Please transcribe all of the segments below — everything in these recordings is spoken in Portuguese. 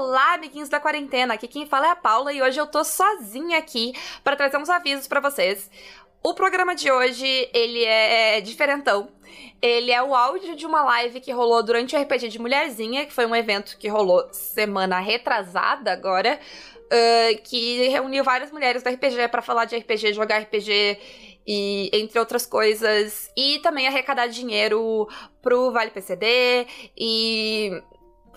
Olá, amiguinhos da quarentena. Aqui quem fala é a Paula e hoje eu tô sozinha aqui para trazer uns avisos para vocês. O programa de hoje, ele é diferentão. Ele é o áudio de uma live que rolou durante o RPG de Mulherzinha, que foi um evento que rolou semana retrasada agora, uh, que reuniu várias mulheres do RPG para falar de RPG, jogar RPG e entre outras coisas, e também arrecadar dinheiro pro Vale PCD e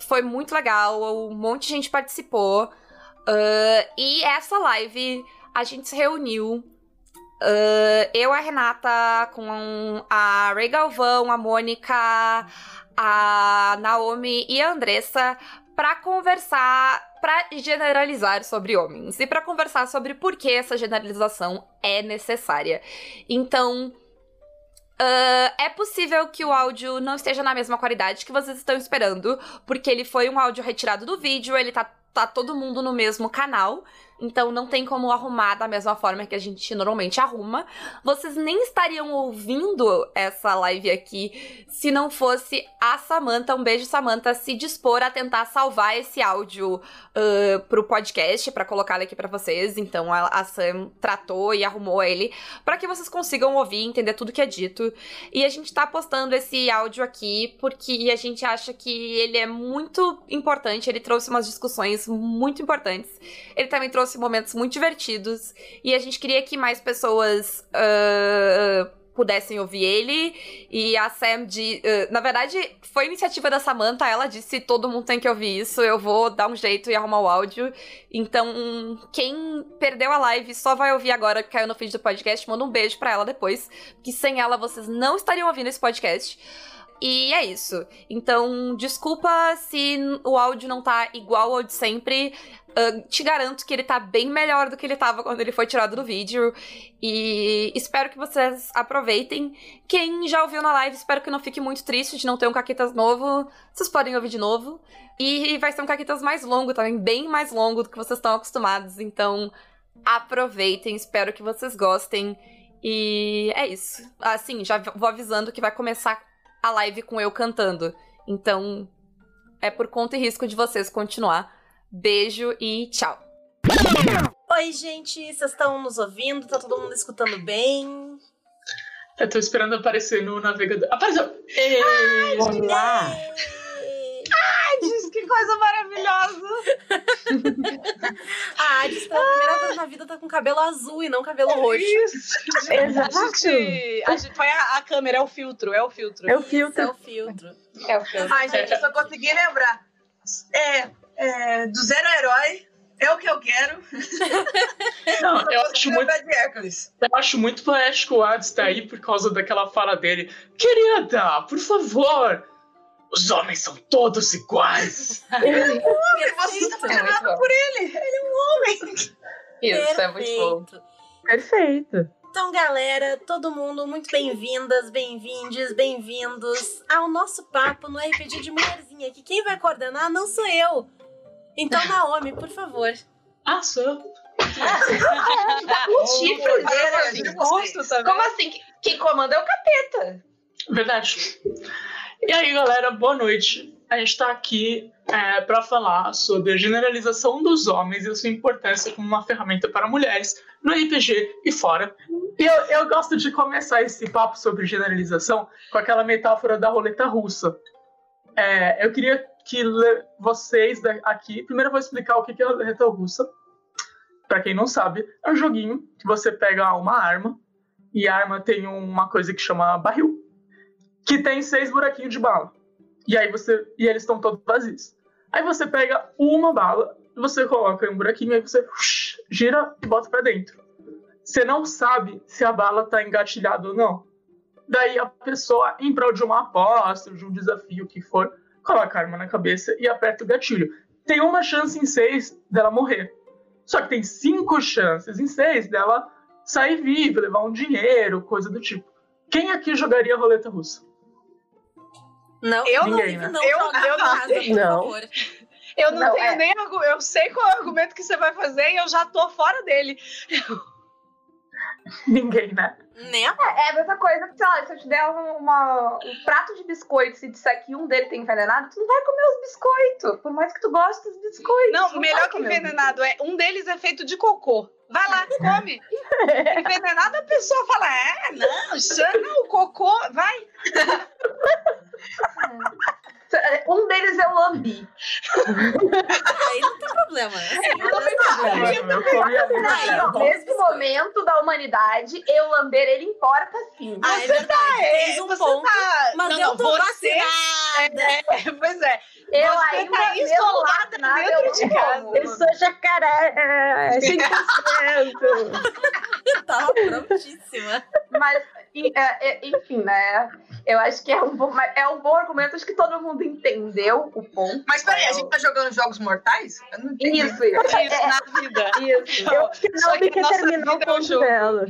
foi muito legal, um monte de gente participou. Uh, e essa live a gente se reuniu. Uh, eu, a Renata, com a Ray Galvão, a Mônica, a Naomi e a Andressa para conversar, para generalizar sobre homens e para conversar sobre por que essa generalização é necessária. Então, Uh, é possível que o áudio não esteja na mesma qualidade que vocês estão esperando, porque ele foi um áudio retirado do vídeo, ele tá, tá todo mundo no mesmo canal. Então não tem como arrumar da mesma forma que a gente normalmente arruma. Vocês nem estariam ouvindo essa live aqui se não fosse a Samantha, um beijo Samantha, se dispor a tentar salvar esse áudio uh, pro podcast para colocar ele aqui para vocês. Então a, a, Sam tratou e arrumou ele para que vocês consigam ouvir, entender tudo que é dito. E a gente tá postando esse áudio aqui porque a gente acha que ele é muito importante, ele trouxe umas discussões muito importantes. Ele também trouxe trouxe momentos muito divertidos e a gente queria que mais pessoas uh, pudessem ouvir ele. E a Sam de. Uh, na verdade, foi iniciativa da Samantha. Ela disse: todo mundo tem que ouvir isso. Eu vou dar um jeito e arrumar o áudio. Então, quem perdeu a live só vai ouvir agora que caiu no feed do podcast. Manda um beijo para ela depois. Que sem ela vocês não estariam ouvindo esse podcast. E é isso. Então, desculpa se o áudio não tá igual ao de sempre. Uh, te garanto que ele tá bem melhor do que ele tava quando ele foi tirado do vídeo. E espero que vocês aproveitem. Quem já ouviu na live, espero que não fique muito triste de não ter um Caquitas novo. Vocês podem ouvir de novo. E vai ser um Caquitas mais longo também, bem mais longo do que vocês estão acostumados. Então, aproveitem, espero que vocês gostem. E é isso. Assim, já vou avisando que vai começar a live com eu cantando. Então, é por conta e risco de vocês continuar. Beijo e tchau. Oi, gente, vocês estão nos ouvindo? Tá todo mundo escutando bem? Eu tô esperando aparecer no navegador. Apareceu! Ei! Olá! Hades, que coisa maravilhosa! a Hades, pela primeira vez na vida, tá com cabelo azul e não cabelo é roxo. Isso! Exato! A gente, a gente, foi a, a, câmera, é o filtro, é o filtro. É o filtro. é o filtro. É o filtro. Ai, gente, eu só consegui lembrar. É, é do zero herói é o que eu quero. Não, eu, acho muito, eu acho muito poético o Hades tá aí por causa daquela fala dele. Querida, por favor, os homens são todos iguais. Ele é um homem, você está fazendo por ele. Ele é um homem. Isso, Perfeito. é muito bom. Perfeito. Então, galera, todo mundo, muito bem-vindas, bem-vindes, bem-vindos ao nosso papo no RPG de Mulherzinha, que quem vai coordenar não sou eu. Então, Naomi, por favor. Ah, sou. o chifre dele, Como assim? Quem comanda é o capeta. Verdade. E aí, galera, boa noite. A gente está aqui é, para falar sobre a generalização dos homens e a sua importância como uma ferramenta para mulheres no RPG e fora. E eu, eu gosto de começar esse papo sobre generalização com aquela metáfora da roleta russa. É, eu queria que vocês aqui. Primeiro eu vou explicar o que é a roleta russa. Para quem não sabe, é um joguinho que você pega uma arma e a arma tem uma coisa que chama barril que tem seis buraquinhos de bala. E aí você. E eles estão todos vazios. Aí você pega uma bala, você coloca em um buraquinho, aí você gira e bota para dentro. Você não sabe se a bala tá engatilhada ou não. Daí a pessoa, em prol de uma aposta, de um desafio que for, coloca a arma na cabeça e aperta o gatilho. Tem uma chance em seis dela morrer. Só que tem cinco chances em seis dela sair viva, levar um dinheiro, coisa do tipo. Quem aqui jogaria roleta russa? Não, eu Ninguém, não, né? não, eu, eu não, não. Eu não, não tenho é. nem eu sei qual é o argumento que você vai fazer e eu já tô fora dele. Ninguém, né? Né? É, é a mesma coisa que, sei lá, se eu te der um, uma- um prato de biscoitos e disser que um deles tem envenenado, tu não vai comer os biscoitos. Por mais que tu goste dos biscoitos. Não, tu melhor que envenenado é um deles é feito de cocô. Vai lá, come. envenenado a pessoa fala: "É, não, é não, o cocô, vai". biscoitos. Um deles eu lambi. Aí não tem problema. Assim, Não tem problema. Nesse momento da humanidade, eu ele importa sim. Ah, é verdade. Tens um você ponto. tá... Mas não, eu não, tô você... vacinada. É, pois é. Eu você ainda tá isolada vacinada, dentro eu de não casa. Eu sou jacaré, 100%. Tava prontíssima. Mas, é, é, enfim, né? Eu acho que é um, bom, é um bom argumento, acho que todo mundo entendeu o ponto. Mas peraí, a gente tá jogando jogos mortais? Eu não entendi. Isso, isso. É isso na vida. Isso. Eu acho que Só não que me quer terminar o vida é um ponto jogo. dela.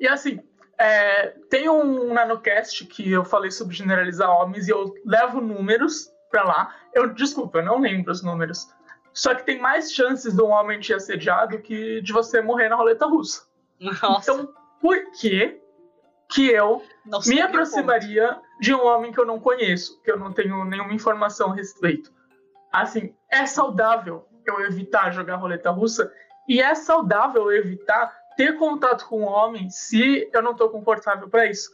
E assim, é, tem um nanocast que eu falei sobre generalizar homens e eu levo números pra lá. Eu, desculpa, eu não lembro os números. Só que tem mais chances de um homem te assediar do que de você morrer na roleta russa. Nossa, Então, por que que eu não me aproximaria de um homem que eu não conheço, que eu não tenho nenhuma informação a respeito? Assim, é saudável eu evitar jogar roleta russa e é saudável eu evitar ter contato com um homem se eu não estou confortável para isso.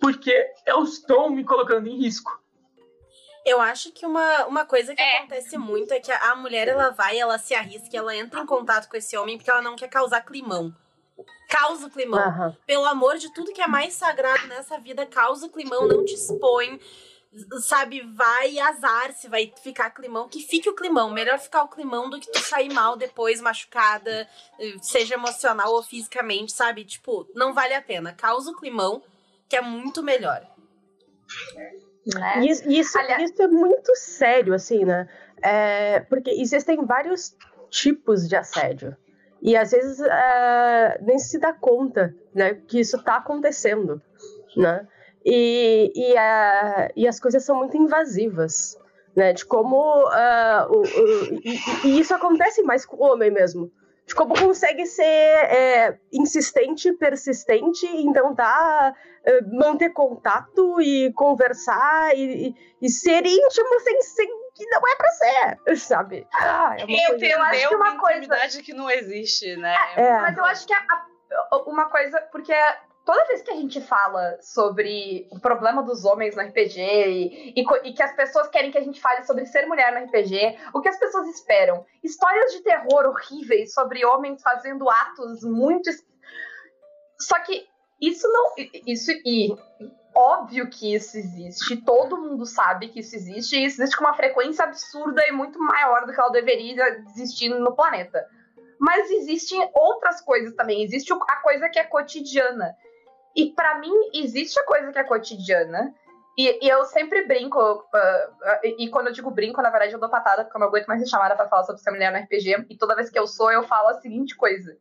Porque eu estou me colocando em risco. Eu acho que uma, uma coisa que É. acontece muito é que a, a mulher, ela vai, ela se arrisca, ela entra em contato com esse homem porque ela não quer causar climão. Causa climão. Aham. Pelo amor de tudo que é mais sagrado nessa vida, causa climão, não te expõe. Sabe, vai azar se vai ficar climão, que fique o climão. Melhor ficar o climão do que tu sair mal depois, machucada, eh, seja emocional ou fisicamente, sabe? Tipo, não vale a pena. Causa o climão, que é muito melhor. Né? E Isso, isso, Aliás- isso é muito sério, assim, né? É, porque existem vários tipos de assédio. E às vezes é, nem se dá conta né, que isso está acontecendo, né? E, e, a- e as coisas são muito invasivas, né? De como... ah, o- o- e, e isso acontece mais com o homem mesmo. De como consegue ser é, insistente, persistente, então tá eh, manter contato e conversar e, e- e ser íntimo sem, sem que não é pra ser, sabe? Ah, é uma E coisa- eu acho que uma uma coisa- intimidade que não existe, né? É. Mas eu acho que a- a- uma coisa. Porque toda vez que a gente fala sobre o problema dos homens no RPG e, e e que as pessoas querem que a gente fale sobre ser mulher no RPG, o que as pessoas esperam? Histórias de terror horríveis sobre homens fazendo atos muito. Só que isso não. Isso e. Óbvio que isso existe, todo mundo sabe que isso existe, e isso existe com uma frequência absurda e muito maior do que ela deveria existir no planeta. Mas existem outras coisas também. Existe a coisa que é cotidiana. E pra mim, existe a coisa que é cotidiana. E, e eu sempre brinco, ah, e quando eu digo brinco, na verdade eu dou patada, porque eu não aguento mais ser chamada pra falar sobre ser mulher no RPG. E toda vez que eu sou, eu falo a seguinte coisa: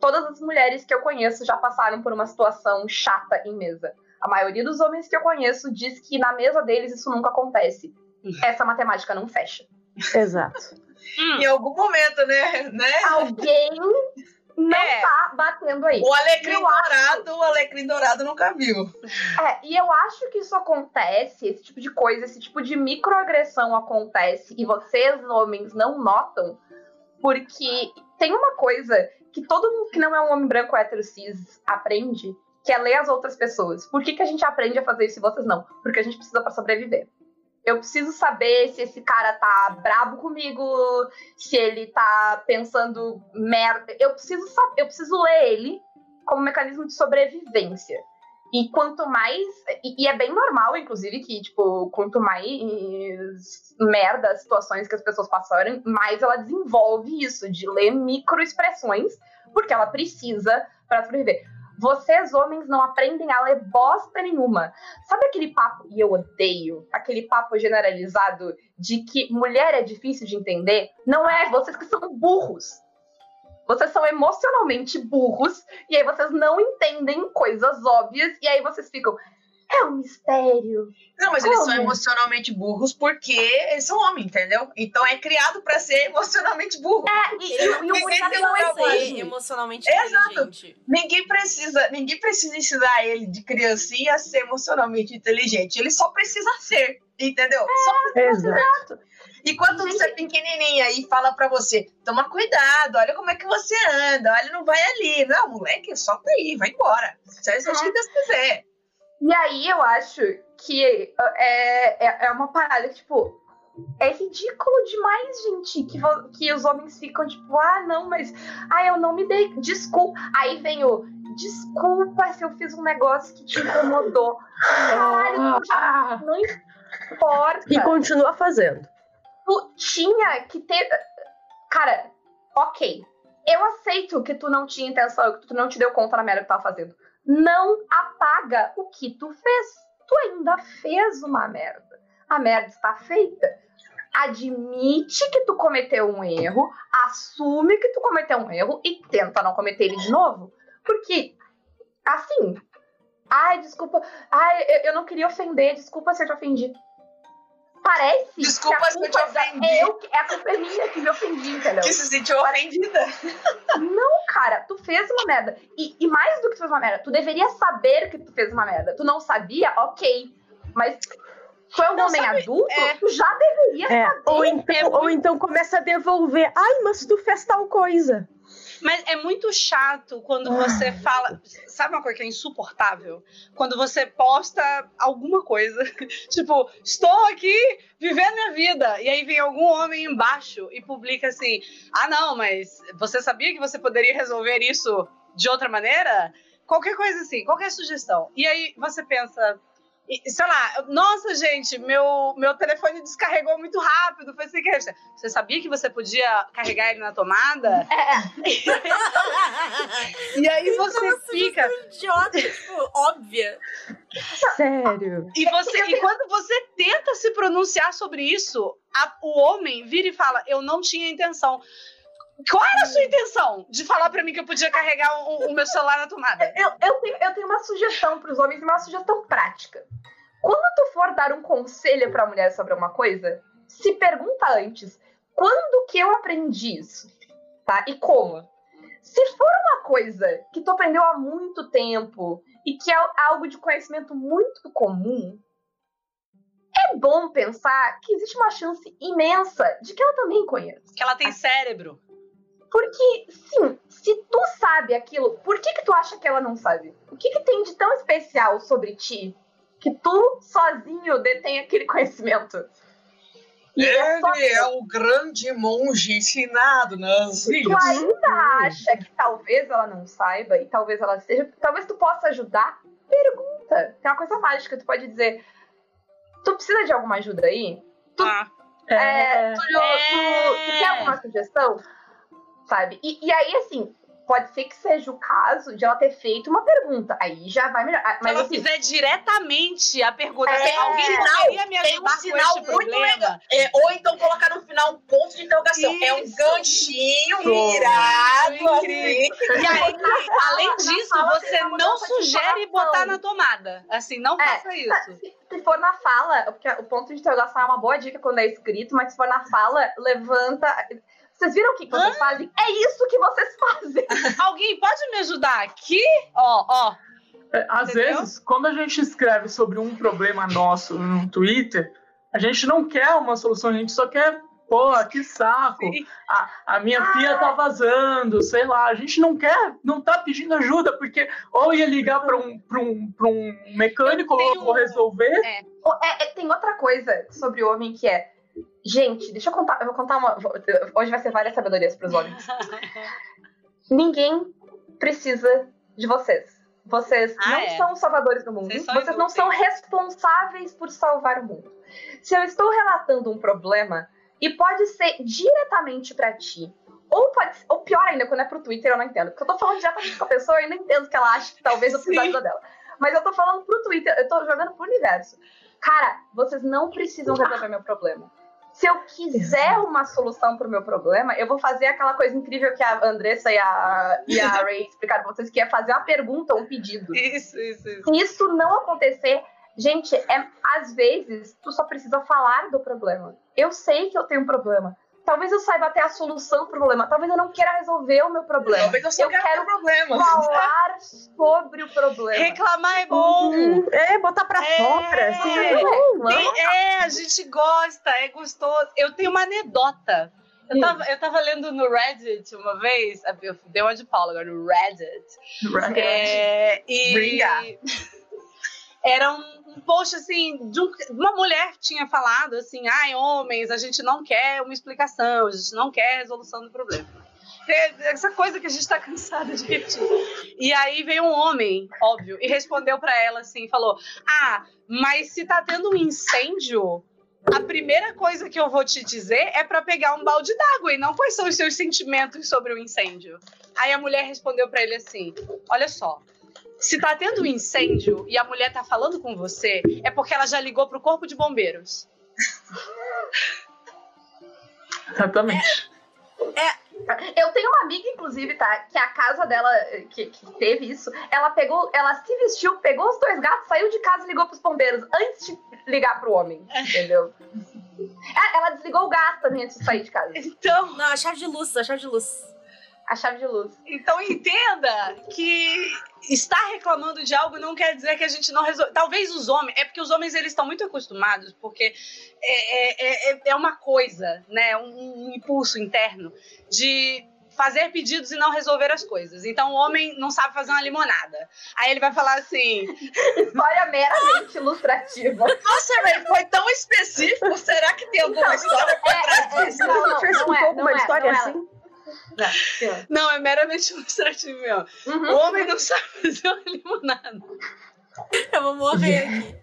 todas as mulheres que eu conheço já passaram por uma situação chata em mesa. A maioria dos homens que eu conheço diz que na mesa deles isso nunca acontece. Essa matemática não fecha. Exato. Em algum momento, né? né? Alguém não É. tá batendo aí. O alecrim Eu acho- dourado, o alecrim dourado nunca viu. É, e eu acho que isso acontece, esse tipo de coisa, esse tipo de microagressão acontece e vocês, homens, não notam, porque tem uma coisa que todo mundo que não é um homem branco hétero cis aprende, que é ler as outras pessoas. Por que, que a gente aprende a fazer isso e vocês não? Porque a gente precisa pra sobreviver. Eu preciso saber se esse cara tá brabo comigo, se ele tá pensando merda. Eu preciso saber, eu preciso ler ele como mecanismo de sobrevivência. E quanto mais. E, e é bem normal, inclusive, que, tipo, quanto mais merda as situações que as pessoas passarem, mais ela desenvolve isso, de ler microexpressões, porque ela precisa pra sobreviver. Vocês, homens, não aprendem a ler bosta nenhuma. Sabe aquele papo, e eu odeio, aquele papo generalizado de que mulher é difícil de entender? Não é, vocês que são burros. Vocês são emocionalmente burros, e aí vocês não entendem coisas óbvias, e aí vocês ficam. É um mistério. Não, mas eles são Como? emocionalmente burros porque eles são homens, entendeu? Então é criado pra ser emocionalmente burro. É, e, e, e o Ninguém tem não um é trabalho. Ser emocionalmente Exato. inteligente. Ninguém precisa, ninguém precisa ensinar ele de criancinha a ser emocionalmente inteligente. Ele só precisa ser, entendeu? Só Exato. E quando você é pequenininha e fala pra você, toma cuidado, olha como é que você anda, olha, não vai ali. Não, moleque, solta aí, vai embora. Seja o que Deus quiser. E aí eu acho que é, é, é uma parada que, tipo, é ridículo demais, gente. Que, que os homens ficam, tipo, ah, não, mas. Ah, eu não me dei. Desculpa. Aí vem o. Desculpa se eu fiz um negócio que te incomodou. Caralho, já não importa. E continua fazendo. tu tinha que ter. Cara, ok. Eu aceito que tu não tinha intenção, que tu não te deu conta na merda que tu tava fazendo. Não apaga o que tu fez. Tu ainda fez uma merda. A merda está feita. Admite que tu cometeu um erro, assume que tu cometeu um erro e tenta não cometer ele de novo. Porque, assim. Ai, desculpa. Ai, eu, não queria ofender. Desculpa se eu te ofendi. Parece Desculpa que a se eu te culpa é ofendi. é eu é a culpa é minha que me ofendi, entendeu? Que se sentiu ofendida. Cara, tu fez uma merda. E, e mais do que tu fez uma merda, tu deveria saber que tu fez uma merda. Tu não sabia, ok. Mas foi um Não, homem sabe, adulto, é. tu já deveria É, saber. ou, então, ou então começa a devolver. Ai, mas tu fez tal coisa. Mas é muito chato quando você fala. Sabe uma coisa que é insuportável? Quando você posta alguma coisa. tipo, estou aqui vivendo minha vida. E aí vem algum homem embaixo e publica assim: ah, não, mas você sabia que você poderia resolver isso de outra maneira? Qualquer coisa assim, qualquer sugestão. E aí você pensa. E, Sei lá, nossa gente, meu, meu telefone descarregou muito rápido. Foi sem querer. Você sabia que você podia carregar ele na tomada? E aí você fica. Idiota, tipo, óbvia. Sério. E, você, e quando você tenta se pronunciar sobre isso, a- o homem vira e fala: Eu não tinha intenção. Qual era a sua intenção de falar pra mim que eu podia carregar o, o meu celular na tomada? Eu, eu, tenho, eu tenho uma sugestão pros homens e uma sugestão prática. Quando tu for dar um conselho pra mulher sobre uma coisa, se pergunta antes: quando que eu aprendi isso? Tá? E como? Se for uma coisa que tu aprendeu há muito tempo e que é algo de conhecimento muito comum, é bom pensar que existe uma chance imensa de que ela também conheça. Que ela tem cérebro. Porque, sim, se tu sabe aquilo, por que que tu acha que ela não sabe? O que que tem de tão especial sobre ti que tu sozinho detém aquele conhecimento? E é Ele é o grande monge ensinado nas tu ilhas. ainda acha que talvez ela não saiba e talvez ela seja, talvez tu possa ajudar, pergunta. Tem uma coisa mágica, tu pode dizer, tu precisa de alguma ajuda aí? Tu- Ah, É, tu, tu- É. tu tem alguma sugestão? Sabe? E, e aí, assim, pode ser que seja o caso de ela ter feito uma pergunta. Aí já vai melhor. Ah, se Mas ela assim, fizer diretamente a pergunta: É. assim, alguém Final, poderia me tem um ajudar sinal muito problema? legal. É, ou então colocar no final um ponto de interrogação. É um Isso. ganchinho Isso. virado assim. E aí, além disso, você não sugere botar na tomada. Assim, não É, faça isso. se, se for na fala, porque o ponto de interrogação é uma boa dica quando é escrito, mas se for na fala, levanta. Vocês viram o que, que vocês fazem? É isso que vocês fazem. Alguém pode me ajudar aqui? Ó, ó. É, Às Entendeu? vezes, quando a gente escreve sobre um problema nosso no Twitter, a gente não quer uma solução, a gente só quer, pô, que saco, a, a minha pia tá vazando, sei lá. A gente não quer, não tá pedindo ajuda, porque ou ia ligar para um, pra um, pra um mecânico, ou vou resolver. O- é- é- tem outra coisa sobre o homem que é. Gente, deixa eu contar. Eu vou contar uma. Hoje vai ser várias sabedorias pros homens. Ninguém precisa de vocês. Vocês Ah, não é? são os salvadores do mundo. Vocês Vocês, não são responsáveis por salvar o mundo. Se eu estou relatando um problema, e pode ser diretamente pra ti, ou pode ou pior ainda, quando é pro Twitter, eu não entendo. Porque eu tô falando diretamente com a pessoa, eu não entendo que ela acha que talvez eu ajuda dela. Mas eu tô falando pro Twitter, eu tô jogando pro universo. Cara, vocês não precisam resolver meu problema. Se eu quiser uma solução pro meu problema, eu vou fazer aquela coisa incrível que a Andressa e a, e a Ray explicaram pra vocês, que é fazer uma pergunta ou um pedido. Isso, isso, isso. Se isso não acontecer, Gente, é, às vezes tu só precisa falar do problema. Eu sei que eu tenho um problema. Talvez eu saiba até a solução pro problema. Talvez eu não queira resolver o meu problema. Talvez eu só eu quero quero problema. falar sobre o problema. Reclamar é bom. Hum, é, botar pra É. fora. Assim, É. Tem- é, a gente gosta, é gostoso. Eu tenho uma anedota. Eu tava, eu tava lendo no Reddit uma vez, eu dei uma de Paula agora, no Reddit. É, e. era um, um post assim, de um- uma mulher tinha falado assim: ai, homens, a gente não quer uma explicação, a gente não quer resolução do problema. Essa coisa que a gente tá cansada de repetir. E aí veio um homem, óbvio, e respondeu pra ela assim: falou: Ah, mas se tá tendo um incêndio, a primeira coisa que eu vou te dizer é pra pegar um balde d'água e não quais são os seus sentimentos sobre o incêndio. Aí a mulher respondeu pra ele assim: Olha só, se tá tendo um incêndio e a mulher tá falando com você, é porque ela já ligou pro corpo de bombeiros. Exatamente. Eu tenho uma amiga, inclusive, tá? Que a casa dela, que, que teve isso, ela pegou, ela se vestiu, pegou os dois gatos, saiu de casa e ligou pros bombeiros antes de ligar pro homem, entendeu? Ah, ela desligou o gato também antes de sair de casa. Então, Não, a chave de luz, a chave de luz. A chave de luz. então entenda que estar reclamando de algo não quer dizer que a gente não resolve. Talvez os homens, é porque os homens eles estão muito acostumados, porque é, é, é, é uma coisa, né? Um, um impulso interno de fazer pedidos e não resolver as coisas. Então o homem não sabe fazer uma limonada. Aí ele vai falar assim: História meramente ilustrativa. Nossa, velho, foi tão específico. Será que tem alguma história por trás disso? Não, não, tivesse não um é, pouco não uma é, história não é. assim. Não, é meramente ilustrativo mesmo. Uhum. O homem não sabe fazer uma limonada. Eu vou morrer aqui.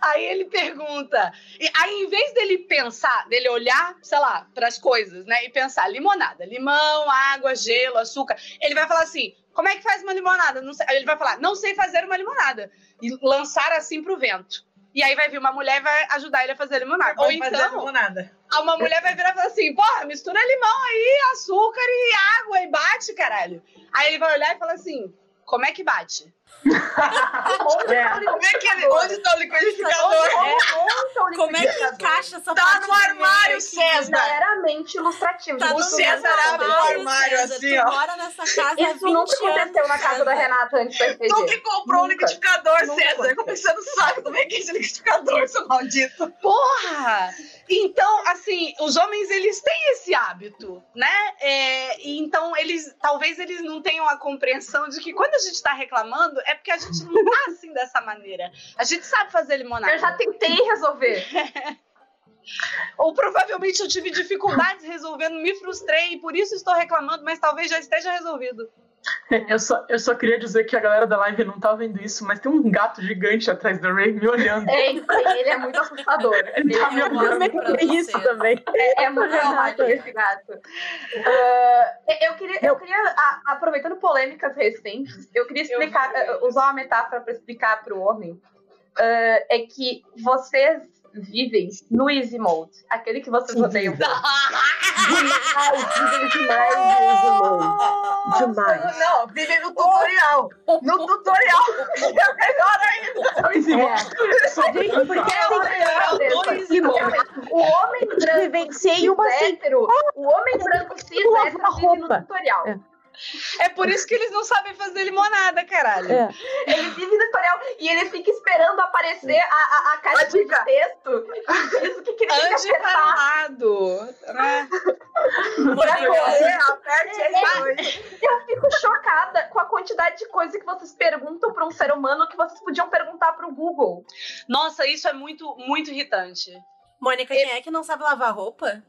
Aí ele pergunta. E aí, em vez dele pensar, dele olhar, sei lá, para as coisas, né? E pensar limonada, limão, água, gelo, açúcar, ele vai falar assim: como é que faz uma limonada? Não sei. Aí ele vai falar: não sei fazer uma limonada. E lançar assim pro vento. E aí vai vir uma mulher e vai ajudar ele a fazer limonada. Ou então, limonada. uma mulher vai virar e falar assim: porra, mistura limão aí, açúcar e água e bate, caralho. Aí ele vai olhar e falar assim: como é que bate? Onde É. tá o é que ele. liquidificador? Onde tá o liquidificador? Tá o Como é que encaixa essa Tá parte no do armário? César. Meramente ilustrativo. Tá. O no César abre o armário, César. assim, ó. mora nessa casa há 20 Isso nunca aconteceu na casa da. Renata antes do RPG. Tu que comprou o Nunca. liquidificador, Nunca César. Como você não sabe como é que é esse liquidificador, seu maldito? Porra! Então, assim, os homens eles têm esse hábito, né? É, e então eles, talvez eles não tenham a compreensão de que quando a gente tá reclamando é porque a gente não tá assim dessa maneira. A gente sabe fazer limonada. Eu já tentei resolver. Ou provavelmente eu tive dificuldades resolvendo, me frustrei e por isso estou reclamando, mas talvez já esteja resolvido. Eu só, eu só queria dizer que a galera da live não tá vendo isso, mas tem um gato gigante atrás da Ray me olhando. É, ele é muito assustador. Ele tá me Eu olhando. É isso você. também. É, é muito Renato. traumático esse gato. Ah, eu queria, eu queria a- aproveitando polêmicas recentes, eu queria explicar, Eu- usar uma metáfora para explicar para o homem. ah, é que vocês vivem no easy mode, aquele que vocês odeiam. Demais, vivem demais mesmo. Demais. Não, vive no tutorial. No tutorial. É melhor ainda. Mas, irmão, só- Gente, porque É uma assim, dois coisa. O homem branco vivenciei uma assim. hétero, o homem branco cis Lavar hétero vive no tutorial. É. É por isso que eles não sabem fazer limonada, caralho. É. Ele vive no tutorial e ele fica esperando aparecer a, a, a caixinha de texto. Isso que, que ele tem que para o apertar. lado. Né? pra correr. aperte É. aí dois. Eu fico chocada com a quantidade de coisa que vocês perguntam pra um ser humano que vocês podiam perguntar pro Google. Nossa, isso é muito, muito irritante. Mônica, quem é que não sabe lavar roupa?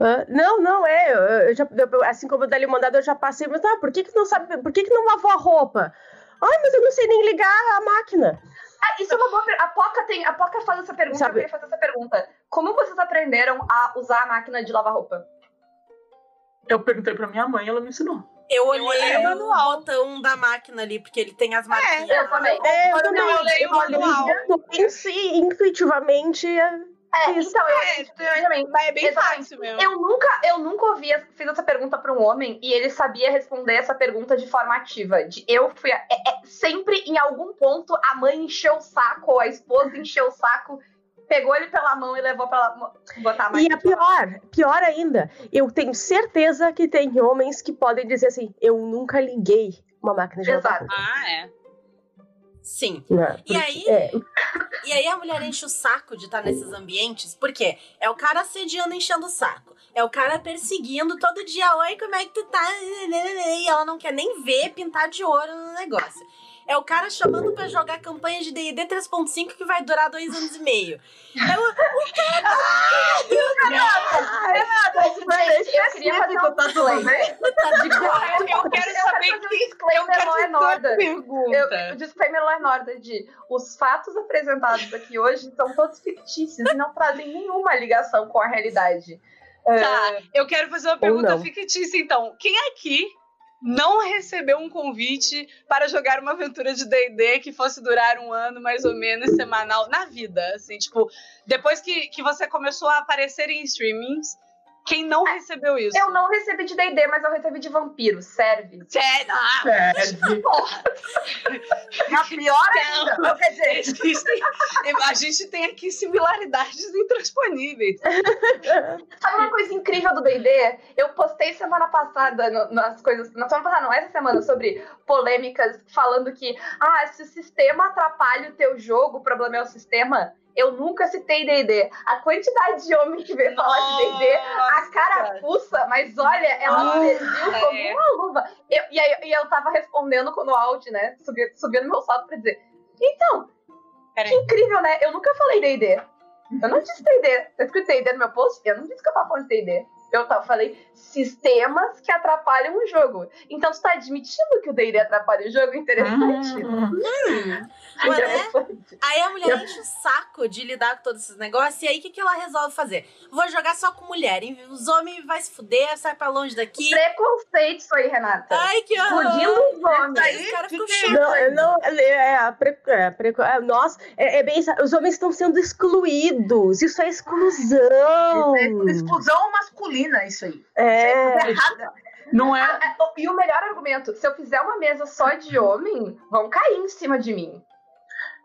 Ah, não, não, é. Eu, eu já, eu- assim como o da limonada, eu já passei, mas ah, por que, que não sabe? Por que, que não lavou a roupa? Ai, mas eu não sei nem ligar a máquina. Ah, isso é uma boa pergunta. A Poca tem. A Poca faz essa pergunta, Sabe- eu queria fazer essa pergunta. Como vocês aprenderam a usar a máquina de lavar roupa? eu perguntei pra minha mãe, ela me ensinou. Eu olhei olhei o manual. botão da máquina ali, porque ele tem as marquinhas. eu também. É, eu Não, também. eu leio o manual. Intu- intu- Intuitivamente, é, É, Isso. então, eu É, exatamente. Mas é bem Exatamente. fácil mesmo. Eu nunca, eu nunca ouvi, fiz essa pergunta pra um homem e ele sabia responder essa pergunta de forma ativa. De eu fui. a- é- é- sempre em algum ponto a mãe encheu o saco, ou a esposa encheu o saco, pegou ele pela mão e levou pra lá, botar a mãe. E é pior, pior ainda, eu tenho certeza que tem homens que podem dizer assim, eu nunca liguei uma máquina de lavar Exato. Ah, é. Sim. Né? E aí, É, e aí a mulher enche o saco de estar nesses ambientes, porque é o cara assediando, enchendo o saco. É o cara perseguindo todo dia. Oi, como é que tu tá? E ela não quer nem ver pintar de ouro no negócio. É o cara chamando pra jogar campanha de D&D 3.5 que vai durar dois anos e meio. Gente, eu queria fazer um. Tá de boa. Eu, eu quero Eu saber que. Eu disclaimer quero não é saber norda. pergunta. Eu, o disclaimer não é norda de os fatos apresentados aqui hoje são todos fictícios e não trazem nenhuma ligação com a realidade. Tá, eu quero fazer uma pergunta fictícia, então. Quem aqui não recebeu um convite para jogar uma aventura de D&D que fosse durar um ano, mais ou menos, semanal, na vida? Assim, tipo, depois que, que você começou a aparecer em streamings, quem não recebeu isso? Eu não recebi de D&D, mas eu recebi de vampiro, serve. Sério? Ah, Serve. porra! Na pior ainda. Não. Não, quer dizer, Existem, a gente tem aqui similaridades intransponíveis. Sabe uma coisa incrível do D&D? Eu postei semana passada no- nas coisas, na semana passada não, essa semana, sobre polêmicas falando que, ah, se o sistema atrapalha o teu jogo, o problema é o sistema. Eu nunca citei D&D. A quantidade de homem que veio falar de D&D, a carapuça, mas olha, ela Ah, serviu como é. uma luva. Eu- e, aí, e eu tava respondendo no áudio, né, subi- subindo meu salto pra dizer, então, Peraí. que incrível, né? Eu nunca falei D&D. Eu não disse D&D. Tá escrito D&D no meu post? Eu não disse que eu tava falando de D&D. Eu tava, falei sistemas que atrapalham o jogo. Então tu tá admitindo que o D&D atrapalha o jogo? Interessante. Mas, né? Interessante. Aí a mulher enche o saco de lidar com todos esses negócios. E aí o que, que ela resolve fazer? Vou jogar só com mulher. hein? Os homens vai se fuder, sai pra longe daqui. Preconceito isso aí, Renata. Ai, que horror. Explodindo os homens. Aí ficam Fiquei- chatos. Não, eu não, é, pre, é, pre, é, nós, é, é bem, isso, os homens estão sendo excluídos, isso é exclusão. é exclusão masculina, isso aí. É, errada. Não é. Ah, é, E o melhor argumento, se eu fizer uma mesa só de homem, vão cair em cima de mim.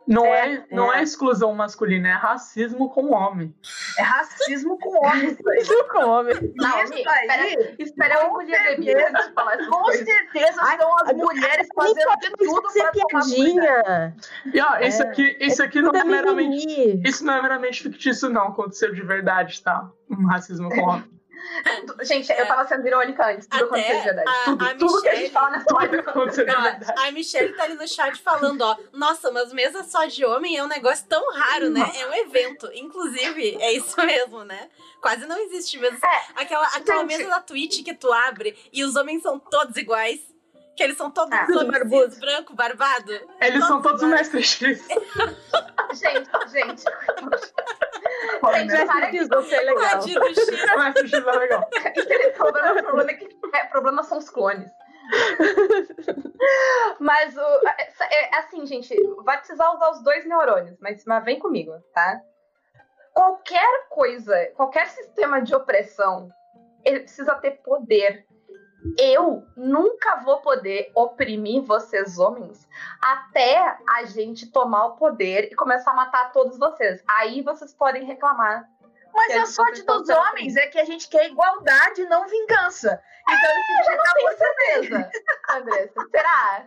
Não É, é, não é. é. exclusão masculina, é racismo com o homem. É racismo com homens. isso com homem. Não, Isso aí, espera, espera eu com engolir a bebida de falar Com coisas. certeza Ai, são as mulheres fazendo de tudo ser pra tomar cuidado. piadinha. E ó, isso É. aqui, isso aqui não é meramente. Isso não é meramente fictício, não. Aconteceu de verdade, tá? Um racismo com o homem. Gente, eu tava sendo irônica antes, tudo aconteceu de verdade. a, Tudo- a Tudo que a gente fala nessa live Aconteceu de verdade. a Michelle tá ali no chat falando, ó. Nossa, mas mesa só de homem é um negócio tão raro, né? É um evento. Inclusive, é isso mesmo, né? Quase não existe mesa. É, aquela aquela gente. mesa da Twitch que tu abre e os homens são todos iguais. Que eles são todos Ah, os tudo homens barbudo. cis, branco, barbado. Eles são todos iguais. mestres X. Gente, gente. Olha, Gente, né? para que Isso é legal. Tadinho do X. Mestre X é legal. o problema, o problema é que é, o problema são os clones. mas o, é, é, assim, gente, vai precisar usar os dois neurônios, mas, mas vem comigo, tá? Qualquer coisa, qualquer sistema de opressão, ele precisa ter poder. Eu nunca vou poder oprimir vocês homens até a gente tomar o poder e começar a matar todos vocês. Aí vocês podem reclamar. Mas a sorte dos homens é que a gente quer igualdade, não vingança. Então ele já tá Tenho certeza, Andressa. Será?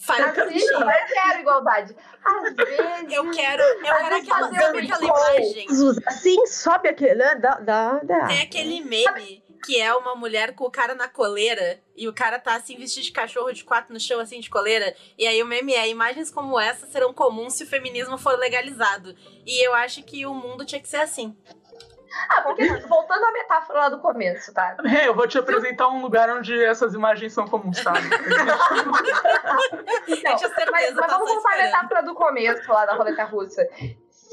Fala pra Assim, eu quero igualdade. Às vezes. Eu quero, eu quero aquela, fazer sabe aquela imagem? Assim sobe aquele. Né? Dá, dá, dá. Tem aquele meme que é uma mulher com o cara na coleira e o cara tá assim vestido de cachorro de quatro no chão assim de coleira. E aí o meme é: imagens como essa serão comuns se o feminismo for legalizado. E eu acho que o mundo tinha que ser assim. Ah, porque voltando à metáfora lá do começo, tá? Hey, eu vou te apresentar um lugar onde essas imagens são comuns, tá? certeza, Mas, mas vamos voltar à metáfora do começo lá da roleta russa.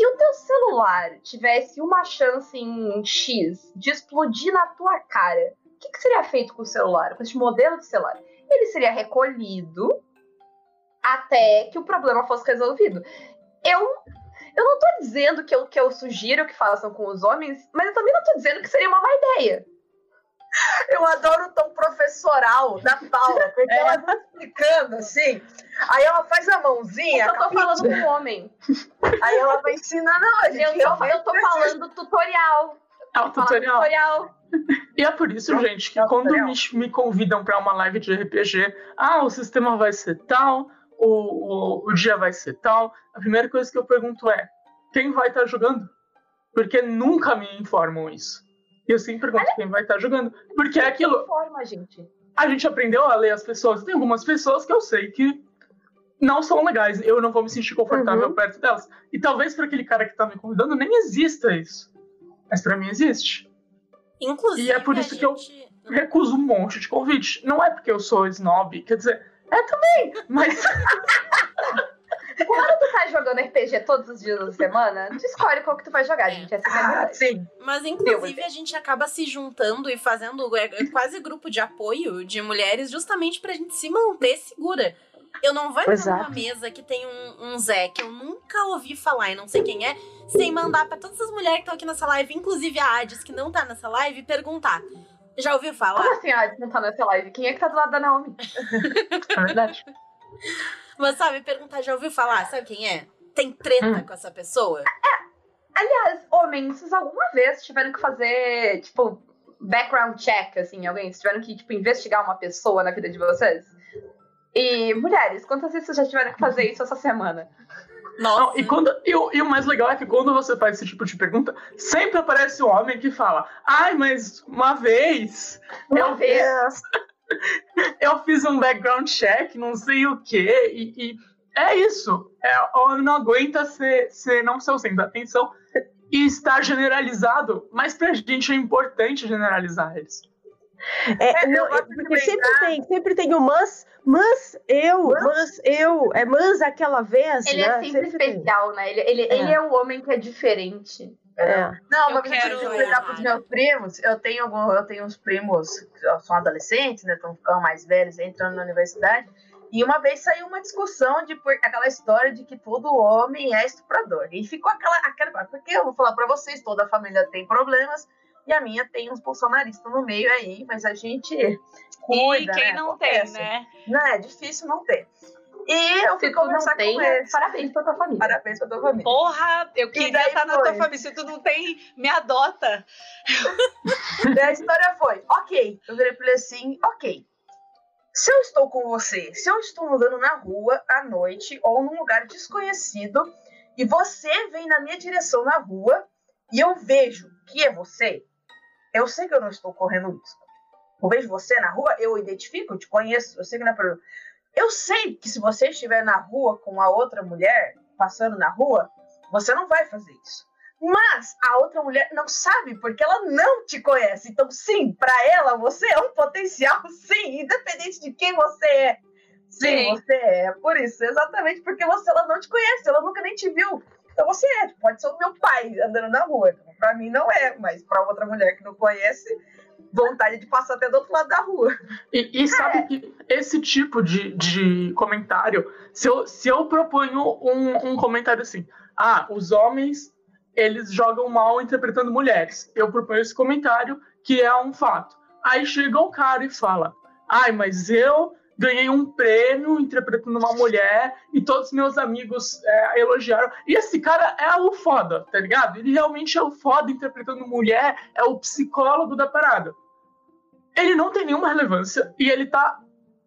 Se o teu celular tivesse uma chance em X de explodir na tua cara, o que, que seria feito com o celular, com esse modelo de celular? Ele seria recolhido até que o problema fosse resolvido. Eu, Eu não tô dizendo que eu, que eu sugiro que façam com os homens, mas eu também não tô dizendo que seria uma má ideia. Eu adoro o tom professoral da Paula, porque ela vai explicando assim. Aí ela faz a mãozinha. Eu tô falando com um homem. Aí ela vai ensinando a Eu tô, eu tô falando tutorial. É o tutorial. tutorial. E é por isso, Não, gente, que é quando me, me convidam para uma live de RPG, ah, o sistema vai ser tal, o, o, o dia vai ser tal, a primeira coisa que eu pergunto é: quem vai estar jogando? Porque nunca me informam isso. E eu sempre pergunto quem vai estar jogando. Porque é aquilo, Forma, gente. a gente aprendeu a ler as pessoas. Tem algumas pessoas que eu sei que não são legais. Eu não vou me sentir confortável Uhum. perto delas. E talvez para aquele cara que tá me convidando nem exista isso. Mas para mim existe. Inclusive, E é por isso que eu- gente- Recuso um monte de convite. Não é porque eu sou snob, quer dizer, é também, mas Quando tu tá jogando RPG todos os dias da semana, tu escolhe qual que tu vai jogar, É. gente. Essa é a Ah, verdade. sim. Mas, inclusive, a gente acaba se juntando e fazendo é, é quase grupo de apoio de mulheres justamente pra gente se manter segura. Eu não vou entrar numa Exato. mesa que tem um, um Zé que eu nunca ouvi falar e não sei quem é, sem mandar pra todas as mulheres que estão aqui nessa live, inclusive a Hades, que não tá nessa live, perguntar. Já ouviu falar? Como assim, ah, não tá nessa live? Quem é que tá do lado da Naomi? é verdade. Mas sabe, perguntar, já ouviu falar? Sabe quem é? Tem treta Hum. com essa pessoa? Aliás, homens, vocês alguma vez tiveram que fazer, tipo, background check, assim, alguém? Vocês tiveram que, tipo, investigar uma pessoa na vida de vocês? E mulheres, quantas vezes vocês já tiveram que fazer isso essa semana? Nossa. Não, e, quando, e, o, e o mais legal é que quando você faz esse tipo de pergunta, sempre aparece um homem que fala: Ai, mas uma vez Uma eu, vez. Eu fiz um background check, não sei o quê, e, e é isso. É, o homem não aguenta ser, ser não ser o centro da atenção e estar generalizado, mas pra gente é importante generalizar eles. É, É, não, porque sempre tem, sempre tem o mas, mas eu, mas eu, é mas aquela vez, Ele né? é sempre tem. especial, né? Ele, ele, É. ele é o homem que é diferente. É. Não, Eu uma vez eu quero- que explicar pros meus primos. Eu tenho, algum- eu tenho uns primos que são adolescentes, né? Estão ficando mais velhos, entrando na universidade. E uma vez saiu uma discussão de por- aquela história de que todo homem é estuprador. E ficou aquela, aquela. Porque eu vou falar pra vocês, toda a família tem problemas. E a minha tem uns bolsonaristas no meio aí, mas a gente cuida, e quem né? não tem, Acontece. né? Não, é difícil não ter. E eu fui Se conversar tem, com eles. parabéns pra tua família. Parabéns pra tua família. Porra, eu queria estar na tua família. Se tu não tem, me adota. A história foi, ok. Eu virei pra ele assim, ok. Se eu estou com você, se eu estou andando na rua à noite ou num lugar desconhecido e você vem na minha direção na rua e eu vejo que é você, eu sei que eu não estou correndo risco. Eu vejo você na rua, eu identifico, eu te conheço, eu sei que não é problema. Eu sei que se você estiver na rua com a outra mulher, passando na rua, você não vai fazer isso. Mas a outra mulher não sabe porque ela não te conhece. Então, sim, pra ela você é um potencial, sim, independente de quem você é. Sim, Sim. você é. Por isso, exatamente porque você ela não te conhece, ela nunca nem te viu. Então você é, pode ser o meu pai andando na rua. Então, pra mim não é, mas pra outra mulher que não conhece, vontade de passar até do outro lado da rua. E, e sabe que esse tipo de, de comentário, se eu, se eu proponho um, um comentário assim, ah, os homens eles jogam mal interpretando mulheres. Eu proponho esse comentário que é um fato. Aí chega o cara e fala, ai, mas eu ganhei um prêmio interpretando uma mulher e todos meus amigos é, elogiaram. E esse cara é o foda, tá ligado? Ele realmente é o foda interpretando mulher, é o psicólogo da parada ele não tem nenhuma relevância e ele tá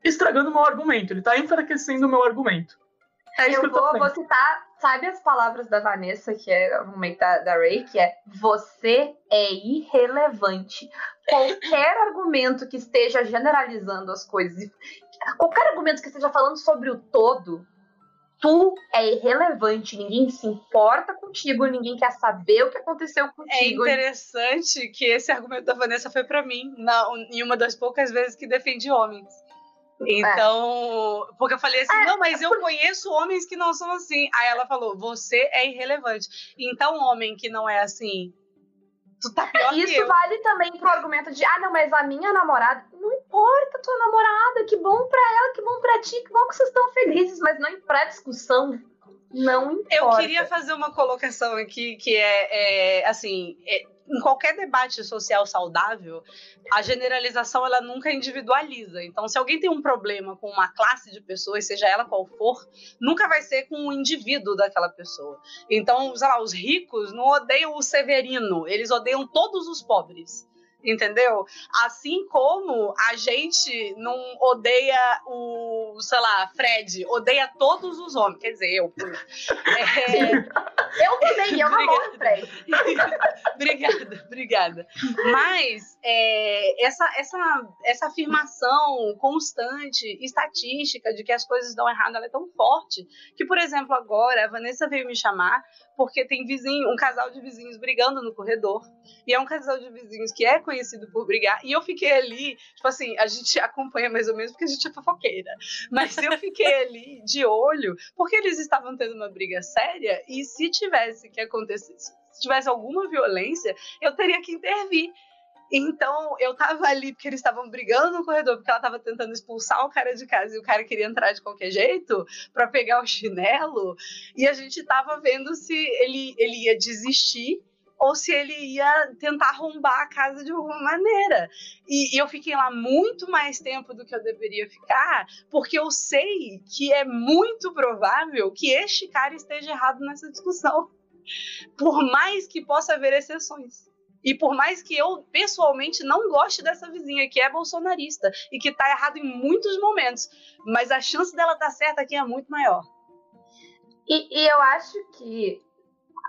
estragando o meu argumento, ele tá enfraquecendo o meu argumento. É Eu vou, vou citar, sabe as palavras da Vanessa, que é o momento da, da Ray, que é você é irrelevante. Qualquer argumento que esteja generalizando as coisas, qualquer argumento que esteja falando sobre o todo, tu é irrelevante. Ninguém se importa contigo, ninguém quer saber o que aconteceu É contigo. interessante que esse argumento da Vanessa foi pra mim, na, em uma das poucas vezes que defendi homens. Então, porque eu falei assim, É, não, mas eu conheço homens que não são assim. Aí ela falou, você é irrelevante. Então, homem que não é assim, tu tá pior que Isso eu. vale também pro argumento de, ah, não, mas a minha namorada, não importa a tua namorada, que bom pra ela, que bom pra ti, que bom que vocês estão felizes, mas não pra discussão. Não importa. Eu queria fazer uma colocação aqui que é, é assim, é, em qualquer debate social saudável, a generalização ela nunca individualiza. Então, se alguém tem um problema com uma classe de pessoas, seja ela qual for, nunca vai ser com o indivíduo daquela pessoa. Então, sei lá, os ricos não odeiam o Severino, eles odeiam todos os pobres entendeu? Assim como a gente não odeia o, sei lá, Fred, odeia todos os homens, quer dizer, eu. É... eu também, eu namoro o Fred. obrigada, obrigada. Mas é, essa, essa, essa afirmação constante, estatística, de que as coisas dão errado, ela é tão forte que, por exemplo, agora a Vanessa veio me chamar porque tem vizinho, um casal de vizinhos brigando no corredor. E é um casal de vizinhos que é conhecido por brigar. E eu fiquei ali, tipo assim, a gente acompanha mais ou menos porque a gente é fofoqueira. Mas eu fiquei ali de olho porque eles estavam tendo uma briga séria e se tivesse que acontecer, se tivesse alguma violência, eu teria que intervir. Então, eu tava ali porque eles estavam brigando no corredor, porque ela tava tentando expulsar o cara de casa e o cara queria entrar de qualquer jeito para pegar o chinelo. E a gente tava vendo se ele, ele ia desistir ou se ele ia tentar arrombar a casa de alguma maneira. E, e, eu fiquei lá muito mais tempo do que eu deveria ficar, porque eu sei que é muito provável que este cara esteja errado nessa discussão. Por mais que possa haver exceções. E por mais que eu pessoalmente não goste dessa vizinha que é bolsonarista e que tá errado em muitos momentos, mas a chance dela estar tá certa aqui é muito maior. E, e, eu acho que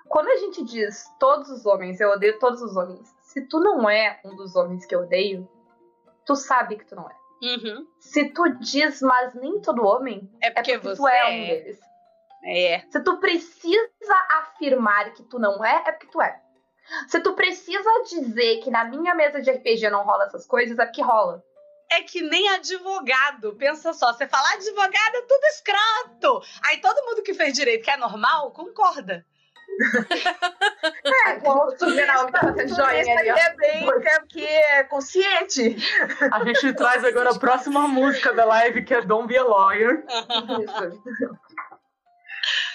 quando a gente diz todos os homens, eu odeio todos os homens, se tu não é um dos homens que eu odeio, tu sabe que tu não é. Uhum. Se tu diz, mas nem todo homem, é porque, é porque tu é, é um deles. É. Se tu precisa afirmar que tu não é, é porque tu é. Se tu precisa dizer que na minha mesa de RPG não rola essas coisas, é porque rola. É que nem advogado. Pensa só, você fala advogado é tudo escroto. Aí todo mundo que fez direito que é normal, concorda. é, tu geral tá fazendo joinha ali, É bem é que é consciente. A gente traz agora a próxima música da live, que é Don't Be a Lawyer. Isso.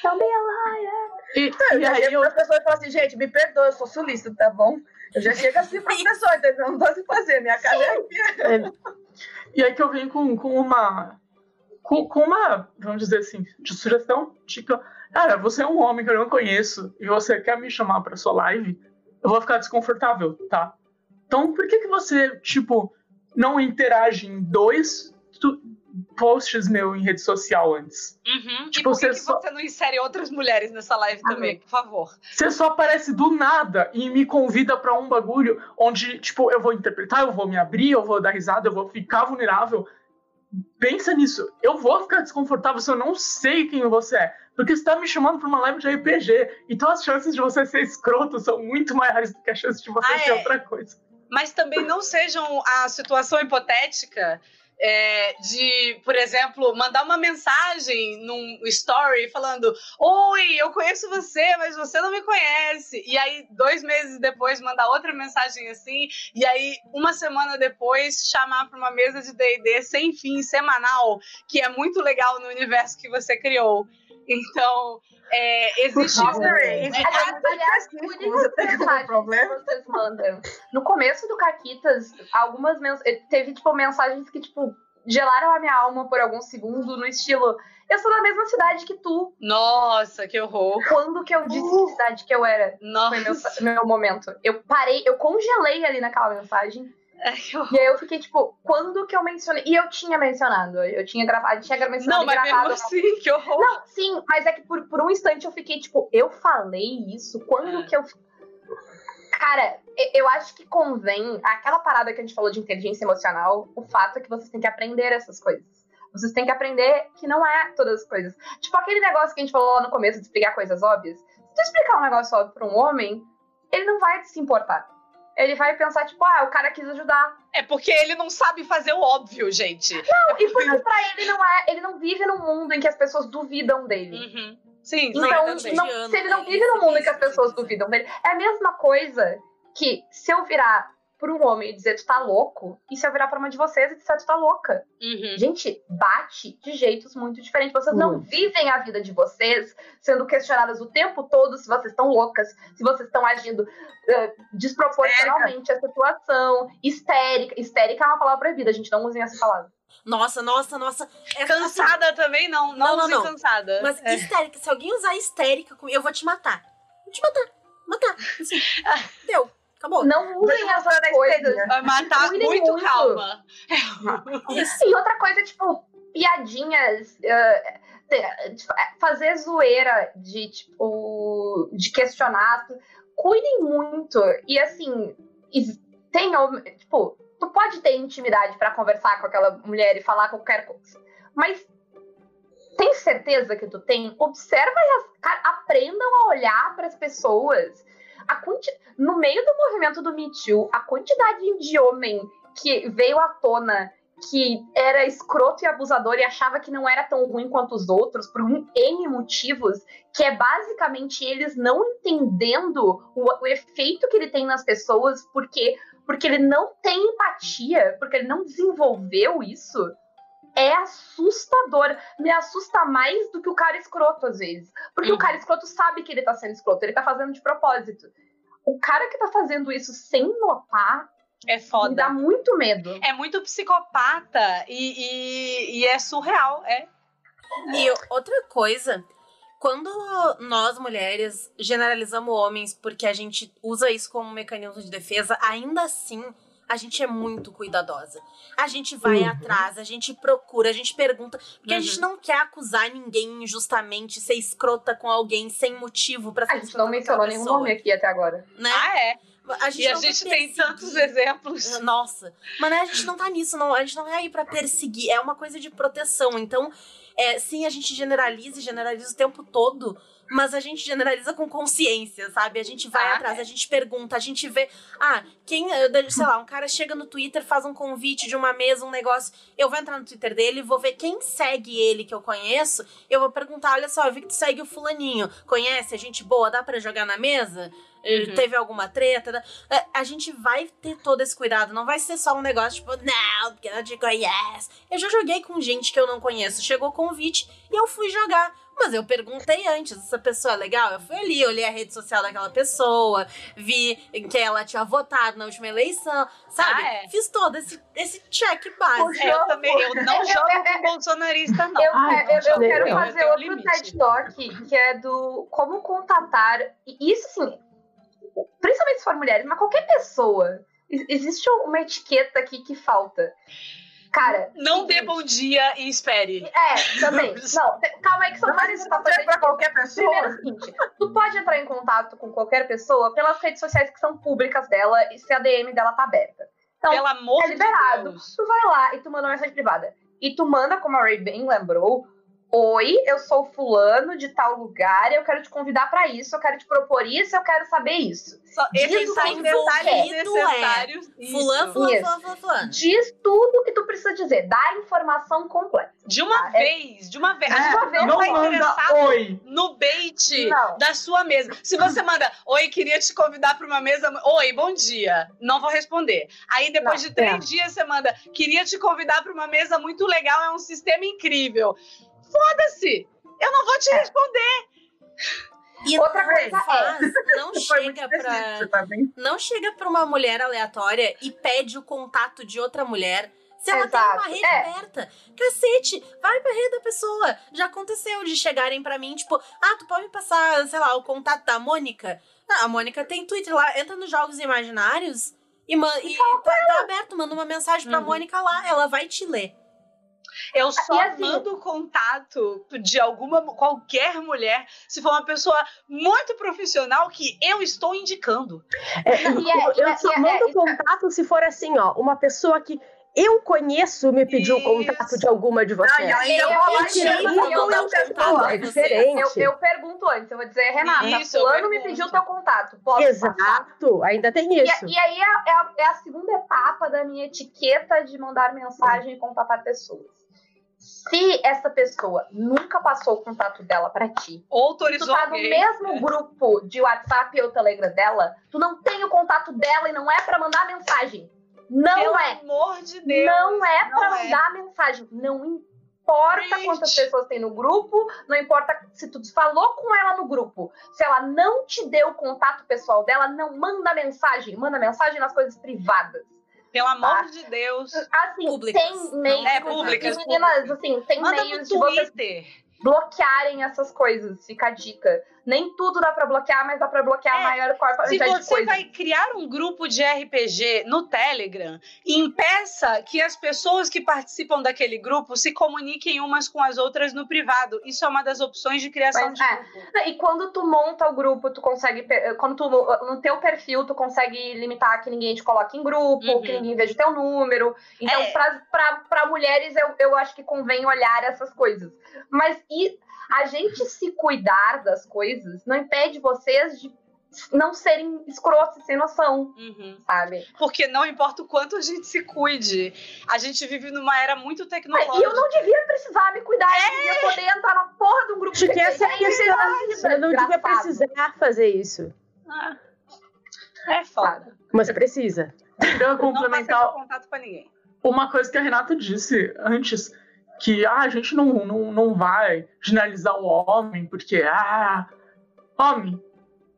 Don't be a liar. E, e aí eu... as pessoas falam assim, gente, me perdoa, eu sou sulista, tá bom? Eu já chego assim pra pessoa, entendeu? Não se fazer, minha cara é aqui. É. E aí que eu venho com, com uma. Com, com, uma, vamos dizer assim, de sugestão, tipo, cara, você é um homem que eu não conheço e você quer me chamar pra sua live, eu vou ficar desconfortável, tá? Então, por que que você, tipo, não interage em dois, tu, posts meu em rede social antes. Uhum. Tipo, e por que, você, só... você não insere outras mulheres nessa live ah, também, por favor? Você só aparece do nada e me convida para um bagulho onde, tipo, eu vou interpretar, eu vou me abrir, eu vou dar risada, eu vou ficar vulnerável. Pensa nisso. Eu vou ficar desconfortável se eu não sei quem você é. Porque você tá me chamando pra uma live de RPG. Então as chances de você ser escroto são muito maiores do que as chances de você ah, ser é. outra coisa. Mas também não sejam a situação hipotética é, de, por exemplo, mandar uma mensagem num story falando: Oi, eu conheço você, mas você não me conhece. E aí, dois meses depois, mandar outra mensagem assim. E aí, uma semana depois, chamar para uma mesa de DD sem fim, semanal, que é muito legal no universo que você criou. Então, é, existe easter egg. Aliás, por problema. vocês mandam. No começo do Caquitas, algumas mensagens. Teve, tipo, mensagens que, tipo, gelaram a minha alma por algum segundo, no estilo. Eu sou da mesma cidade que tu. Nossa, que horror. Quando que eu disse uh, que cidade que eu era? Nossa. Foi meu, meu momento. Eu parei, eu congelei ali naquela mensagem. É, e aí eu fiquei tipo, quando que eu mencionei? E eu tinha mencionado, eu tinha gravado, tinha mencionado Não, mas gravado. mesmo assim, que horror. Não, sim, mas é que por, por um instante eu fiquei tipo, eu falei isso? Quando é. que eu. Cara, eu acho que convém aquela parada que a gente falou de inteligência emocional, o fato é que vocês têm que aprender essas coisas. Vocês têm que aprender que não é todas as coisas. Tipo aquele negócio que a gente falou lá no começo de explicar coisas óbvias. Se tu explicar um negócio óbvio pra um homem, ele não vai se importar ele vai pensar, tipo, ah, o cara quis ajudar. É porque ele não sabe fazer o óbvio, gente. Não, e porque pra ele não é. Ele não vive num mundo em que as pessoas duvidam dele. Uhum. Sim, então, não, se ele não vive num mundo em que as pessoas duvidam dele, é a mesma coisa que se eu virar pra um homem e dizer tu tá louco, e se eu virar pra uma de vocês e disser tu tá louca. Uhum. Gente, bate de jeitos muito diferentes. Vocês não Muito. vivem a vida de vocês sendo questionadas o tempo todo se vocês estão loucas, se vocês estão agindo eh, desproporcionalmente à situação, histérica. Histérica é uma palavra proibida, gente, não usem essa palavra. Nossa, nossa, nossa. É- Cansada também não, não, Não, não, não. cansada. Mas É. histérica, se alguém usar histérica comigo, eu vou te matar. Vou te matar. Matar. Assim. Deu. Acabou. Não usem essas dar coisas. Vai matar Cuidem muito, muito. calma. Isso. E outra coisa, tipo, piadinhas. eh, fazer zoeira de, tipo, de questionar. Cuidem muito. E assim, tenham. Tipo, tu pode ter intimidade pra conversar com aquela mulher e falar qualquer coisa. Mas tem certeza que tu tem? Observa e as- aprendam a olhar para as pessoas. Quanti... No meio do movimento do Me Too, a quantidade de homem que veio à tona que era escroto e abusador e achava que não era tão ruim quanto os outros, por um N motivos, que é basicamente eles não entendendo o, o efeito que ele tem nas pessoas, porque, porque ele não tem empatia, porque ele não desenvolveu isso, é assustador. Me assusta mais do que o cara escroto, às vezes. Porque Uhum. o cara escroto sabe que ele tá sendo escroto, ele tá fazendo de propósito. O cara que tá fazendo isso sem notar, É me foda. dá muito medo. É muito psicopata e, e, e é surreal. É. E outra coisa, quando nós mulheres generalizamos homens porque a gente usa isso como mecanismo de defesa, ainda assim a gente é muito cuidadosa. A gente vai Uhum. atrás, a gente procura, a gente pergunta, porque a Uhum. gente não quer acusar ninguém injustamente, ser escrota com alguém sem motivo pra ser A gente não mencionou nenhum nome aqui até agora. né? Ah, é. A gente E a gente tem perseguir. tantos exemplos. Nossa, mas né, a gente não tá nisso, não. A gente não é aí pra perseguir, é uma coisa de proteção. Então, é, sim, a gente generaliza e generaliza o tempo todo, mas a gente generaliza com consciência, sabe? A gente vai Ah, atrás, a gente pergunta, a gente vê. Ah, quem, eh, sei lá, um cara chega no Twitter, faz um convite de uma mesa, um negócio. Eu vou entrar no Twitter dele, vou ver quem segue ele que eu conheço. Eu vou perguntar: olha só, eu vi que tu segue o Fulaninho. Conhece? É gente boa? Dá pra jogar na mesa? Eh, Uhum. Teve alguma treta? É, a gente vai ter todo esse cuidado. Não vai ser só um negócio tipo, não, porque eu não te conheço. Eu já joguei com gente que eu não conheço. Chegou o convite e eu fui jogar. Mas eu perguntei antes, essa pessoa é legal? Eu fui ali, olhei a rede social daquela pessoa, vi que ela tinha votado na última eleição, sabe? Ah, é. Fiz todo esse, esse check básico. É, eu também. Eu não Eu- jogo eu- com bolsonarista, não. Eu, Ai, que- eu- eu não, quero não, fazer um outro limite. TED Talk, que é do como contatar. E isso, assim, principalmente se for mulheres, mas qualquer pessoa. ex- Existe uma etiqueta aqui que falta. Cara. Não dê bom dia e espere. É, também. Não, calma aí que são várias situações. ser pra qualquer pessoa. Primeiro é o seguinte, tu pode entrar em contato com qualquer pessoa pelas redes sociais que são públicas dela e se a DM dela tá aberta. Então, Pelo amor é de liberado. Deus. Tu vai lá e tu manda uma mensagem privada. E tu manda, como a Ray bem lembrou, Oi, eu sou fulano de tal lugar, eu quero te convidar pra isso, eu quero te propor isso, eu quero saber isso. Só Diz esses o são que detalhes envolvido é necessários. Fulano, Isso. fulano, Isso. fulano, fulano, fulano. Diz tudo o que tu precisa dizer, dá a informação completa. De uma é- vez, de uma vez. É, gente uma vez, não tá manda interessado oi. no bait Não. da sua mesa. Se você manda, oi, queria te convidar para uma mesa. Oi, bom dia. Não vou responder. Aí depois Não, de três é. dias você manda, queria te convidar para uma mesa muito legal, é um sistema incrível. Foda-se! Eu não vou te responder. E Outra não coisa é- faz, não chega pra. específico, tá? Não chega pra uma mulher aleatória e pede o contato de outra mulher. Se ela Exato, tem uma rede é. aberta, cacete, vai pra rede da pessoa. Já aconteceu de chegarem pra mim, tipo, ah, tu pode me passar, sei lá, o contato da Mônica? Não, a Mônica tem Twitter lá, entra nos Jogos Imaginários e, man e tá, tá aberto, manda uma mensagem pra Uhum. Mônica lá, ela vai te ler. Eu só E assim- mando contato de alguma qualquer mulher se for uma pessoa muito profissional que eu estou indicando. É, E é- e eu é- só e é- mando é- contato se for assim, ó, uma pessoa que eu conheço me pediu o contato de alguma de vocês. E ainda Eu- eu- eu- eu- Não eu- é. É diferente. Eu, eu pergunto antes, eu vou dizer, Renata, Isso, fulano me pediu teu contato, posso passar? Exato, ainda tem E, isso. e aí é, é a, é a segunda etapa da minha etiqueta de mandar mensagem e contatar pessoas. Se essa pessoa nunca passou o contato dela pra ti, Ou tu tá no alguém. mesmo grupo de WhatsApp ou Telegram dela, tu não tem o contato dela e não é pra mandar mensagem. Não Pelo é. amor de Deus. Não é pra é. mandar mensagem. Não importa Gente. quantas pessoas tem no grupo, não importa se tu falou com ela no grupo. Se ela não te deu o contato pessoal dela, não manda mensagem. Manda mensagem nas coisas privadas. Pelo amor Tá. de Deus. Assim, Públicas. tem meios. É, públicas, Meninas, assim, tem Manda no meios de vocês Twitter. bloquearem essas coisas. Fica a dica. Nem tudo dá pra bloquear, mas dá pra bloquear É, a maior quantidade Se de você coisas. vai criar um grupo de RPG no Telegram, impeça que as pessoas que participam daquele grupo se comuniquem umas com as outras no privado. Isso é uma das opções de criação Mas, de é. grupo. E quando tu monta o grupo, tu consegue. Quando tu, no teu perfil, tu consegue limitar que ninguém te coloque em grupo, Uhum. que ninguém veja o teu número. Então, É. pra mulheres, eu, eu acho que convém olhar essas coisas. Mas e a gente se cuidar das coisas não impede vocês de não serem escrotos, sem noção, Uhum. sabe? Porque não importa o quanto a gente se cuide, a gente vive numa era muito E tecnológica. eu não devia precisar me cuidar, eu devia poder entrar na porra de um grupo Acho que de essa é a gente. questão. Eu não devia precisar fazer isso. Ah, É foda. Mas precisa. Queria Não passei complementar seu contato pra ninguém. uma coisa que a Renata disse antes, que ah, a gente não, não, não vai generalizar o homem, porque, ah, homem,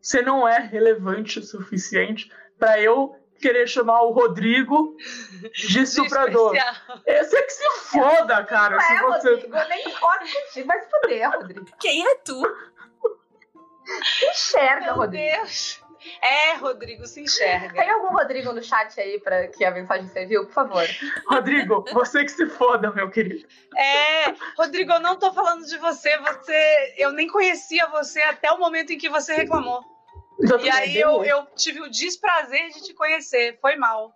você não é relevante o suficiente para eu querer chamar o Rodrigo de estuprador. Esse é que se foda, cara. Não se é, você... Rodrigo, eu nem contigo, vai se fuder, Rodrigo. Quem é tu? Enxerga, Meu Rodrigo. Deus. É, Rodrigo, se enxerga. Tem algum Rodrigo no chat aí pra que a mensagem você viu, por favor? Rodrigo, você que se foda, meu querido. É, Rodrigo, eu não tô falando de você, você. Eu nem conhecia você até o momento em que você reclamou. E aí eu, eu tive o desprazer de te conhecer. Foi mal.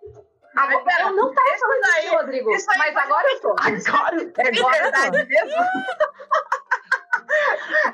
Agora, pera, eu não tava falando aí- de ti, Rodrigo, mas agora eu tô. Agora, É Agora verdade mesmo?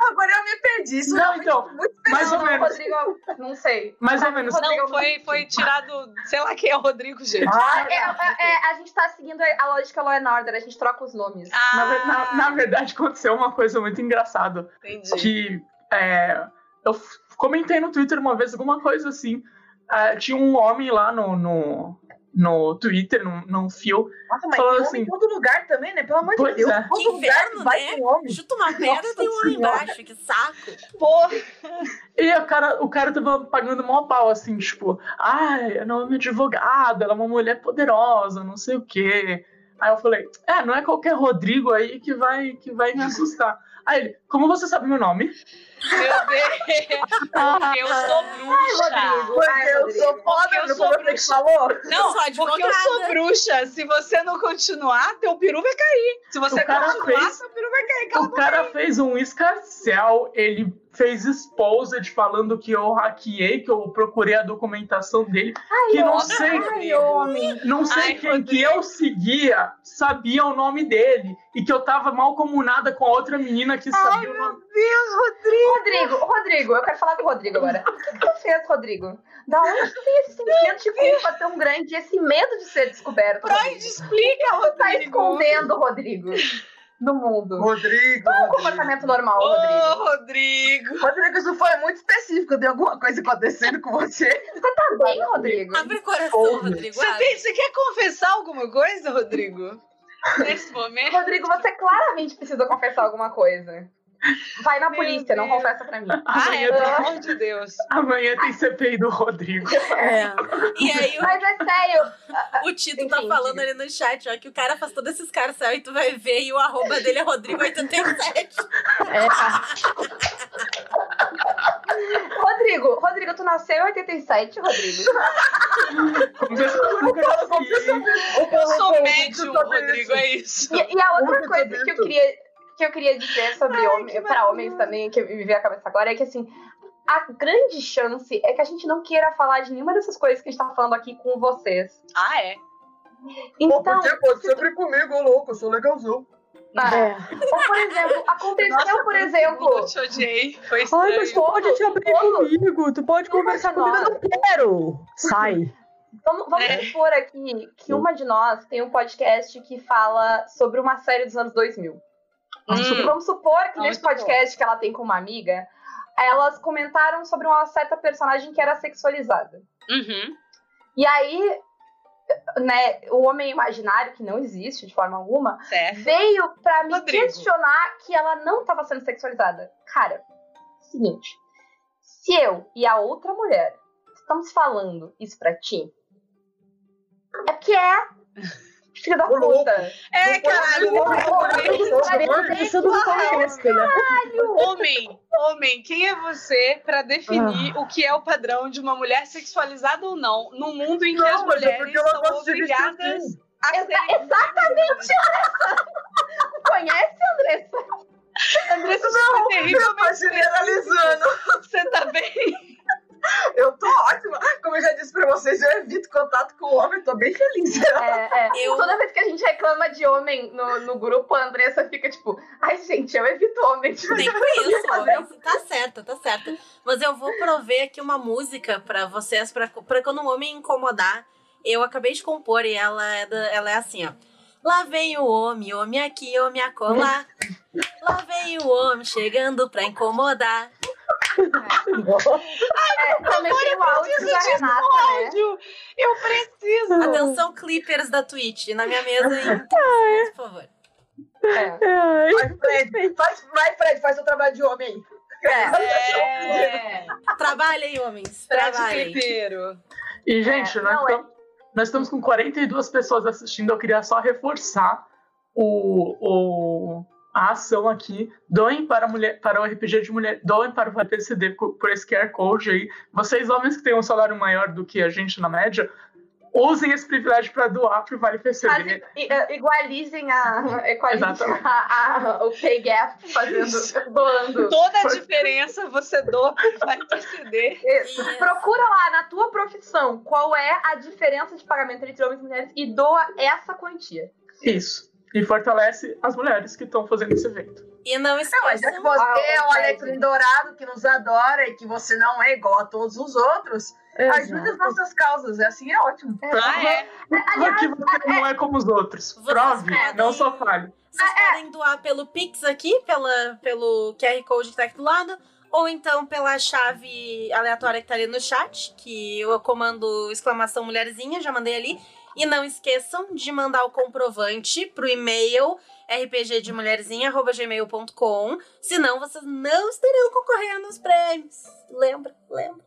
Agora eu me perdi. Isso Não, então, é muito mais ou Não, menos. Rodrigo, não sei. Mais ou menos. Não, foi, foi tirado. Sei lá quem é o Rodrigo, gente. Ah, É, é, é, a gente tá seguindo a lógica Law and Order, a gente troca os nomes. Na, ver- na- Ah, na verdade, aconteceu uma coisa muito engraçada. entendi. que é, eu comentei no Twitter uma vez alguma coisa assim. É, tinha um homem lá no, no, no Twitter, num, num fio. Nossa, mas homem assim, em todo lugar também, né? Pelo amor de Deus. é. Todo Que lugar inferno, vai né? tem homem. Chuta uma pedra, tem um lá Senhora. embaixo, que saco. Porra. E o cara, o cara tava pagando mó pau, assim, tipo, ai, ela é uma advogada, ela é uma mulher poderosa, não sei o quê. Aí eu falei, é, não é qualquer Rodrigo aí que vai, que vai me assustar. Aí ele, como você sabe meu nome? Meu Deus. Porque eu sou bruxa. Rodrigo. Porque Ai, eu Rodrigo. sou Porque foda, eu sou foi você que bruxa. falou? Não, porque eu sou bruxa. Se você não continuar, teu peru vai cair. Se você O cara continuar, fez- teu peru vai cair. Cala O cara fez um escarcel, ele fez exposed falando que eu hackeei, que eu procurei a documentação dele, que não sei, Ai, homem. não sei Ai, quem que eu seguia sabia o nome dele e que eu tava mal comunada com a outra menina que sabia o nome. Rodrigo, Rodrigo, eu quero falar com o Rodrigo agora. O que tu fez, Rodrigo? Da onde tu tem esse sentimento de culpa tão grande, esse medo de ser descoberto? Freud, Rodrigo? explica, Tu tá Rodrigo. escondendo, Rodrigo, no mundo. Rodrigo. Não é um comportamento normal, Ô, Rodrigo. Rodrigo. Rodrigo, isso foi muito específico. Tem alguma coisa acontecendo com você? Tá bem, Rodrigo? Abre o coração. Rodrigo. Você, tem- você quer confessar alguma coisa, Rodrigo? Nesse momento? Rodrigo, você claramente precisa confessar alguma coisa. Vai na Meu polícia, não Deus. confessa pra mim. Ah, é, pelo amor de Deus. amanhã tem CPI do Rodrigo. É. E aí o, Mas é sério, o Tito tá Enfim, falando diga. ali no chat, ó, que o cara faz todos esses carcel e tu vai ver e o arroba dele é Rodrigo87. É, Rodrigo, Rodrigo, tu nasceu em 87, Rodrigo. Como você. Eu sou sabe Rodrigo, é isso. E, e a outra coisa que eu tá queria que eu queria dizer sobre homem, para homens também, que me veio à cabeça agora, é que assim, a grande chance é que a gente não queira falar de nenhuma dessas coisas que a gente tá falando aqui com vocês. Ah, é? Então, pode sempre comigo, louco. Eu sou legalzão. ah, é. ou por exemplo, aconteceu, por exemplo, Eu te odiei. Foi Ai, mas estranho. pode te abrir comigo. Tu pode conversar comigo. Eu não quero. Sai. Vamos, vamos É. supor aqui que uma de nós tem um podcast que fala sobre uma série dos anos 2000. E Hum, vamos supor que Vamos nesse supor. podcast que ela tem com uma amiga, elas comentaram sobre uma certa personagem que era sexualizada. uhum. E aí, né, o homem imaginário, que não existe de forma alguma, Certo. veio pra me Rodrigo. questionar que ela não estava sendo sexualizada. Cara, seguinte. Se eu e a outra mulher estamos falando isso pra ti, é porque é. Filho da Ô, louco. puta. É, caralho. Homem, homem, quem é você pra definir o que é o padrão de uma mulher sexualizada ou não, no mundo em que Não, as é mulheres são obrigadas assim. a Exa- serem... exatamente, Andressa! Conhece, Andressa? Andressa, isso foi Tá terrivelmente generalizando. Você tá bem? Eu tô ótima. Como eu já disse pra vocês, eu evito contato com o homem, tô bem feliz. É, é. Eu- Toda vez que a gente reclama de homem no, no grupo, a Andressa fica tipo, ai, gente, eu evito homem. Tipo, Nem por isso, mas tá certa, tá certa. Mas eu vou prover aqui uma música pra vocês, pra, pra quando um homem incomodar. Eu acabei de compor e ela é, da- ela é assim, ó. Lá vem o homem, homem aqui, homem acolá. Lá vem o homem chegando pra incomodar. É, também tem o áudio da Renata, né? Eu preciso. Atenção, clippers da Twitch, na minha mesa em 30 segundos, por favor. É. Vai, Fred, faz, vai, Fred, faz seu trabalho de homem aí. É, Trabalhem, homens. Fred Trabalhem. Clipeiro. E, gente, nós, não, é- estamos, nós estamos com 42 pessoas assistindo. Eu queria só reforçar o, o, a ação aqui. Doem para, mulher, para o RPG de mulher. Doem para o VPCD por, por esse QR Code aí. Vocês, homens que têm um salário maior do que a gente na média, usem esse privilégio para doar para o Vale PCD. Igualizem a, equalizem a, a- o pay gap fazendo, doando. Toda a diferença você doa interceder. Isso. Isso. Procura lá na tua profissão qual é a diferença de pagamento entre homens e mulheres e doa essa quantia. Isso. E fortalece as mulheres que estão fazendo esse evento. E não Não, mas já que esqueçam. você Ah, é o. Alecrim Dourado, que nos adora e que você não é igual a todos os outros, ajude as nossas causas. Assim é ótimo. Ah, é? Porque você não é como os outros. Vocês Prove, podem- não só fale. Vocês podem doar pelo Pix aqui, pela, pelo QR Code que tá aqui do lado, ou então pela chave aleatória que tá ali no chat, que eu comando exclamação mulherzinha, já mandei ali. E não esqueçam de mandar o comprovante pro e-mail rpgdemulherzinha.gmail.com, senão vocês não estarão concorrendo aos prêmios. Lembra? Lembra?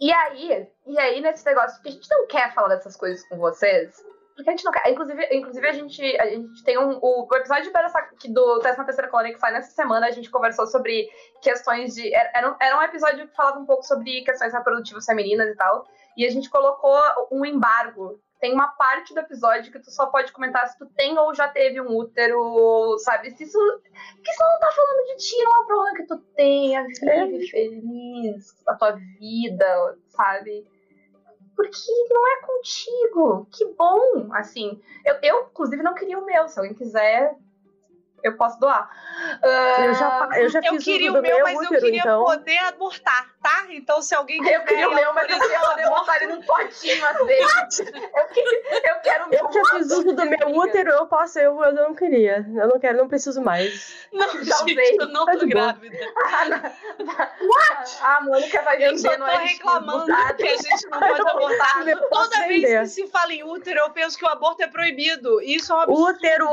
E aí, e aí nesse negócio, porque a gente não quer falar dessas coisas com vocês, porque a gente não quer. Inclusive, inclusive a, gente, a gente tem um. O, o episódio de do Teste na Terceira Colônia que sai nessa semana, a gente conversou sobre questões de. Era, era um episódio que falava um pouco sobre questões reprodutivas femininas e tal. E a gente colocou um embargo. Tem uma parte do episódio que tu só pode comentar se tu tem ou já teve um útero, sabe? Se isso. Porque isso não tá falando de ti, não é um problema que tu tenha, vive feliz a tua vida, sabe? Porque não é contigo. Que bom, assim. Eu, eu, inclusive, não queria o meu. Se alguém quiser, eu posso doar. Ah, Eu já, eu já Eu fiz queria o meu, meu mas eu útero, queria então. poder abortar, tá? Então, se alguém eu queria o meu, mas eu queria poder abortar. botar ele num potinho às vezes. eu, queria, eu quero o meu. Eu já fiz uso do meu útero, eu posso, eu, eu não queria. Eu não quero, não preciso mais. Não, Já gente, usei. eu não Tá tô boa. grávida. What? A Mônica vai Eu só vender tô no LX reclamando que a gente não pode abortar. Eu posso Toda vez que se fala em útero, eu penso que o aborto é proibido. Isso é um absurdo. Útero,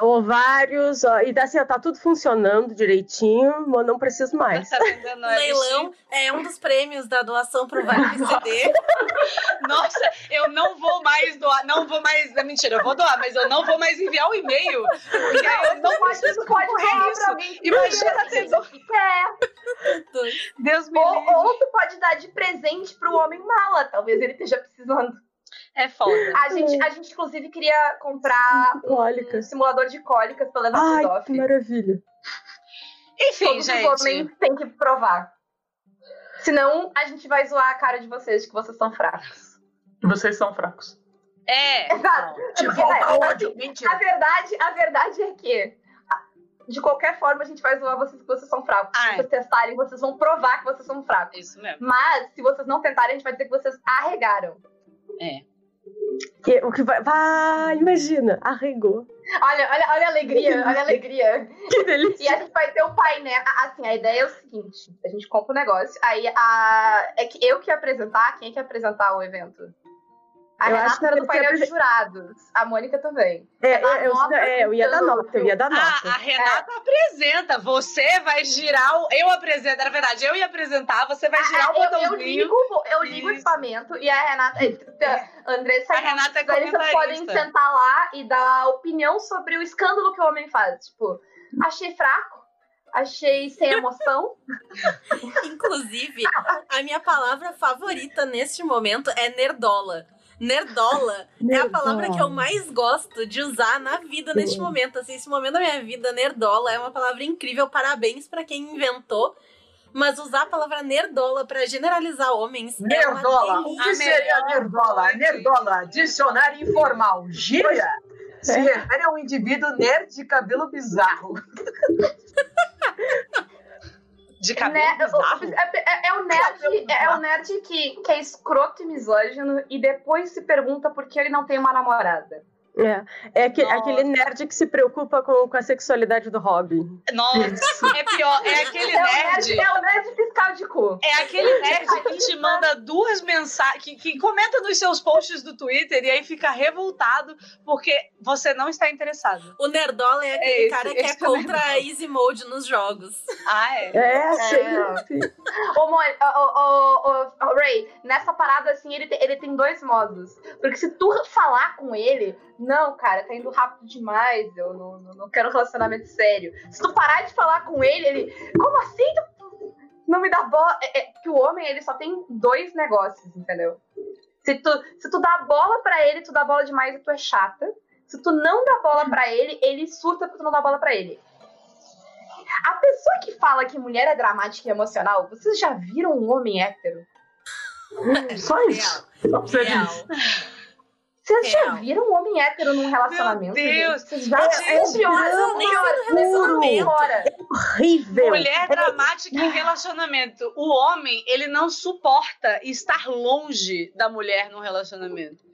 ovários, ó, e assim, ó, tá tudo funcionando direitinho, mas não preciso mais. Tá vendendo leilão é um dos prêmios da doação pro Vale PCD. Nossa, eu não vou mais doar, não vou mais. é Mentira, eu vou doar, mas eu não vou mais enviar o e-mail. Porque aí eu não pode, preciso pode isso. alguém que Imagina ter do... que quer. Deus me Ou, livre. ou tu pode dar de presente pro homem mala. Talvez ele esteja precisando. É foda. A gente, a gente inclusive, queria comprar um simulador de cólicas pra levar Ai, pro que Doff. maravilha. Enfim, Todos os gente. homens têm que provar. Senão, a gente vai zoar a cara de vocês de que vocês são fracos. E vocês são fracos. É. Exato. De volta é, ao assim, ódio. A Mentira. verdade, a verdade é que, de qualquer forma, a gente vai zoar vocês que vocês são fracos. Ai. Se vocês testarem, vocês vão provar que vocês são fracos. Isso mesmo. Mas, se vocês não tentarem, a gente vai dizer que vocês arregaram. É. Que- o que vai. Vai, imagina, arregou. Olha, olha, olha a alegria, olha a alegria. Que delícia. E a gente vai ter o painel. a- Assim, a ideia é o seguinte: a gente compra o negócio, aí a. É que eu que ia apresentar, quem é que ia apresentar o evento? A Eu acho Renata que era do painel de jurados. A Mônica também. É, eu, eu, nota é, eu ia dar nota, eu ia dar Ah, nota. a Renata apresenta. Você vai girar o. Eu apresento, na verdade, eu ia apresentar, você vai girar o Ah, eu, eu botãozinho. ligo, eu ligo o equipamento e a Renata. A Andressa A Renata é Daí vocês podem sentar lá e dar opinião sobre o escândalo que o homem faz. Tipo, achei fraco, achei sem emoção. Inclusive, a minha palavra favorita neste momento é nerdola. Nerdola é a palavra que eu mais gosto de usar na vida neste momento. Assim, esse momento da minha vida, nerdola, é uma palavra incrível. Parabéns pra quem inventou. Mas usar a palavra nerdola pra generalizar homens Nerdola. é O que seria nerdola? Nerdola, dicionário informal. Gíria se refere a um indivíduo nerd de cabelo bizarro. De cabelo Né, bizarro. É, é- é o nerd, é, o nerd que, que é escroto e misógino e depois se pergunta por que ele não tem uma namorada. É, é aque- Nossa. aquele nerd que se preocupa com, com a sexualidade do Robin. Nossa, é pior. É aquele É o nerd, nerd. é o nerd fiscal de cu. É aquele nerd que te manda duas mensagens, que, que comenta nos seus posts do Twitter e aí fica revoltado porque você não está interessado. O nerdola é aquele É esse, cara que esse é contra a easy mode nos jogos. Ah, é? É, sempre. Ô, Mon, ô, ô, ô, ô, Ray, nessa parada assim, ele tem, ele tem dois modos. Porque se tu falar com ele, não, cara, tá indo rápido demais, eu não, não, não quero um relacionamento sério. Se tu parar de falar com ele, ele, como assim? Tu não me dá bola. É, é que o homem, ele só tem dois negócios, entendeu? Se tu, se tu dá bola pra ele, tu dá bola demais e tu é chata. Se tu não dá bola pra ele, ele surta porque tu não dá bola pra ele. A pessoa que fala que mulher é dramática e emocional, vocês já viram um homem hétero? Só isso. Real. Só precisa Real. disso. Vocês já viram um homem hétero num relacionamento? Deus! gente? Vocês já É- é pior, não, nem pior, no relacionamento. Fora. Horrível. Mulher dramática em relacionamento. O homem, ele não suporta estar longe da mulher no relacionamento.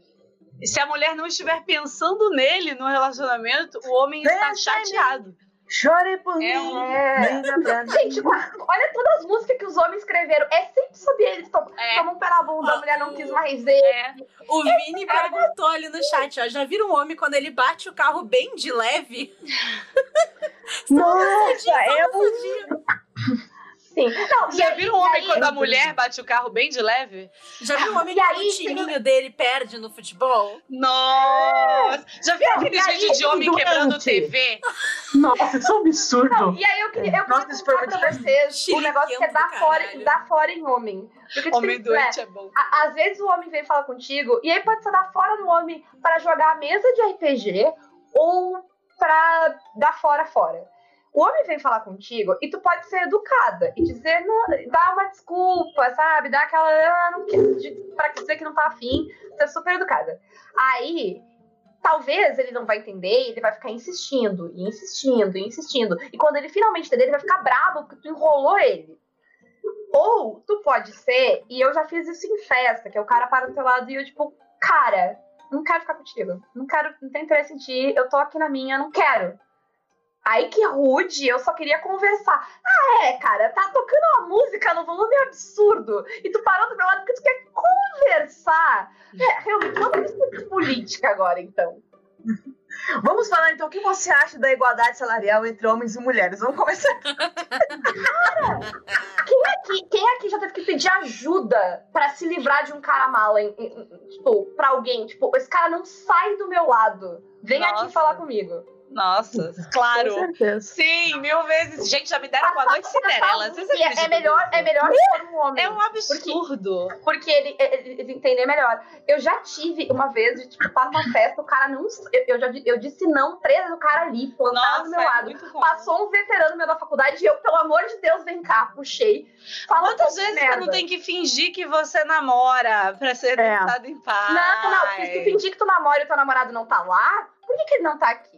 E se a mulher não estiver pensando nele no relacionamento, o homem está Pensa chateado. Chore por É mim. É. Gente, olha todas as músicas que os homens escreveram. É sempre sobre eles. Tom, É. Tomam pela bunda, a mulher não quis mais ver. É. O Vini perguntou ali no chat, ó. Já viram um homem quando ele bate o carro bem de leve? Nossa, é Tadinho. Sim. Não, Já aí- viram um homem aí- quando a mulher bate o carro bem de leve? Já viu um homem quando aí, o timinho dele perde no futebol? Nossa! Já viram Não, aqueles e aí, vídeos de homem doente. quebrando TV? Nossa, isso é um absurdo. Não, e aí eu queria, eu Nossa, queria isso foi muito pra vocês o negócio que é dar fora, dar fora em homem. Porque, tipo, Homem né, doente é bom. a- às vezes o homem vem falar contigo, e aí pode ser dar fora no homem para jogar a mesa de RPG ou pra dar fora fora. O homem vem falar contigo e tu pode ser educada e dizer, não, dar uma desculpa, sabe? Dar aquela, ah, não pra dizer que não tá afim, ser super educada. Aí, talvez ele não vai entender e ele vai ficar insistindo, e insistindo, e insistindo. E quando ele finalmente entender, ele vai ficar bravo porque tu enrolou ele. Ou tu pode ser, e eu já fiz isso em festa, que é o cara para do teu lado e eu, tipo, cara, não quero ficar contigo. Não quero, não tenho interesse em ti, eu tô aqui na minha, não quero. Aí que rude, eu só queria conversar. Ah, é, cara, tá tocando uma música no volume absurdo. E tu parou do meu lado porque tu quer conversar. É, realmente, vamos discutir política agora, então. Vamos falar então o que você acha da igualdade salarial entre homens e mulheres. Vamos começar. Quem aqui, quem aqui já teve que pedir ajuda pra se livrar de um cara mala, em- em- tipo, pra alguém? Tipo, esse cara não sai do meu lado. Vem Nossa. aqui falar comigo. Nossa, claro. Sim, mil vezes. Gente, já me deram boa noite Cinderela. Vocês é, é melhor, é melhor se for um homem. É um absurdo. Porque ele, ele, ele entender melhor. Eu já tive uma vez de, tipo, estar numa festa, o cara não. Eu, eu já eu disse não, preso o cara ali, plantado do meu Nossa, é lado. Passou um veterano meu da faculdade e eu, pelo amor de Deus, vem cá, puxei. Fala Quantas vezes você não tem que fingir que você namora pra ser É. em paz? Não, não, porque se tu fingir que tu namora e teu namorado não tá lá, por que, que ele não tá aqui?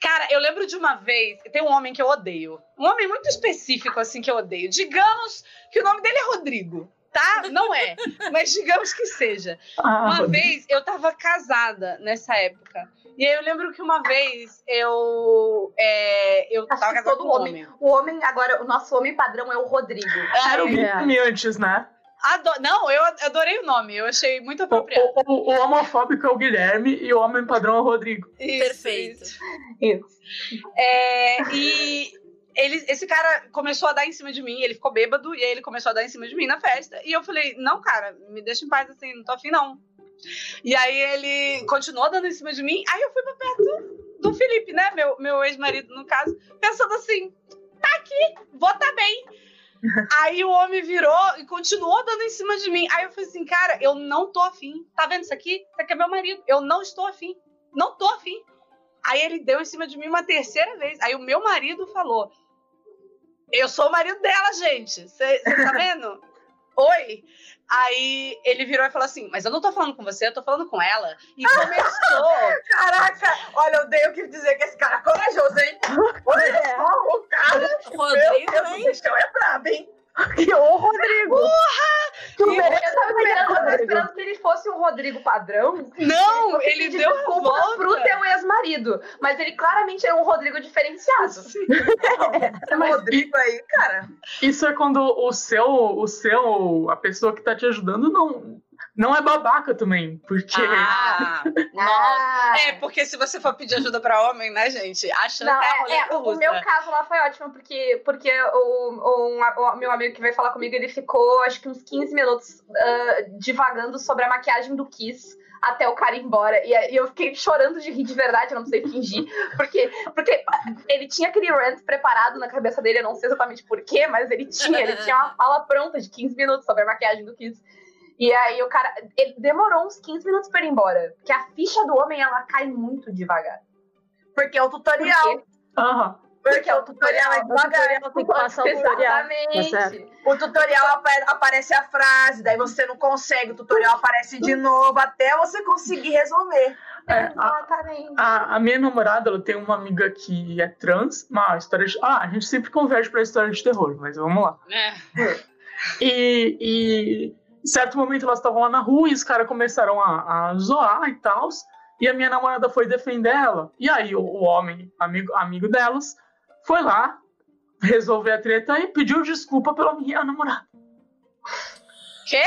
Cara, eu lembro de uma vez, tem um homem que eu odeio. Um homem muito específico, assim, que eu odeio. Digamos que o nome dele é Rodrigo. tá? Não é. Mas digamos que seja. Ah, Uma Rodrigo. vez eu tava casada nessa época. E aí eu lembro que uma vez eu. É, eu Acho tava casada todo com um homem. O homem, agora, o nosso homem padrão é o Rodrigo. Era o É, Guilherme antes, né? Ado- Não, eu adorei o nome. Eu achei muito apropriado. o- o- o homofóbico é o Guilherme e o homem padrão é o Rodrigo. Isso, Perfeito. isso. Isso. É, e ele, esse cara começou a dar em cima de mim, ele ficou bêbado, e aí ele começou a dar em cima de mim na festa. E eu falei, não, cara, me deixa em paz assim, não tô afim, não. E aí ele continuou dando em cima de mim, aí eu fui pra perto do Felipe, né? Meu, meu ex-marido, no caso, pensando assim, tá aqui, vou tá bem. Aí o homem virou e continuou dando em cima de mim. Aí eu falei assim, cara, eu não tô afim. Tá vendo isso aqui? Isso aqui é meu marido. Eu não estou afim. Não tô afim. Aí ele deu em cima de mim uma terceira vez. Aí o meu marido falou: Eu sou o marido dela, gente. Você tá vendo? Oi. Aí ele virou e falou assim: Mas eu não tô falando com você, eu tô falando com ela. E começou. Caraca, olha, eu dei, eu queria dizer que esse cara é corajoso, hein? Olha só, o cara, Rodrigo, meu Deus, hein? o bichão é brabo, hein? Que ô, Rodrigo! Tu Eu merece tava comer, esperando, eu tava esperando que ele fosse um Rodrigo padrão. Não, ele Pedir deu a desculpas pro teu ex-marido. Mas ele claramente é um Rodrigo diferenciado. Esse Rodrigo aí, cara. Isso é quando o seu, o seu, a pessoa que tá te ajudando não, não é babaca também. Porque Ah, nossa. Ah. É, porque se você for pedir ajuda pra homem, né, gente? A chance Não, é, é, é, o, meu caso lá foi ótimo, porque, porque o, o, um- o meu amigo que veio falar comigo, ele ficou acho que uns 15 minutos ah, divagando sobre a maquiagem do Kiss até o cara ir embora. E, eu fiquei chorando de rir de verdade, eu não sei fingir. Porque, porque ele tinha aquele rant preparado na cabeça dele, eu não sei exatamente porquê, mas ele tinha, ele tinha uma fala pronta de 15 minutos sobre a maquiagem do Kiss. E aí o cara. Ele demorou uns 15 minutos pra ir embora. Porque a ficha do homem, ela cai muito devagar. Porque é o tutorial. Porque- Aham. Porque o tutorial é O tutorial devagar. tem que passar o tutorial. Exatamente. Tá. O tutorial apa- aparece a frase, daí você não consegue, o tutorial aparece de novo até você conseguir resolver. É, a, Exatamente. a, a minha namorada, ela tem uma amiga que é trans, uma história de. Ah, a gente sempre converge pra história de terror, mas vamos lá. É. E, e em certo momento elas estavam lá na rua e os caras começaram a, a zoar e tal. E a minha namorada foi defender ela. E aí o, o homem, amigo, amigo delas, foi lá resolver a treta e pediu desculpa pela minha namorada. Quê?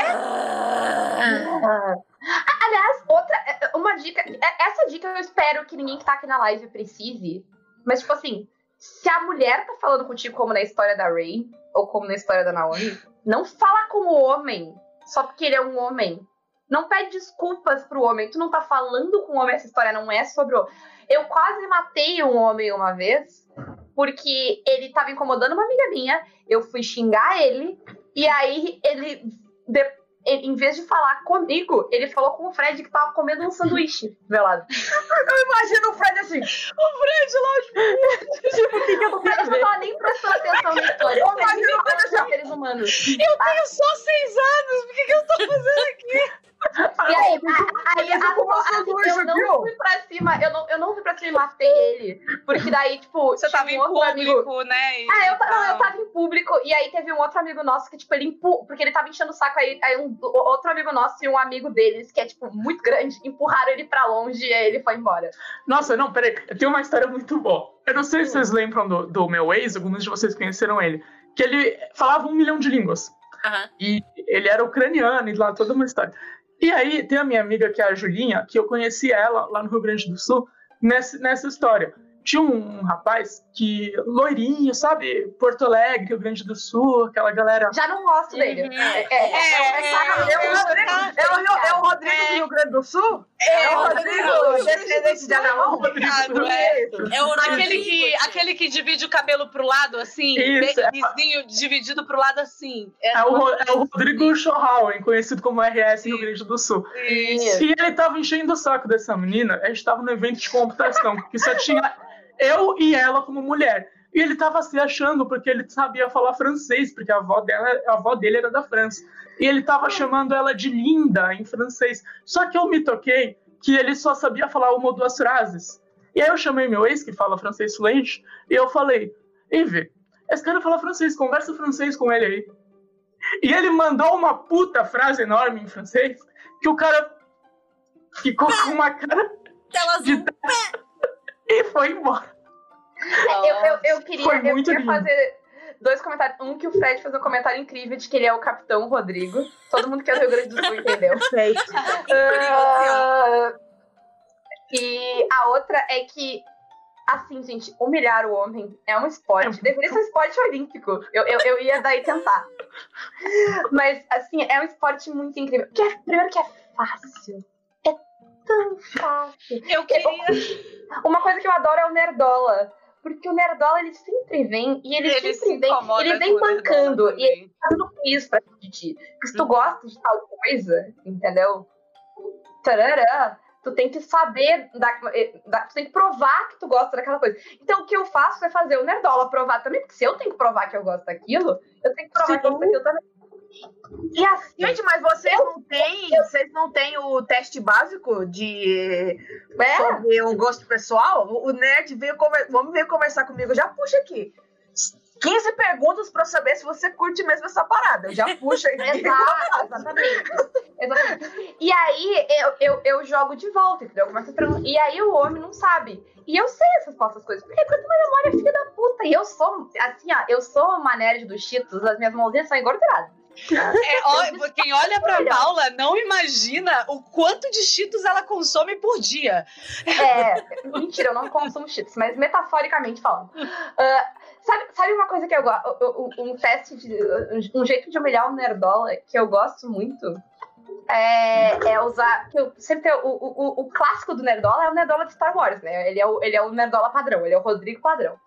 Aliás, outra. Uma dica. Essa dica eu espero que ninguém que tá aqui na live precise. Mas, tipo assim, se a mulher tá falando contigo como na história da Ray, ou como na história da Naomi, não fala com o homem só porque ele é um homem. Não pede desculpas pro homem. Tu não tá falando com o homem, essa história não é sobre o. Eu quase matei um homem uma vez, porque ele tava incomodando uma amiga minha. Eu fui xingar ele, e aí ele. de- ele, em vez de falar comigo, ele falou com o Fred que tava comendo um sanduíche velado. Imagina o Fred assim. Tipo, o que, que eu tô O Fred não tava nem prestando atenção na história. Eu- Ele são seres humanos. Eu tenho só seis anos, por que, que eu tô fazendo aqui? E aí, aí Mas a- a- eu não viu? fui pra cima, eu não, eu não fui pra cima e matei ele. Porque daí, tipo, Você tava um em outro público, amigo. né? e Ah, eu, não, eu tal. tava em público, e aí teve um outro amigo nosso que, tipo, ele empu... Porque ele tava enchendo o saco aí, aí um outro amigo nosso e um amigo deles, que é, tipo, muito grande, empurraram ele pra longe e aí ele foi embora. Nossa, não, peraí, eu tenho uma história muito boa. Eu não sei se vocês lembram do, do meu ex, alguns de vocês conheceram ele. Que ele falava um milhão de línguas. Aham. E ele era ucraniano e lá toda uma história. E aí tem a minha amiga que é a Julinha, que eu conheci ela lá no Rio Grande do Sul, nessa, nessa história. Tinha um rapaz que, loirinho, sabe? Porto Alegre, Rio Grande do Sul, aquela galera. Já não gosto dele. Uhum. É, é, É, é, é, É o Rodrigo, é o, Rio- é o Rodrigo É. do Rio Grande do Sul? É, É o Rodrigo, descendente de Anamão? É. É o Aquele Rodrigo, que, aquele que divide o cabelo pro lado assim, é. vizinho dividido pro lado assim. É, É o, Ro- é o Rodrigo Schohauen, conhecido como RS Rio Grande do Sul. isso. E ele tava enchendo o saco dessa menina. A gente tava no evento de computação, que só tinha eu e ela como mulher. E ele tava se achando porque ele sabia falar francês, porque a avó, dela, a avó dele era da França. E ele tava chamando ela de linda em francês. Só que eu me toquei que ele só sabia falar uma ou duas frases. E aí eu chamei meu ex, que fala francês fluente, e eu falei: Ive, esse cara fala francês, conversa francês com ele aí. E ele mandou uma puta frase enorme em francês que o cara ficou com uma cara de e foi embora. Eu, eu, eu queria, Foi eu queria fazer dois comentários. Um que o Fred fez um comentário incrível de que ele é o Capitão Rodrigo. Todo mundo que é do Rio Grande do Sul entendeu. Perfeito. Ah, e a outra é que, assim, gente, humilhar o homem é um esporte. É Deveria ser um esporte olímpico. Eu, eu, eu ia daí tentar. Mas, assim, é um esporte muito incrível. Que é- primeiro que é fácil. É tão fácil. Eu queria. Uma coisa que eu adoro é o Nerdola. Porque o Nerdola, ele sempre vem e ele, Ele se sempre vem. incomoda Ele vem bancando. E ele fazendo quiz pra de ti. Porque se tu Uhum. gosta de tal coisa, entendeu? Tarará, tu tem que saber, da, da- tu tem que provar que tu gosta daquela coisa. Então o que eu faço é fazer o Nerdola provar também, porque se eu tenho que provar que eu gosto daquilo, eu tenho que provar que eu gosto daquilo também. E assim, Gente, mas vocês não têm, vocês não têm o teste básico de é, um gosto pessoal? O nerd veio conver... vamos ver conversar comigo, já puxa aqui. 15 perguntas pra eu saber se você curte mesmo essa parada. Eu já puxo aqui. Exato, exatamente. exatamente. E aí eu, eu, eu jogo de volta, entendeu? Eu começo a E aí o homem não sabe. E eu sei essas essas coisas. Porque quando minha memória é filha da puta. E eu sou, assim, ó, eu sou uma nerd dos Cheetos, as minhas mãozinhas são engorduradas. É, ó, quem olha pra Paula não imagina o quanto de cheetos ela consome por dia. É, mentira, eu não consumo Cheetos, mas metaforicamente falando. Ah, sabe, sabe uma coisa que eu gosto? Um teste de. Um jeito de humilhar o Nerdola que eu gosto muito. É, é usar. Eu sempre tenho, o, o, o clássico do Nerdola é o Nerdola de Star Wars, né? Ele é o, ele é o Nerdola padrão, ele é o Rodrigo padrão.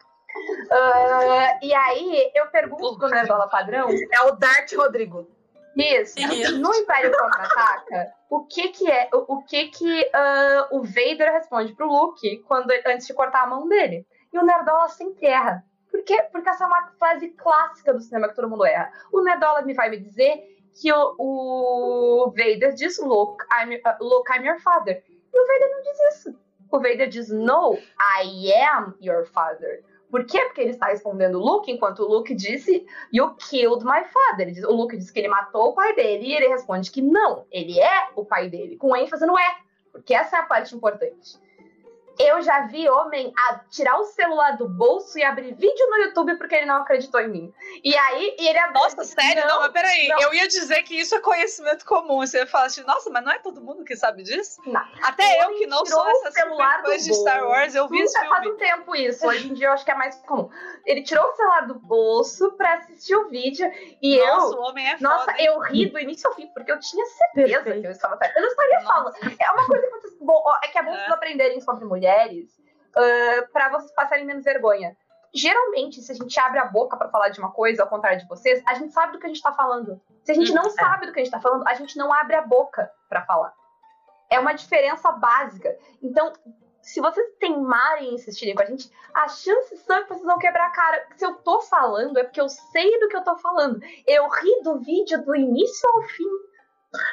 Ah, e aí eu pergunto pro Nerdola padrão É o Dart Rodrigo. isso. Isso. No Império Contra-Ataca, o que que é, o, o que que ah, o Vader responde pro Luke quando antes de cortar a mão dele? E o Nerdola sempre erra. Por quê? Porque essa é uma frase clássica do cinema que todo mundo erra. O Nerdola me vai me dizer que o, o Vader diz Luke I'm, uh, Luke, I'm your father. E o Vader não diz isso. O Vader diz No, I am your father. Por quê? Porque ele está respondendo Luke, enquanto o Luke disse You killed my father. O Luke diz que ele matou o pai dele e ele responde que não, ele é o pai dele, com ênfase no é, porque essa é a parte importante. Eu já vi homem a tirar o celular do bolso e abrir vídeo no YouTube porque ele não acreditou em mim. E aí e ele abriu- Nossa, sério? Não, mas peraí. não. Eu ia dizer que isso é conhecimento comum. Você ia falar assim, nossa, mas não é todo mundo que sabe disso? Não. Até eu homem que não sou essa celular do de Star Wars, eu vi Já faz um tempo isso. Hoje em dia eu acho que é mais comum. Ele tirou o celular do bolso pra assistir o vídeo e Nossa, eu. o homem é Nossa, foda. hein? eu ri do início ao fim, porque eu tinha certeza Perfeito. que eu estava certa. Eu não estaria falando. É uma coisa que vocês. É que é bom É. vocês aprenderem sobre mulheres ah, pra vocês passarem menos vergonha. Geralmente, se a gente abre a boca pra falar de uma coisa, ao contrário de vocês, a gente sabe do que a gente tá falando. Se a gente Hum, não sabe do que a gente tá falando, a gente não abre a boca pra falar. É uma diferença básica. Então, se vocês teimarem e insistirem com a gente, a chance são que vocês vão quebrar a cara. Se eu tô falando, é porque eu sei do que eu tô falando. Eu ri do vídeo do início ao fim.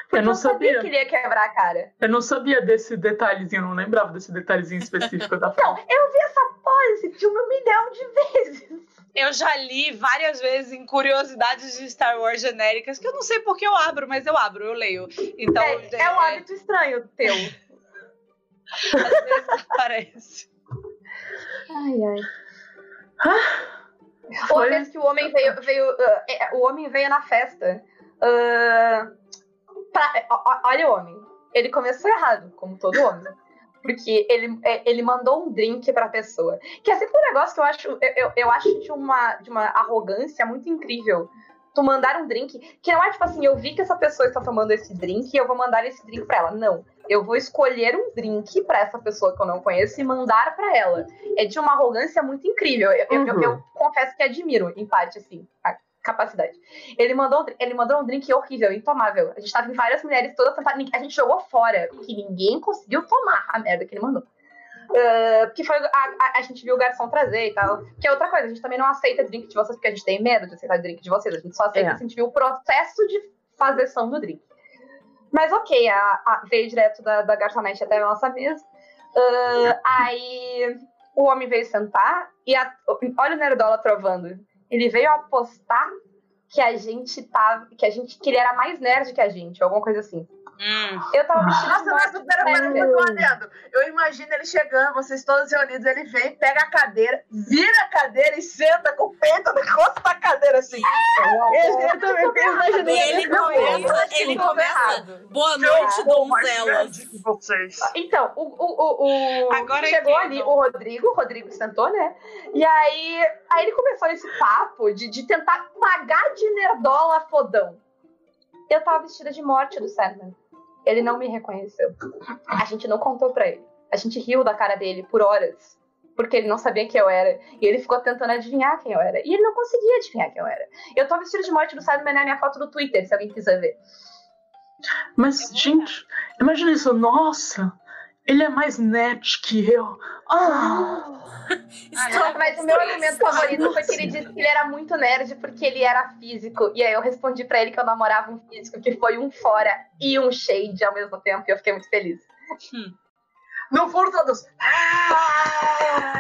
Porque Eu não sabia sabia. que ele ia quebrar a cara. Eu não sabia desse detalhezinho, eu não lembrava desse detalhezinho específico da Então, eu vi essa porra desse filme um milhão de vezes. Eu já li várias vezes em curiosidades de Star Wars genéricas, que eu não sei por que eu abro, mas eu abro, eu leio. Então, é, é um hábito estranho teu. às vezes aparece. Ai, ai. Uma Foi- vez que o homem veio, veio ah, é, o homem veio na festa. ah, pra- olha o homem. Ele começou errado, como todo homem. Porque ele, é, ele mandou um drink pra pessoa. Que é sempre um negócio que eu acho, eu, eu, eu acho de uma, de uma arrogância muito incrível. Tu mandar um drink, que não é tipo assim, eu vi que essa pessoa está tomando esse drink e eu vou mandar esse drink pra ela. Não. Eu vou escolher um drink pra essa pessoa que eu não conheço e mandar pra ela é de uma arrogância muito incrível. Eu, eu- eu- Uhum. eu confesso que admiro, em parte, assim, a capacidade. Ele mandou, um ele mandou um drink horrível, intomável. A gente tava em várias mulheres todas sentadas, a gente jogou fora, porque ninguém conseguiu tomar a merda que ele mandou. Ah, porque foi a, a- a gente viu o garçom trazer e tal. Que é outra coisa, a gente também não aceita drink de vocês porque a gente tem medo de aceitar drink de vocês. A gente só aceita É. se a gente viu o processo de fazeção do drink. Mas ok, a, a- veio direto da, da garçonete até a nossa mesa. Ah, aí o homem veio sentar e a- olha o Nerdola trovando. Ele veio apostar que a gente tava. Que a gente. que ele era mais nerd que a gente, alguma coisa assim. Hum. Eu tava vestida Nossa, pera, pera, do pera, Sandman. tô adendo. Eu imagino ele chegando, vocês todos reunidos, ele vem, pega a cadeira, vira a cadeira e senta com o peito no rosto da cadeira assim. Eu, eu também eu imaginei. E ele Não, começa, eu ele começa. Boa noite, donzelas. Então, o, o, o, o- Agora chegou ali o Rodrigo, o Rodrigo sentou, né? E aí, aí ele começou esse papo de, de tentar pagar de nerdola fodão. Eu tava vestida de morte do Sandman. Ele não me reconheceu. A gente não contou pra ele. A gente riu da cara dele por horas. Porque ele não sabia quem eu era. E ele ficou tentando adivinhar quem eu era. E ele não conseguia adivinhar quem eu era. Eu tô vestida de morte do Sandman na minha foto do Twitter, se alguém quiser ver. Mas, gente, imagina isso. Nossa, ele é mais nerd que eu. Ah, Estou Mas o meu argumento favorito foi que ele disse que ele era muito nerd porque ele era físico. E aí eu respondi pra ele que eu namorava um físico que foi um fora e um shade ao mesmo tempo. E eu fiquei muito feliz. Não foram todos. Ah!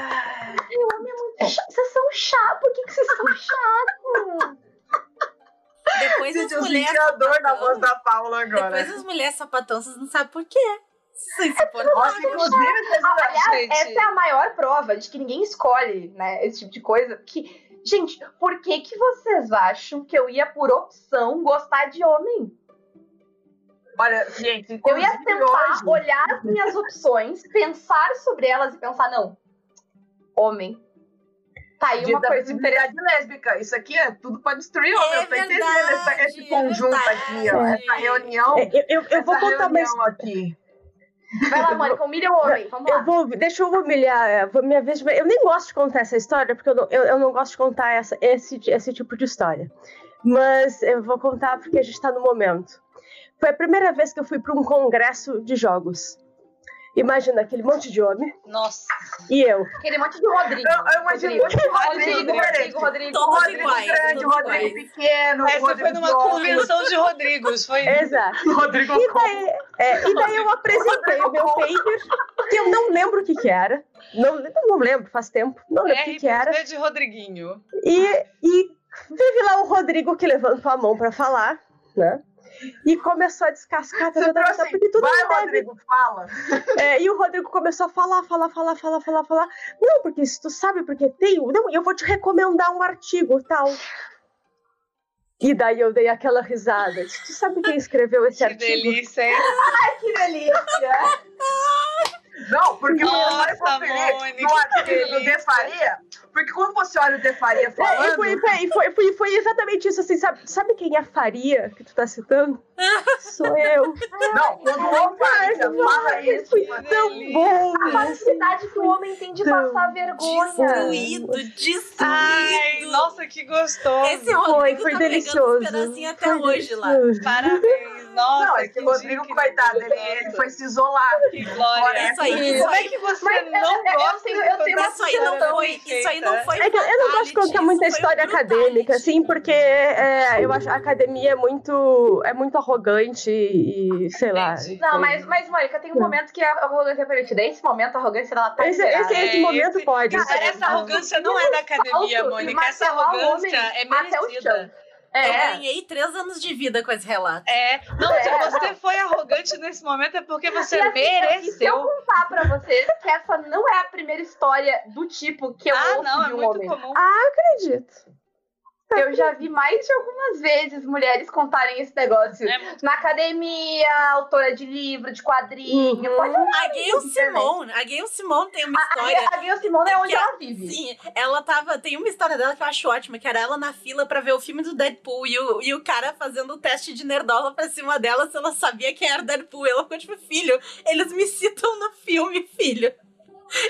Vocês são chatos, por que, que vocês são chatos? Depois Gente, as eu mulheres. senti a dor na voz da Paula agora. Depois as mulheres sapatão, vocês não sabem por quê. É. Nossa, inclusive, Aliás, gente. essa é a maior prova de que ninguém escolhe, né, esse tipo de coisa. Que, gente, por que, que vocês acham que eu ia, por opção, gostar de homem? Olha, gente, Eu ia tentar hoje- olhar as minhas opções, pensar sobre elas e pensar, não, homem. Tá aí de uma da coisa interessante. lésbica. Isso aqui é tudo pra destruir homem. É eu tô entendendo verdade, essa- esse é conjunto aqui, ó. verdade. Essa reunião. É, eu, eu, eu vou contar uma aqui. Vai lá, Mônica, humilha o homem, vamos Eu lá. vou, deixa eu humilhar. é, Minha vez, eu nem gosto de contar essa história, porque eu não, eu, eu não gosto de contar essa, esse, esse tipo de história. Mas eu vou contar porque a gente está no momento. Foi a primeira vez que eu fui para um congresso de jogos. Imagina aquele monte de homem Nossa. e eu. Aquele monte de Rodrigo. Eu, eu imagino muito Rodrigo, Rodrigo, Rodrigo, diferente. Rodrigo, Rodrigo. O Todos Rodrigo iguais, grande, Rodrigo iguais. pequeno, Essa Rodrigo foi numa convenção de Rodrigos. Foi Exato. Rodrigo E daí, é, e daí eu apresentei o meu paper, que eu não lembro o que, que era. Não, não lembro, faz tempo. Não lembro o que, que era. De Rodriguinho. E, e vive lá o Rodrigo que levantou a mão pra falar, né? E começou a descascar, tá, tá, tá, porque tudo Vai, Rodrigo, fala. É, e o Rodrigo começou a falar, falar, falar, falar, falar, falar. Não, porque se tu sabe porque tem, não, eu vou te recomendar um artigo tal. E daí eu dei aquela risada. Tu sabe quem escreveu esse Que artigo? delícia, hein? Que delícia. Não, porque você Nossa, vai conferir no que artigo do. De Faria, porque quando você olha o De Faria É, e falando, foi, foi, foi, foi, foi exatamente isso, assim, sabe, sabe quem é Faria que tu tá citando? Sou eu. não, quando o Faria fala isso, Foi tão bom. A facilidade que o homem tem de passar vergonha. Destruído, destruído. Ai, nossa, que gostoso. Esse Rodrigo Foi, foi tá delicioso. pedacinhos até Foi hoje lá. delicioso. Parabéns. Nossa, não, é que o Rodrigo, coitado, ele, ele foi se isolar. Que glória. Isso aí, Como é que você Mas eu- não eu- eu gosta tenho- de eu tenho uma Isso aí não foi, isso aí não foi É que eu não gosto de contar muita história acadêmica, assim, porque é, eu acho a academia é muito, é muito arrogante e, sei lá. Entendi. Não, mas, mas Mônica, tem um momento que a arrogância é permitida. Esse momento, a arrogância ela tá Esse, esse, esse É, momento esse- pode. Cara, essa arrogância não é da academia, Mônica. Essa arrogância é merecida. É, Eu ganhei três anos de vida com esse relato. É. Não, É, se você foi arrogante nesse momento é porque você E assim, E se eu mereceu. contar pra vocês que essa não é a primeira história do tipo que eu Ah, ouço não, é de um muito homem. comum. acredito. Eu já vi mais de algumas vezes mulheres contarem esse negócio. É muito- Na academia, autora de livro, de quadrinho. Uhum. Pode A Gayle. Simone, a Gayle Simone tem uma A, história. a, a Gayle Simone é onde que a- ela vive. Sim, ela tava. Tem uma história dela que eu acho ótima, que era ela na fila pra ver o filme do Deadpool e o, e o cara fazendo o teste de nerdola pra cima dela se ela sabia quem era o Deadpool. Ela ficou tipo, filho, eles me citam no filme, filho.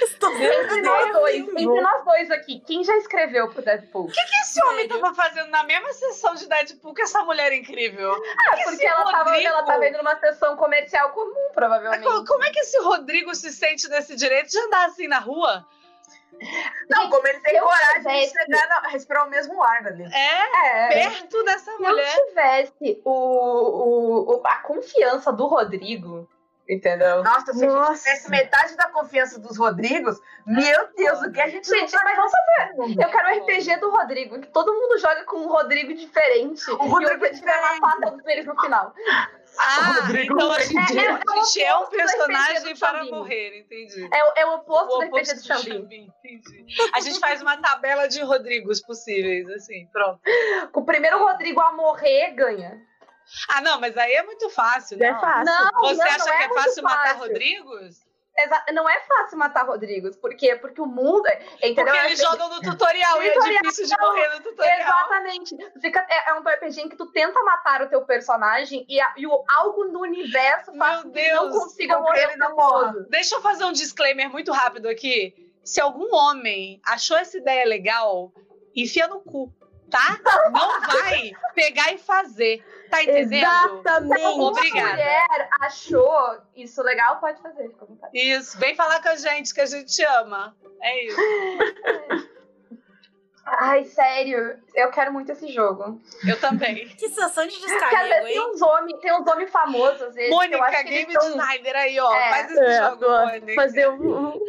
Estou vendo Entre nós dois, entre nós dois aqui, quem já escreveu pro Deadpool? O que esse homem tava fazendo na mesma sessão de Deadpool que essa mulher incrível? É, porque esse ela tava, Rodrigo- ela tava indo numa sessão comercial comum, provavelmente. co- Como é que esse Rodrigo se sente nesse direito de andar assim na rua? Não, como ele tem coragem tivesse- de chegar na, respirar o mesmo ar ali. É, É. perto dessa Se mulher. eu tivesse o, o, o- a confiança do Rodrigo, Entendeu? Nossa, se a gente Nossa. tivesse metade da confiança dos Rodrigos, meu Deus, o que a gente Gente, mas vamos fazer. Eu quero o RPG do Rodrigo, que todo mundo joga com um Rodrigo diferente. O Rodrigo e o objetivo é matar todos eles no final. Ah, Rodrigo então a é- gente, é- é a gente é um do RPG personagem para morrer, entendi. É, o- é o oposto O do RPG oposto do. Xambim. A gente faz uma tabela de Rodrigos possíveis, assim, pronto. O primeiro Rodrigo a morrer ganha. Ah, não, mas aí é muito fácil, É não. fácil. Não, Você não, acha não que é muito fácil matar fácil. Rodrigos? Exa- não é fácil matar Rodrigos. Por quê? Porque o mundo. Entendeu? Porque É eles feito- jogam no tutorial e é Tutorial, difícil de morrer no tutorial. Exatamente. Fica, é, é um RPG em que tu tenta matar o teu personagem e, a- e o, algo no universo faz Meu com que não Deus, consiga morrer ele não todo. Deixa eu fazer um disclaimer muito rápido aqui. Se algum homem achou essa ideia legal, enfia no cu, tá? Não vai pegar e fazer. Tá entendendo? Exatamente. Obrigada. mulher achou isso legal, pode fazer. Isso, vem falar com a gente que a gente ama. É isso. Ai, sério, eu quero muito esse jogo. Eu também. Que sensação de Porque descarrego, vezes tem hein? uns homens, tem uns homens famosos, às vezes. Mônica, Game tão- Designer aí, ó. É. Faz esse É, jogo, Mônica. fazer o,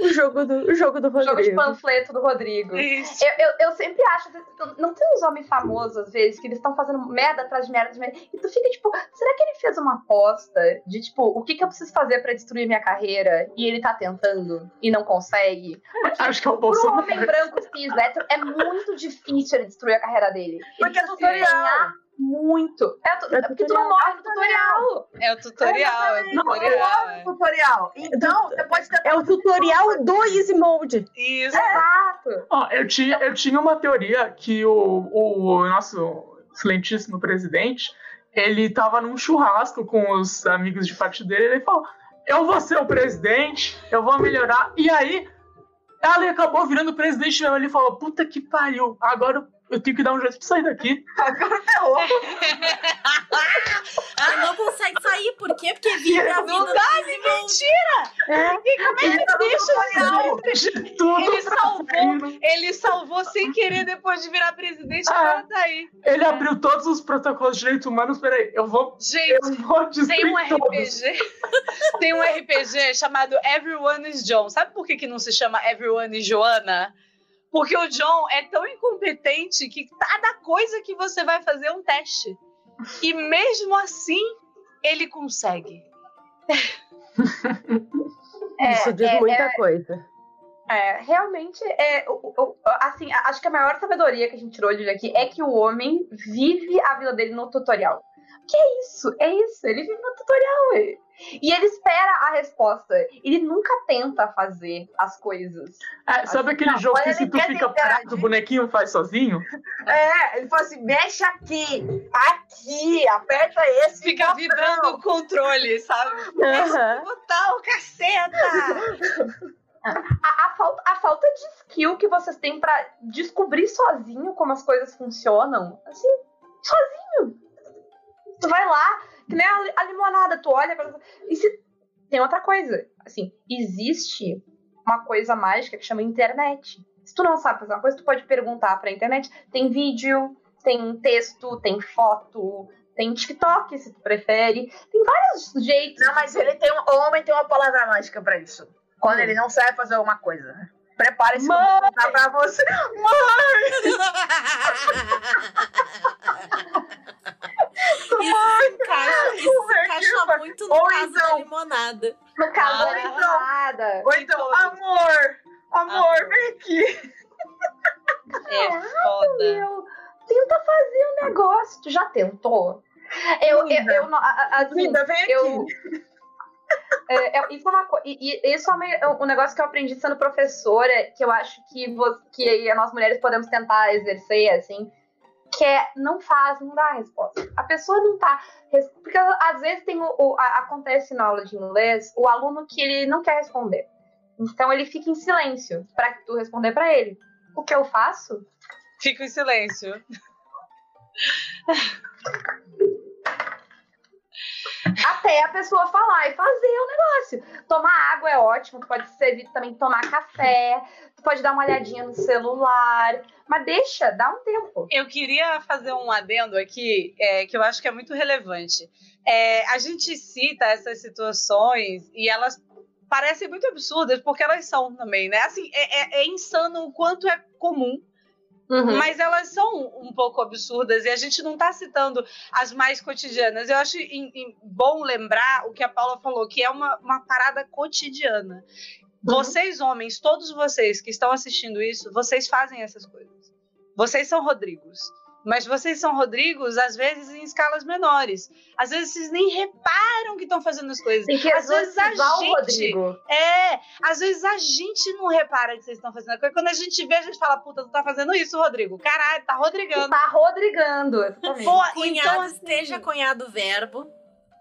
o- jogo do, o jogo do Jogo de Rodrigo. panfleto do Rodrigo. Isso. Eu, eu, eu sempre acho, não tem uns homens famosos, às vezes, que eles estão fazendo merda atrás de merda, de merda, e tu fica tipo, será que ele fez uma aposta de tipo, o que, que eu preciso fazer pra destruir minha carreira? E ele tá tentando e não consegue? Acho que é o Pro Bolsonaro. homem branco cis hétero, é muito difícil ele destruir a carreira dele. Porque é tutorial. Muito. É, tu, É é porque tu não morre no tutorial. É o tutorial, é o Não, tutorial. é. tutorial. Então, você pode ter É o tutorial do Easy Mode. Isso. Exato. Ó, eu, tinha, eu tinha uma teoria que o, o nosso excelentíssimo presidente, ele tava num churrasco com os amigos de partido dele, e ele falou, eu vou ser o presidente, eu vou melhorar. E aí, ela acabou virando presidente mesmo. Ele falou, puta que pariu, agora eu tenho que dar um jeito de sair daqui. Agora ferrou. Ela não consegue sair, por quê? Porque vive a vida Não do dá, Easy É. Ele tá no tutorial. De tudo Ele pra salvou, sair, ele salvou sem querer depois de virar presidente, Ah. agora tá aí. Ele abriu todos os protocolos de direitos humanos. Peraí, eu vou, Gente, eu vou tem um. RPG. tem um RPG chamado Everyone is John. Sabe por que, que não se chama Everyone is Joana? Porque o John é tão incompetente que cada coisa que você vai fazer é um teste. E mesmo assim, ele consegue. É, Isso diz é, muita coisa. É, realmente, é, o- o- assim, acho que a maior sabedoria que a gente tirou de aqui é que o homem vive a vida dele no tutorial. Que é isso? É isso, ele vive no tutorial. E ele espera a resposta. Ele nunca tenta fazer as coisas. É, sabe aquele Não, jogo que se tu fica perto, o bonequinho faz sozinho? É, ele falou assim: mexe aqui, aqui, aperta esse. Fica botão. vibrando o controle, sabe? Aham. Botão, caceta! A, a falta, a falta de skill que vocês têm pra descobrir sozinho como as coisas funcionam, assim, sozinho. Tu vai lá, que nem a, a limonada, tu olha pra... E se... Tem outra coisa, assim, existe uma coisa mágica que chama internet. Se tu não sabe fazer uma coisa, tu pode perguntar pra internet. Tem vídeo, tem texto, tem foto, tem TikTok, se tu prefere. Tem vários jeitos. Não, mas ele tem um, o homem tem uma palavra mágica pra isso. Quando ele não sabe fazer alguma coisa. Prepare-se eu vou contar pra você. Isso se encaixa, isso se encaixa muito no Ou caso da então- limonada. No caso, Ah, não então. nada. Ou então, amor, amor, Amor. vem aqui. É foda. Meu, tenta fazer o negócio. Tu já tentou? Eu, eu, Linda. eu, assim, Linda, vem aqui. eu, é, é, isso é uma coisa. E, e isso é uma- um negócio que eu aprendi sendo professora, que eu acho que, vo- que nós mulheres podemos tentar exercer, assim, que é não faz, não dá a resposta. A pessoa não tá. Porque às vezes tem o, o- a- acontece na aula de inglês o aluno que ele não quer responder. Então ele fica em silêncio para tu responder para ele. O que eu faço? Fica em silêncio. Até a pessoa falar e fazer o negócio. Tomar água é ótimo, pode servir também tomar café, pode dar uma olhadinha no celular, mas deixa, dá um tempo. Eu queria fazer um adendo aqui, é, que eu acho que é muito relevante. É, a gente cita essas situações e elas parecem muito absurdas, porque elas são também, né? Assim, é, é, é insano o quanto é comum Uhum. mas elas são um pouco absurdas e a gente não está citando as mais cotidianas. Eu acho em- em- bom lembrar o que a Paula falou, que é uma, uma parada cotidiana. Vocês, homens, todos vocês que estão assistindo isso, vocês fazem essas coisas. Vocês são Rodrigos. Mas vocês são Rodrigos, às vezes, em escalas menores. Às vezes vocês nem reparam que estão fazendo as coisas. Tem que Às vezes a o gente- Rodrigo. É, às vezes a gente não repara que vocês estão fazendo a coisa. Quando a gente vê, a gente fala, puta, tu tá fazendo isso, Rodrigo. Caralho, tá Rodrigando. Tá rodrigando. Pô, então, assim, esteja cunhado verbo.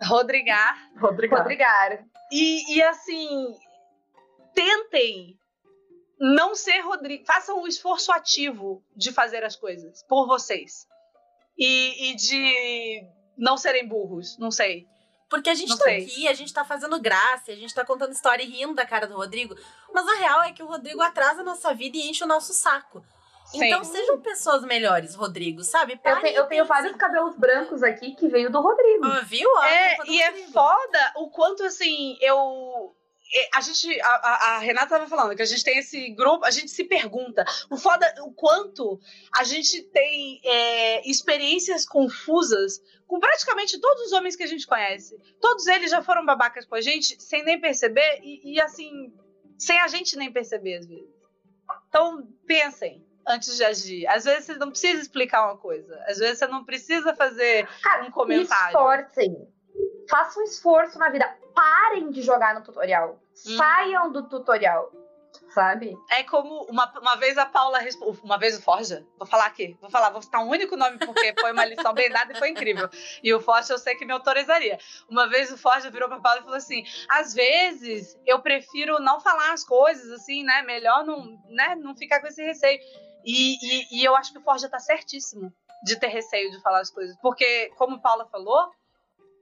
Rodrigar. Rodrigo. Rodrigar. E, e assim, tentem não ser Rodrigo. Façam o esforço ativo de fazer as coisas por vocês. E, e de não serem burros, não sei. Porque a gente Não tá sei. aqui, a gente tá fazendo graça, a gente tá contando história e rindo da cara do Rodrigo. Mas a real é que o Rodrigo atrasa a nossa vida e enche o nosso saco. Sim. Então sejam pessoas melhores, Rodrigo, sabe? Eu, Parem te- eu tenho vários cabelos brancos aqui que veio do Rodrigo. Ah, viu? É, do e é Rodrigo. foda o quanto assim, eu. É, A gente, a, a- Renata tava falando que a gente tem esse grupo, a gente se pergunta o foda, o quanto a gente tem é, experiências confusas com praticamente todos os homens que a gente conhece. Todos eles já foram babacas com a gente sem nem perceber e, e, assim, sem a gente nem perceber às vezes. Então, pensem antes de agir. Às vezes você não precisa explicar uma coisa, às vezes você não precisa fazer Cara, um comentário. esforcem. Façam um esforço na vida. Parem de jogar no tutorial. Hum. Saiam do tutorial. Sabe? É como uma, uma vez a Paula respondeu. Uma vez o Forja, vou falar aqui, vou falar, vou citar um único nome porque foi uma lição bem dada e foi incrível. E o Forja eu sei que me autorizaria. Uma vez o Forja virou pra Paula e falou assim: às vezes eu prefiro não falar as coisas, assim, né? Melhor não, né, não ficar com esse receio. E, e, e eu acho que o Forja tá certíssimo de ter receio de falar as coisas. Porque, como Paula falou.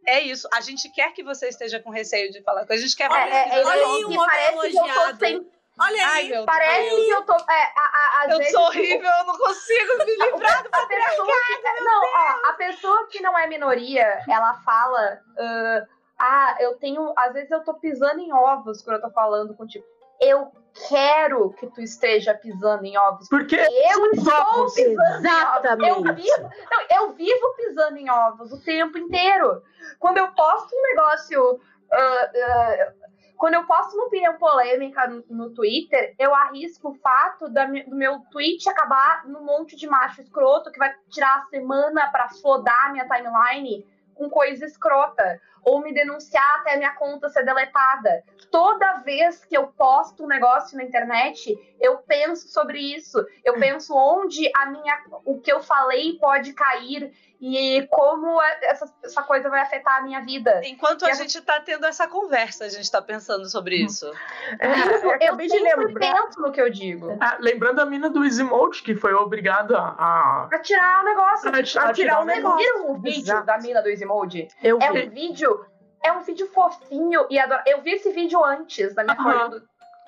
É isso, a gente quer que você esteja com receio de falar coisas, a gente quer É, é, é, Olha aí que um homem elogiado. sem. Olha Ai, aí. meu Parece Deus. que eu tô. É, a, a, Eu vezes, sou horrível, eu não consigo me livrar do A pessoa que, não, ó, a pessoa que não é minoria, ela fala. ah, ah, eu tenho. Às vezes eu tô pisando em ovos quando eu tô falando contigo. Eu quero que tu esteja pisando em ovos. Porque Eu estou ovos. pisando em ovos. Eu Exatamente. vivo, não, eu vivo pisando em ovos o tempo inteiro. Quando eu posto um negócio. ah, ah, quando eu posto uma opinião polêmica no, no Twitter, eu arrisco o fato da do meu tweet acabar num monte de macho escroto que vai tirar a semana pra flodar a minha timeline com coisa escrota. Ou me denunciar até a minha conta ser deletada. Toda vez que eu posto um negócio na internet, eu penso sobre isso. Eu penso onde a minha, o que eu falei pode cair e como a- essa, essa coisa vai afetar a minha vida. Enquanto a E gente tá tendo essa conversa, a gente tá pensando sobre isso. É, eu eu de lembrar. penso no que eu digo. Ah, lembrando a mina do Easymote, que foi obrigada a. Pra tirar o negócio. a, a a tirar o Vocês negócio. viram o vídeo Exato. da mina do Emoji? Eu É vi. um vídeo. É um vídeo fofinho e adoro. Eu vi esse vídeo antes na minha folha do,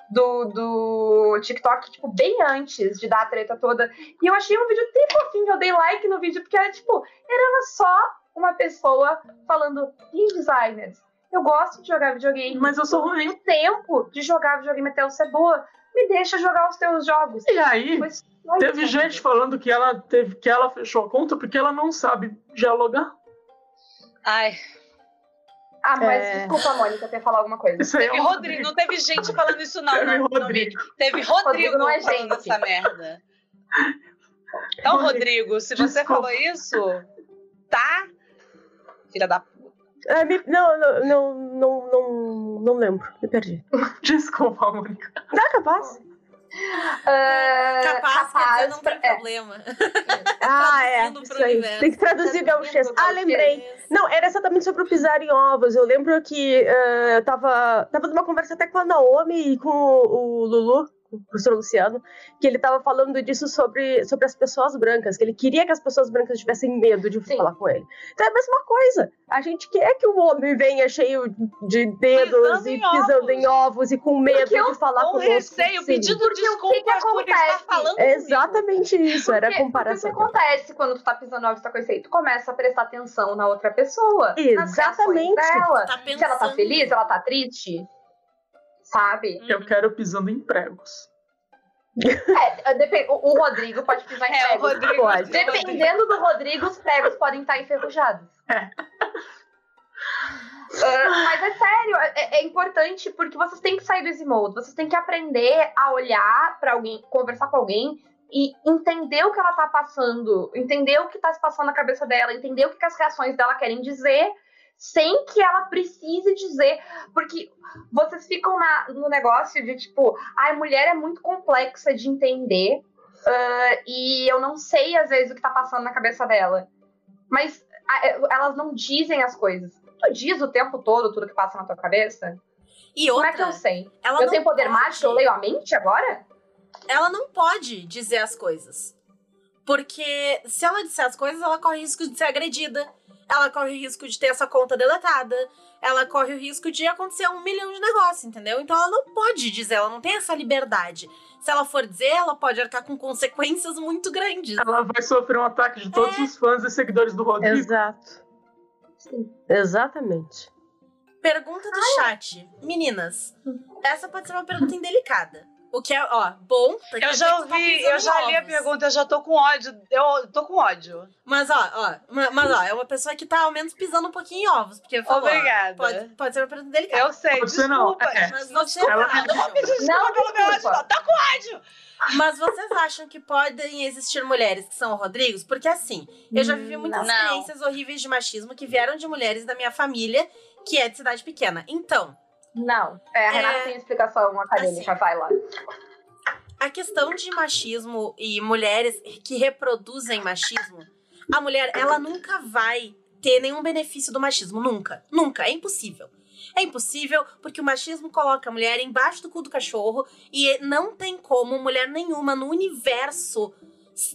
do, do TikTok, tipo, bem antes de dar a treta toda. E eu achei um vídeo tão fofinho, eu dei like no vídeo, porque era tipo, era só uma pessoa falando, e designers, eu gosto de jogar videogame. Mas eu sou ruim. tenho tempo de jogar videogame até eu ser boa. Me deixa jogar os teus jogos. E aí, Foi só teve isso. gente falando que ela teve que ela fechou a conta porque ela não sabe dialogar. Ai, Ah, mas É. desculpa, Mônica, ter falar alguma coisa. Isso aí teve é um Rodrigo, não teve gente falando isso, não. Teve não, não Rodrigo. vi. Teve Rodrigo, Rodrigo não é falando gente. essa merda. Então, Rodrigo, se você Desculpa. falou isso, tá? Filha da puta. É, me- não, não, não, não, não, não lembro. Me perdi. Desculpa, Mônica. Não é capaz? Ah, Capaz, quer dizer, não tem é. problema. Ah, é. Tem que traduzir gauchês. Ah, lembrei. Não, era exatamente sobre o pisar em ovos. Eu lembro que eh, eu tava, tava numa conversa até com a Naomi e com o, o Lulu, pro Sr. Luciano, que ele tava falando disso sobre, sobre as pessoas brancas, que ele queria que as pessoas brancas tivessem medo de Sim. falar com ele. Então é a mesma coisa. A gente quer que o homem venha cheio de dedos Pisando e em pisando ovos. em ovos e com medo Porque de falar Com conosco. receio, Sim. pedindo Porque o que que desculpas por estar acontece? falando É comigo. exatamente isso, era a Porque- comparação. Porque o que acontece quando tu tá pisando ovos, tá com esse aí? Tu começa a prestar atenção na outra pessoa. Exatamente. Dela. Tá Se ela tá feliz, ela tá triste. Sabe? Eu quero pisando em pregos. É, o, Rodrigo pode pisar em É, o pregos. Rodrigo. Pode. Dependendo do Rodrigo, os pregos podem estar enferrujados. É. Ah, mas é sério, é, é importante porque vocês têm que sair desse molde. Vocês têm que aprender a olhar pra alguém, conversar com alguém e entender o que ela tá passando, entender o que tá se passando na cabeça dela, entender o que, que as reações dela querem dizer, sem que ela precise dizer. Porque vocês ficam na- no negócio de tipo, ai, mulher é muito complexa de entender. ah, e eu não sei, às vezes, o que tá passando na cabeça dela. Mas ah, é, elas não dizem as coisas. Tu diz o tempo todo tudo que passa na tua cabeça? E Como outra, é que eu sei? ela eu tenho poder pode- mágico? Eu leio a mente agora? ela não pode dizer as coisas. Porque se ela disser as coisas, ela corre o risco de ser agredida. Ela corre o risco de ter essa conta deletada. Ela corre o risco de acontecer um milhão de negócios, entendeu? Então ela não pode dizer, ela não tem essa liberdade. Se ela for dizer, ela pode arcar com consequências muito grandes. Ela vai sofrer um ataque de todos os fãs e seguidores do Rodrigo. Exato. Exatamente. Pergunta do chat. Meninas, essa pode ser uma pergunta indelicada. O que é, ó, bom. porque Eu já tu tá ouvi, eu já li a pergunta, eu já tô com ódio. Eu tô com ódio. Mas, ó, ó, ma- mas, ó, é uma pessoa que tá ao menos pisando um pouquinho em ovos. Porque falou, ó, Obrigada. Pode, pode ser uma pergunta delicada. Eu sei, Pode ser não, desculpa. é. Mas Não, desculpa, Ela- vou pedir desculpa Não, pelo meu ódio, desculpa. não. Tá com ódio. Mas vocês acham que podem existir mulheres que são Rodrigos? Porque assim, eu já vivi muitas Não. experiências horríveis de machismo que vieram de mulheres da minha família, que é de cidade pequena. Então, Não. É, a Renata É, tem explicação acadêmica, assim. vai lá. a questão de machismo e mulheres que reproduzem machismo, a mulher, ela nunca vai ter nenhum benefício do machismo. Nunca. Nunca. É impossível. É impossível porque o machismo coloca a mulher embaixo do cu do cachorro e não tem como mulher nenhuma no universo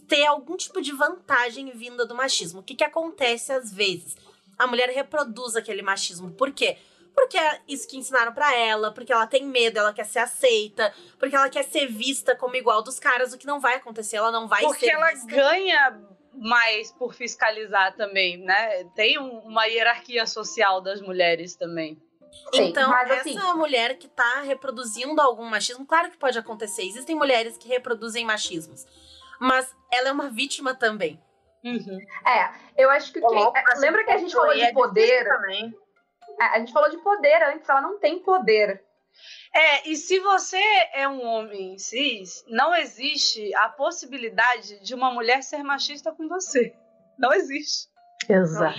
ter algum tipo de vantagem vinda do machismo. O que, que acontece às vezes? A mulher reproduz aquele machismo. Por quê? Porque é isso que ensinaram pra ela, porque ela tem medo, ela quer ser aceita, porque ela quer ser vista como igual dos caras, o que não vai acontecer, ela não vai Porque ser ela vista. ganha mais por fiscalizar também, né? Tem um- uma hierarquia social das mulheres também. Sim, Então, mas essa assim- mulher que tá reproduzindo algum machismo, claro que pode acontecer. Existem mulheres que reproduzem machismos. Mas ela é uma vítima também. É, eu acho que. Quem- é, lembra que a gente falou de é poder? também. É, a gente falou de poder antes, ela não tem poder. É, e se você é um homem cis, não existe a possibilidade de uma mulher ser machista com você. Não existe. Exato.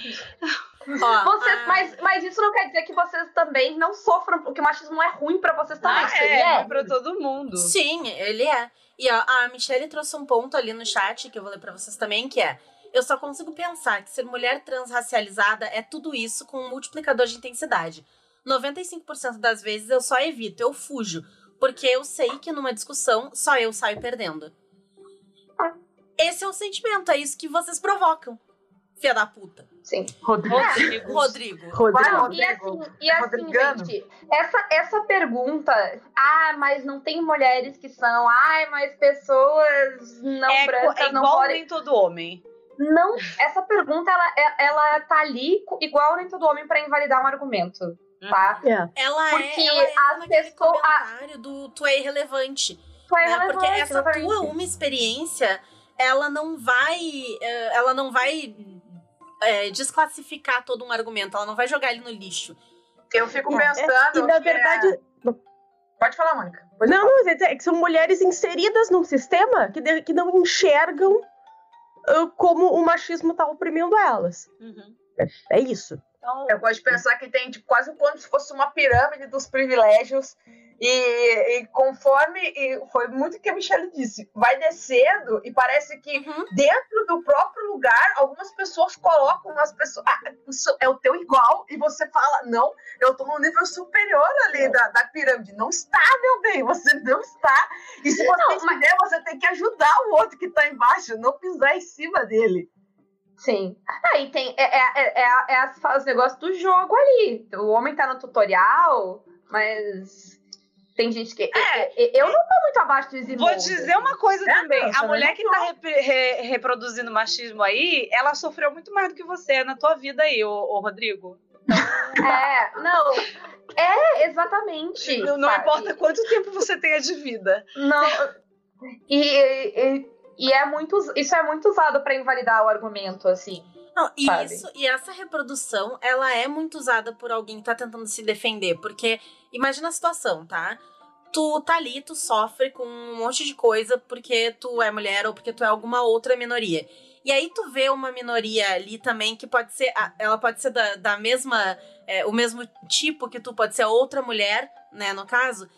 Ó, Vocês, a- mas, mas isso não quer dizer que vocês também não sofram, porque o machismo não é ruim pra vocês também. Ah, aí é, é pra todo mundo. Sim, ele é. E ó, a Michelle trouxe um ponto ali no chat que eu vou ler pra vocês também, que é. Eu só consigo pensar que ser mulher transracializada é tudo isso com um multiplicador de intensidade. 95% das vezes eu só evito, eu fujo. Porque eu sei que numa discussão só eu saio perdendo. Esse é o sentimento, é isso que vocês provocam. Filha da puta. Sim. Rodrigo. Rodrigo. Rodrigo. Rodrigo. Não, e assim, e assim gente, essa, essa pergunta, ah, mas não tem mulheres que são, ai, mas pessoas não É, brancas é não igual podem. nem todo homem. Não, essa pergunta, ela, é- ela tá ali igual nem todo homem pra invalidar um argumento, tá? É. Ela Porque é. Ela entra as naquele pessoas- comentário do tu é irrelevante. Tu é né? relevante, Porque essa exatamente. tua uma experiência, ela não vai. eh, Ela não vai eh, desclassificar todo um argumento, ela não vai jogar ele no lixo. Eu fico É, pensando. E na é- verdade, Pode falar, Mônica. Pois não, não, é que são mulheres inseridas num sistema que, de- que não enxergam como o machismo tá oprimindo elas. É isso. Então, Eu gosto de pensar que tem tipo, quase como se fosse uma pirâmide dos privilégios. E, e conforme e foi muito o que a Michelle disse, vai descendo e parece que Uhum. dentro do próprio lugar algumas pessoas colocam as pessoas. Ah, isso é o teu igual, e você fala, não, eu tô num nível superior ali da, da pirâmide. Não está, meu bem, você não está. E se você Não, estiver, você tem que ajudar o outro que tá embaixo, não pisar em cima dele. Sim. Aí tem. É, é, é, é, é as- os negócios do jogo ali. O homem tá no tutorial, mas. Tem gente que. É. eu- eu não tô muito abaixo do Easy Vou dizer uma coisa É, também. não, A mulher que tá repre- re- reproduzindo machismo aí, ela sofreu muito mais do que você na tua vida aí, ô, ô Rodrigo. É, não. É, exatamente. Não, não importa quanto tempo você tenha de vida. Não. E, e, e é muito, isso é muito usado pra invalidar o argumento, assim. Não, e Sabe? isso, e essa reprodução, ela é muito usada por alguém que tá tentando se defender, porque imagina a situação, tá? Tu tá ali, tu sofre com um monte de coisa porque tu é mulher ou porque tu é alguma outra minoria. E aí tu vê uma minoria ali também que pode ser, ela pode ser da, da mesma, é, o mesmo tipo que tu, pode ser outra mulher, né, no caso.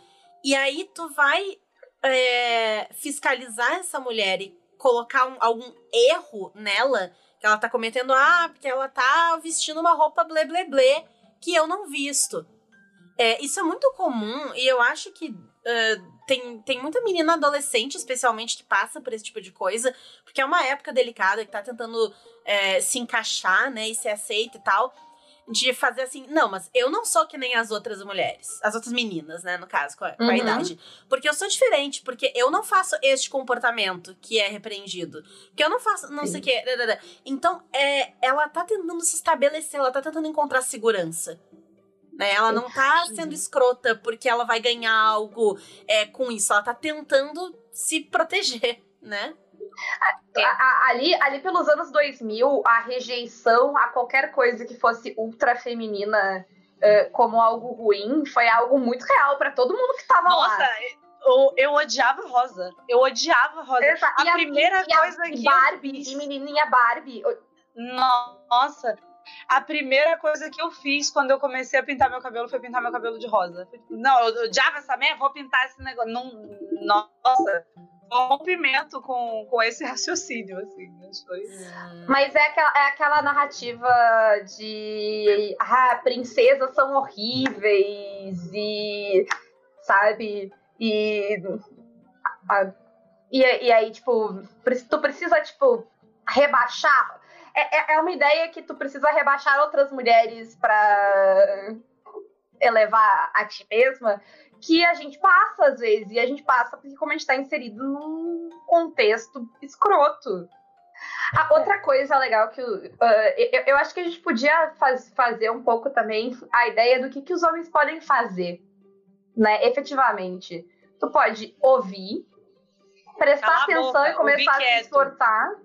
E aí tu vai é, fiscalizar essa mulher e colocar um- algum erro nela que ela tá cometendo, ah, porque ela tá vestindo uma roupa blé blé blé que eu não visto. É, isso é muito comum e eu acho que ah, tem, tem muita menina adolescente, especialmente, que passa por esse tipo de coisa, porque é uma época delicada que tá tentando é, se encaixar, né, e ser aceita e tal. De fazer assim, não, mas eu não sou que nem as outras mulheres, as outras meninas, né, no caso, com a, com a Uhum. idade. Porque eu sou diferente, porque eu não faço este comportamento que é repreendido. Porque eu não faço não sei o quê. dadada. Então, é, ela tá tentando se estabelecer, ela tá tentando encontrar segurança. Né? Ela não tá sendo escrota porque ela vai ganhar algo é, com isso. Ela tá tentando se proteger, né? A- a- ali, ali pelos anos 2000, a rejeição a qualquer coisa que fosse ultra feminina eh, como algo ruim foi algo muito real pra todo mundo que tava Nossa, lá. eu, eu odiava Rosa. Eu odiava Rosa. Exa- A e primeira e a coisa que eu Barbie, fiz- e menininha Barbie. Nossa, a primeira coisa que eu fiz quando eu comecei a pintar meu cabelo foi pintar meu cabelo de rosa. Tipo, Não, eu odiava essa merda, vou pintar esse negócio. Não, nossa, rompimento com, com esse raciocínio, assim. mas é aquela, é aquela narrativa de ah, princesas são horríveis e sabe? E, a- e, e aí, tipo, tu precisa, tipo, rebaixar. É, é- é uma ideia que tu precisa rebaixar outras mulheres pra elevar a ti mesma, que a gente passa às vezes, e a gente passa porque como a gente tá inserido num contexto escroto. A outra coisa legal que ah, eu, eu acho que a gente podia faz- fazer um pouco também a ideia do que, que os homens podem fazer, né? Efetivamente. Tu pode ouvir, prestar Cala atenção boca, e começar a se esforçar.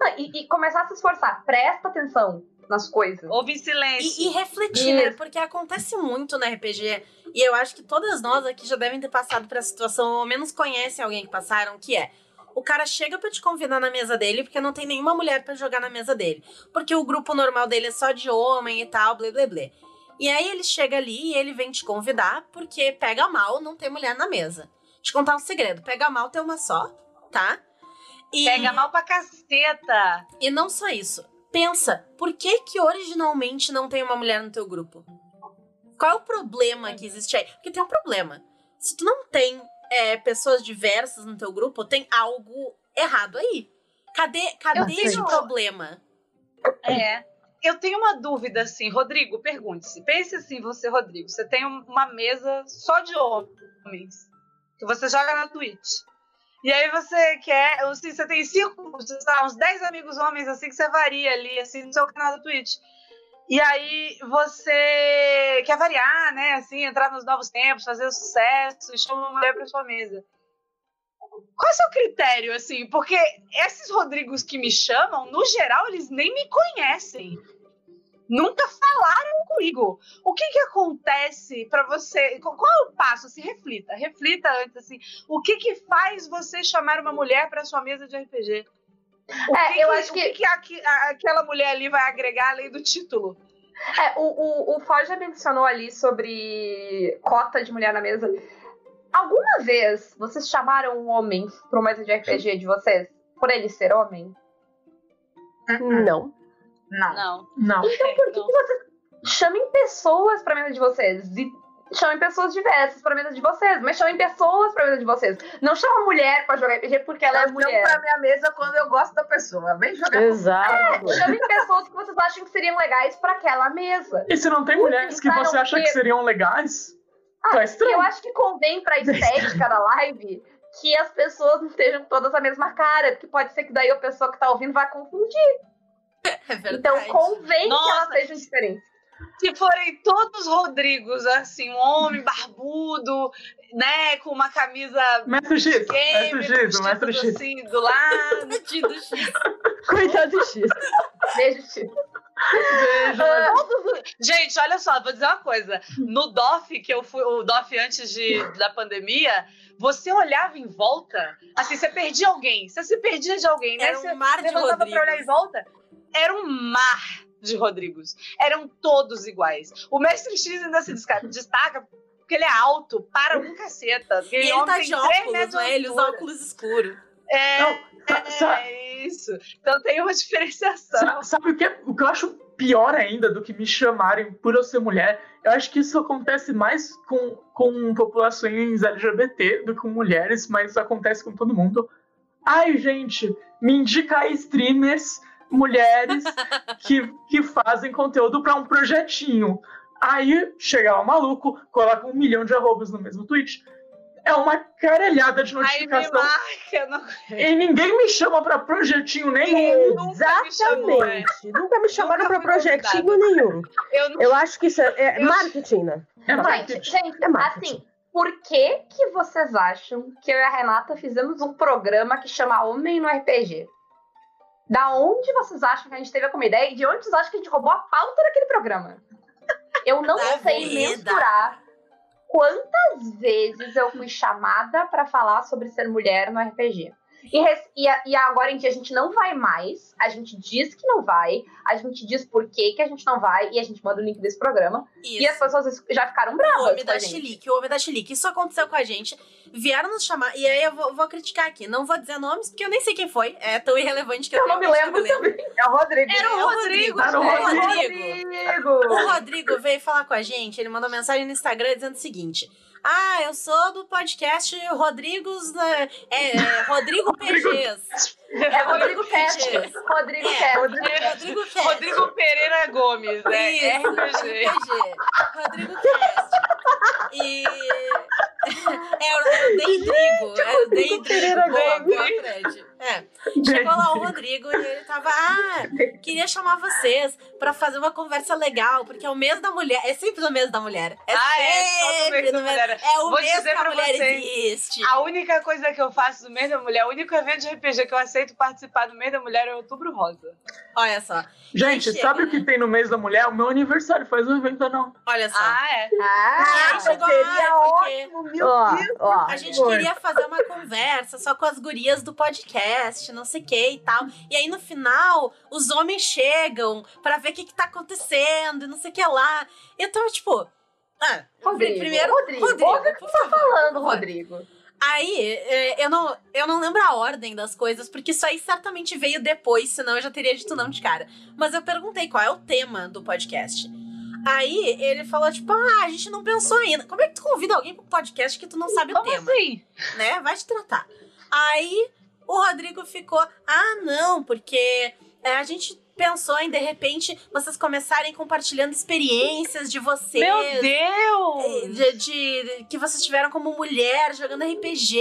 Não, e, e começar a se esforçar. Presta atenção nas coisas. Houve em silêncio. E, e refletir, né? Porque acontece muito no RPG. E eu acho que todas nós aqui já devem ter passado por essa situação, ou ao menos conhecem alguém que passaram, que é. O cara chega pra te convidar na mesa dele porque não tem nenhuma mulher pra jogar na mesa dele. Porque o grupo normal dele é só de homem e tal, blá blá blá. E aí ele chega ali e ele vem te convidar porque pega mal não ter mulher na mesa. Te contar um segredo: pega mal ter uma só, tá? E... Pega mal pra caceta. E não só isso. Pensa, por que que originalmente não tem uma mulher no teu grupo? Qual é o problema que existe aí? Porque tem um problema. Se tu não tem é, pessoas diversas no teu grupo, tem algo errado aí. Cadê, cadê esse problema? É. Eu tenho uma dúvida, assim, Rodrigo, pergunte-se. Pense assim, você, Rodrigo. Você tem um- uma mesa só de homens. Que você joga na Twitch. E aí você quer. Assim, você tem cinco, uns 10 amigos homens assim que você varia ali, assim, no seu canal da Twitch. E aí você quer variar, né? Assim, entrar nos novos tempos, fazer sucesso e chama uma mulher pra sua mesa. Qual é o seu critério, assim? Porque esses Rodrigos que me chamam, no geral, eles nem me conhecem. Nunca falaram comigo. O que que acontece pra você? Qual qual é o passo? Assim, reflita. Reflita antes, assim. O que que faz você chamar uma mulher pra sua mesa de RPG? O É, que eu que- acho o que- que, a- aquela mulher ali vai agregar além do título? É, o, o, o já mencionou ali sobre cota de mulher na mesa. Alguma vez vocês chamaram um homem para uma mesa de RPG de vocês? Por ele ser homem? Não. Não. Não. Não. Então por que, Não. que vocês. chamem pessoas pra mesa de vocês. E chamem pessoas diversas pra mesa de vocês. Mas chamem pessoas pra mesa de vocês. Não chama mulher pra jogar RPG porque ela é Elas mulher. pra minha mesa quando eu gosto da pessoa. Vem jogar. Exato. Chamem pessoas que vocês acham que seriam legais pra aquela mesa. E se não tem mulheres que você acha que seriam legais, tá estranho. Eu acho que convém pra estética da live que as pessoas não estejam todas a mesma cara, porque pode ser que daí a pessoa que tá ouvindo vai confundir. É verdade. Então convém que Nossa. elas sejam diferentes. Se forem todos Rodrigos, assim, um homem barbudo, né, com uma camisa Mestre X, game, Mestre X, Mestre X. assim do lado. Tadinho do X. Coitado do X. Beijo, Chico. Beijo, Ah, Gente, olha só, vou dizer uma coisa. No DOF, que eu fui, o DOF antes de, da pandemia, você olhava em volta, assim, você perdia alguém, você se perdia de alguém, né? Era Você um mar de levantava pra olhar em volta, era um mar de Rodrigos. Eram todos iguais. O Mestre X ainda se destaca porque ele é alto, para um caceta. E ele tá tem de óculos, né? Ele usa óculos escuros. É, Não, é isso. Então tem uma diferenciação. Sa- Sabe o que, é- o que eu acho pior ainda do que me chamarem por eu ser mulher? Eu acho que isso acontece mais com, com populações LGBT do que com mulheres, mas acontece com todo mundo. Ai, gente, me indica aí streamers mulheres que, que fazem conteúdo pra um projetinho. Aí chega lá um maluco, coloca um milhão de arrobas no mesmo tweet. É uma caralhada de Aí me notificação. marca, não E ninguém me chama pra projetinho nenhum. Nunca me chamou, é. Exatamente. Nunca me chamaram fui projetinho nenhum. Eu não Eu acho que isso é, é Eu- marketing, né? É Gente, marketing. gente, É marketing. assim, por que que vocês acham que eu e a Renata fizemos um programa que chama Homem no RPG? Da onde vocês acham que a gente teve como ideia e de onde vocês acham que a gente roubou a pauta daquele programa? Eu não Da sei vida. mensurar quantas vezes eu fui chamada pra falar sobre ser mulher no RPG. E, e e agora em dia a gente não vai mais, a gente diz que não vai, a gente diz por que, que a gente não vai e a gente manda o link desse programa. Isso. E as pessoas já ficaram O bravas homem com a da. Chilique, o homem da Chilique. Isso aconteceu com a gente. Vieram nos chamar. E aí eu vou, vou criticar aqui. Não vou dizer nomes, porque eu nem sei quem foi. É tão irrelevante que eu, Eu não me lembro também. É o Rodrigo. Era o É o Rodrigo. Era o o Rodrigo. Rodrigo. O Rodrigo veio falar com a gente, ele mandou mensagem no Instagram dizendo o seguinte: Ah, eu sou do podcast Rodrigos. É, é, Rodrigo PGs. É Rodrigo. PGs. Rodrigo É, Cast. Rodrigo Cast. Rodrigo Pereira Gomes, né? Isso, RPG. RPG. Rodrigo Cast. E. É o é o Deidrigo. É o Deidrigo. Pereira Boa, Gomes. boa, Fred. É. Chegou lá o Rodrigo e ele tava. Ah, queria chamar vocês pra fazer uma conversa legal, porque é o mês da mulher. É sempre no mês da mulher. É Ah, é, sempre mês da no mês- mulher. É o Vou mês dizer que a mulher vocês. existe. A única coisa que eu faço no mês da mulher, o único evento de RPG que eu aceito participar do mês da mulher é Outubro Rosa. Olha só. Gente, Chega, sabe né? o que tem no mês da mulher? O meu aniversário faz um evento não. Olha só. Ah, é? Ah, aí chegou seria ah, porque ótimo, meu Ó, Deus. ó. A gente Amor. queria fazer uma conversa só com as gurias do podcast, não sei o que e tal. E aí no final, os homens chegam pra ver o que, que tá acontecendo e não sei o que lá. E eu tava tipo. Ah, Rodrigo. primeiro. Rodrigo. Rodrigo, o que tu tá falando. Rodrigo. Aí, é, eu não, eu não lembro a ordem das coisas, porque isso aí certamente veio depois, senão eu já teria dito não de cara. Mas eu perguntei qual é o tema do podcast. Aí ele falou, tipo, ah, a gente não pensou ainda. Como é que tu convida alguém pro podcast que tu não sabe o Como tema? assim? né? Vai te tratar. Aí o Rodrigo ficou, ah, não, porque é, a gente pensou em, de repente, vocês começarem compartilhando experiências de vocês. Meu Deus! De, de- que vocês tiveram como mulher jogando RPG.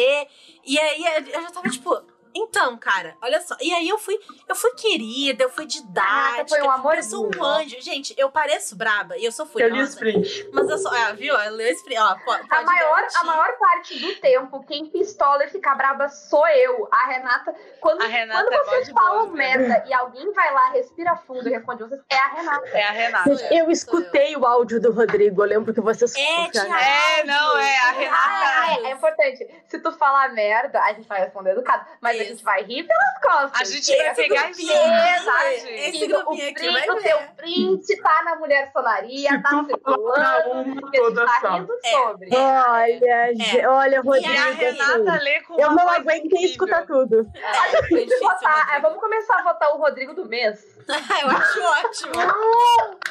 E aí eu já tava tipo. Então, cara, olha só. E aí eu fui, eu fui querida, eu fui didática. foi um amorzinho. Eu sou um anjo. Gente, eu pareço braba e eu sou Eu li furiosa. sprint. Mas eu sou. Ah, viu? Eu li o sprint. Ó, po- pode, A maior, garantir. a maior parte do tempo, quem pistola e fica braba sou eu. A Renata. Quando, A Renata quando é vocês falam merda e alguém vai lá, respira fundo e responde vocês, é a Renata. É a Renata. Eu, eu escutei o áudio do Rodrigo, eu lembro que vocês É, tinha É, não, é a Ah, Renata. é, é importante. Se tu falar merda, a gente vai responder educado. Mas é gente vai rir pelas costas. A gente vai pegar isso. Esse grupinho aqui vai o teu print tá na mulher sonaria, tá circulando, porque tá rindo É. sobre. Olha, ge- olha, E a Rodrigo. Renata assim, lê com Eu não voz aguentei incrível. escutar tudo. Olha, vamos, é, Rodrigo. vamos começar a votar o Rodrigo do mês. Eu acho ótimo.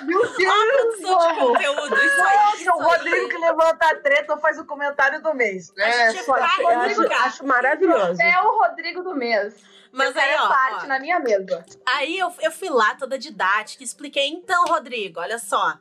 Meu Ó, a produção de conteúdo. Isso aí. O Rodrigo que levanta a treta faz o comentário do mês. A É, gente só acho maravilhoso. É o Rodrigo do mês. Mas eu aí, ó, parte ó, na minha mesa. Aí eu, eu fui lá toda didática, expliquei. Então, Rodrigo, olha só.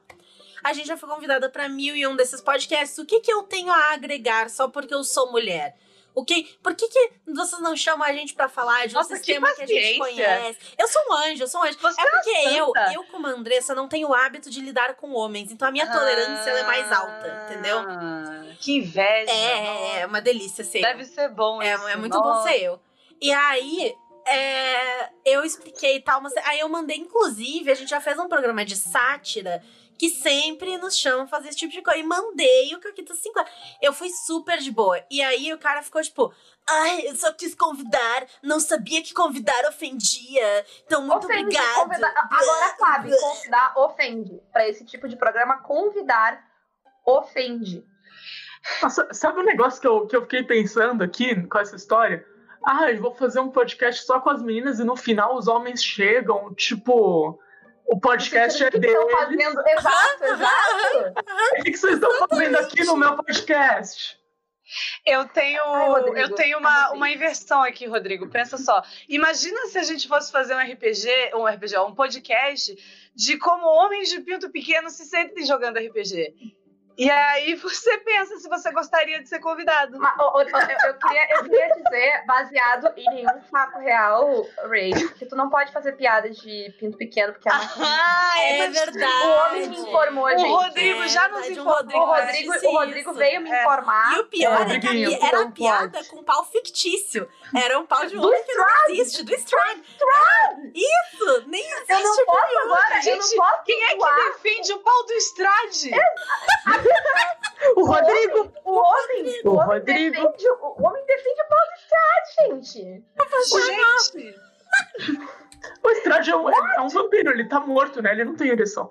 A gente já foi convidada pra mil e um desses podcasts. O que, que eu tenho a agregar só porque eu sou mulher? O que, por que, que vocês não chamam a gente pra falar de um Nossa, que sistema que, a gente conhece? Eu sou um anjo, eu sou um anjo. Você é porque é eu, eu, como Andressa, não tenho o hábito de lidar com homens. Então a minha tolerância ela é mais alta, entendeu? Ah, Que inveja. É, é uma delícia ser. eu. Deve ser bom É, isso. é muito bom Nossa. ser eu. E aí, é, eu expliquei e tal, mas aí eu mandei, inclusive, a gente já fez um programa de sátira que sempre nos chama fazer esse tipo de coisa. E mandei o Caquita 50. Eu fui super de boa. E aí o cara ficou tipo, ai, eu só quis convidar, não sabia que convidar ofendia. Então, muito Ofende, obrigada. convidar- Agora, Fábio, convidar ofende. Pra esse tipo de programa, convidar ofende. Nossa, sabe um negócio que eu, que eu fiquei pensando aqui com essa história? Ah, eu vou fazer um podcast só com as meninas e no final os homens chegam, tipo, o podcast é o que deles. estão fazendo? Exato, exato. O que que vocês estão fazendo aqui no meu podcast? Eu tenho, Ai, Rodrigo. eu tenho uma, uma inversão aqui, Rodrigo. Pensa só. Imagina se a gente fosse fazer um RPG, um RPG, um podcast de como homens de pinto pequeno se sentem jogando RPG. E aí você pensa se você gostaria de ser convidado. Mas, ó, ó, eu, eu queria, eu queria dizer, baseado em nenhum fato real, Ray, que tu não pode fazer piada de pinto pequeno, porque é machismo. Ah, É mas verdade. O homem me informou, O gente. Rodrigo É já nos o informou. Rodrigo O Rodrigo, o Rodrigo veio me É. informar. E o pior é que ali era não piada pode. com pau fictício. Era um pau de um homem que não existe, do Stride. Isso! Nem existe. Eu não posso agora, eu não Gente, posso Quem é que defende o pau do estrade? O Rodrigo. O homem, O o homem Rodrigo. defende, o o homem defende o pau do estrade, gente. Gente, O Strade é um, é um vampiro, ele tá morto, né? Ele não tem ereção.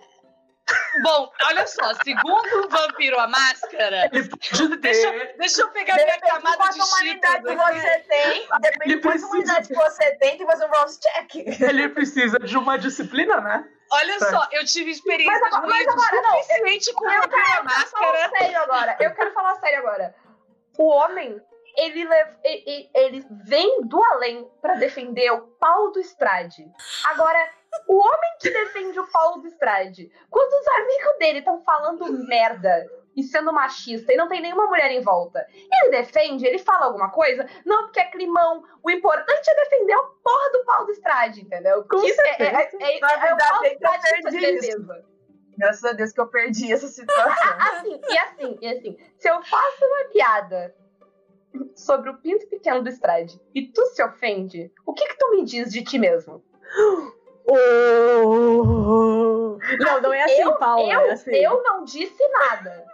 Bom, olha só, segundo o Vampiro a Máscara, Ele deixa, deixa eu pegar minha Depende de camada de humanidade chita. você tem. Depende Ele de quanta precisa- humanidade que você tem, tem que fazer um Ross check. Ele precisa de uma disciplina, né? Olha só, eu tive experiências Mas agora- mas agora, não, suficiente com o Eu Vampiro a quero falar Máscara. sério agora. Eu quero falar sério agora. O homem, ele, lev- e- e- ele vem do além pra defender o pau do Strade. Agora, o homem que defende o pau do Strade, quando os amigos dele estão falando merda e sendo machista e não tem nenhuma mulher em volta, ele defende, ele fala alguma coisa? Não, porque é climão. O importante é defender o porra do pau do Strade, entendeu? Com Isso é, é, é, é, Na é o verdade, pau do bem que eu Strade que faz perdi isso. defesa. Graças a Deus que eu perdi essa situação. Assim, e assim, e assim, se eu faço uma piada sobre o pinto pequeno do Strade e tu se ofende, o que que tu me diz de ti mesmo? Oh. Não, não é assim, eu, Paula. eu, é assim. eu não disse nada,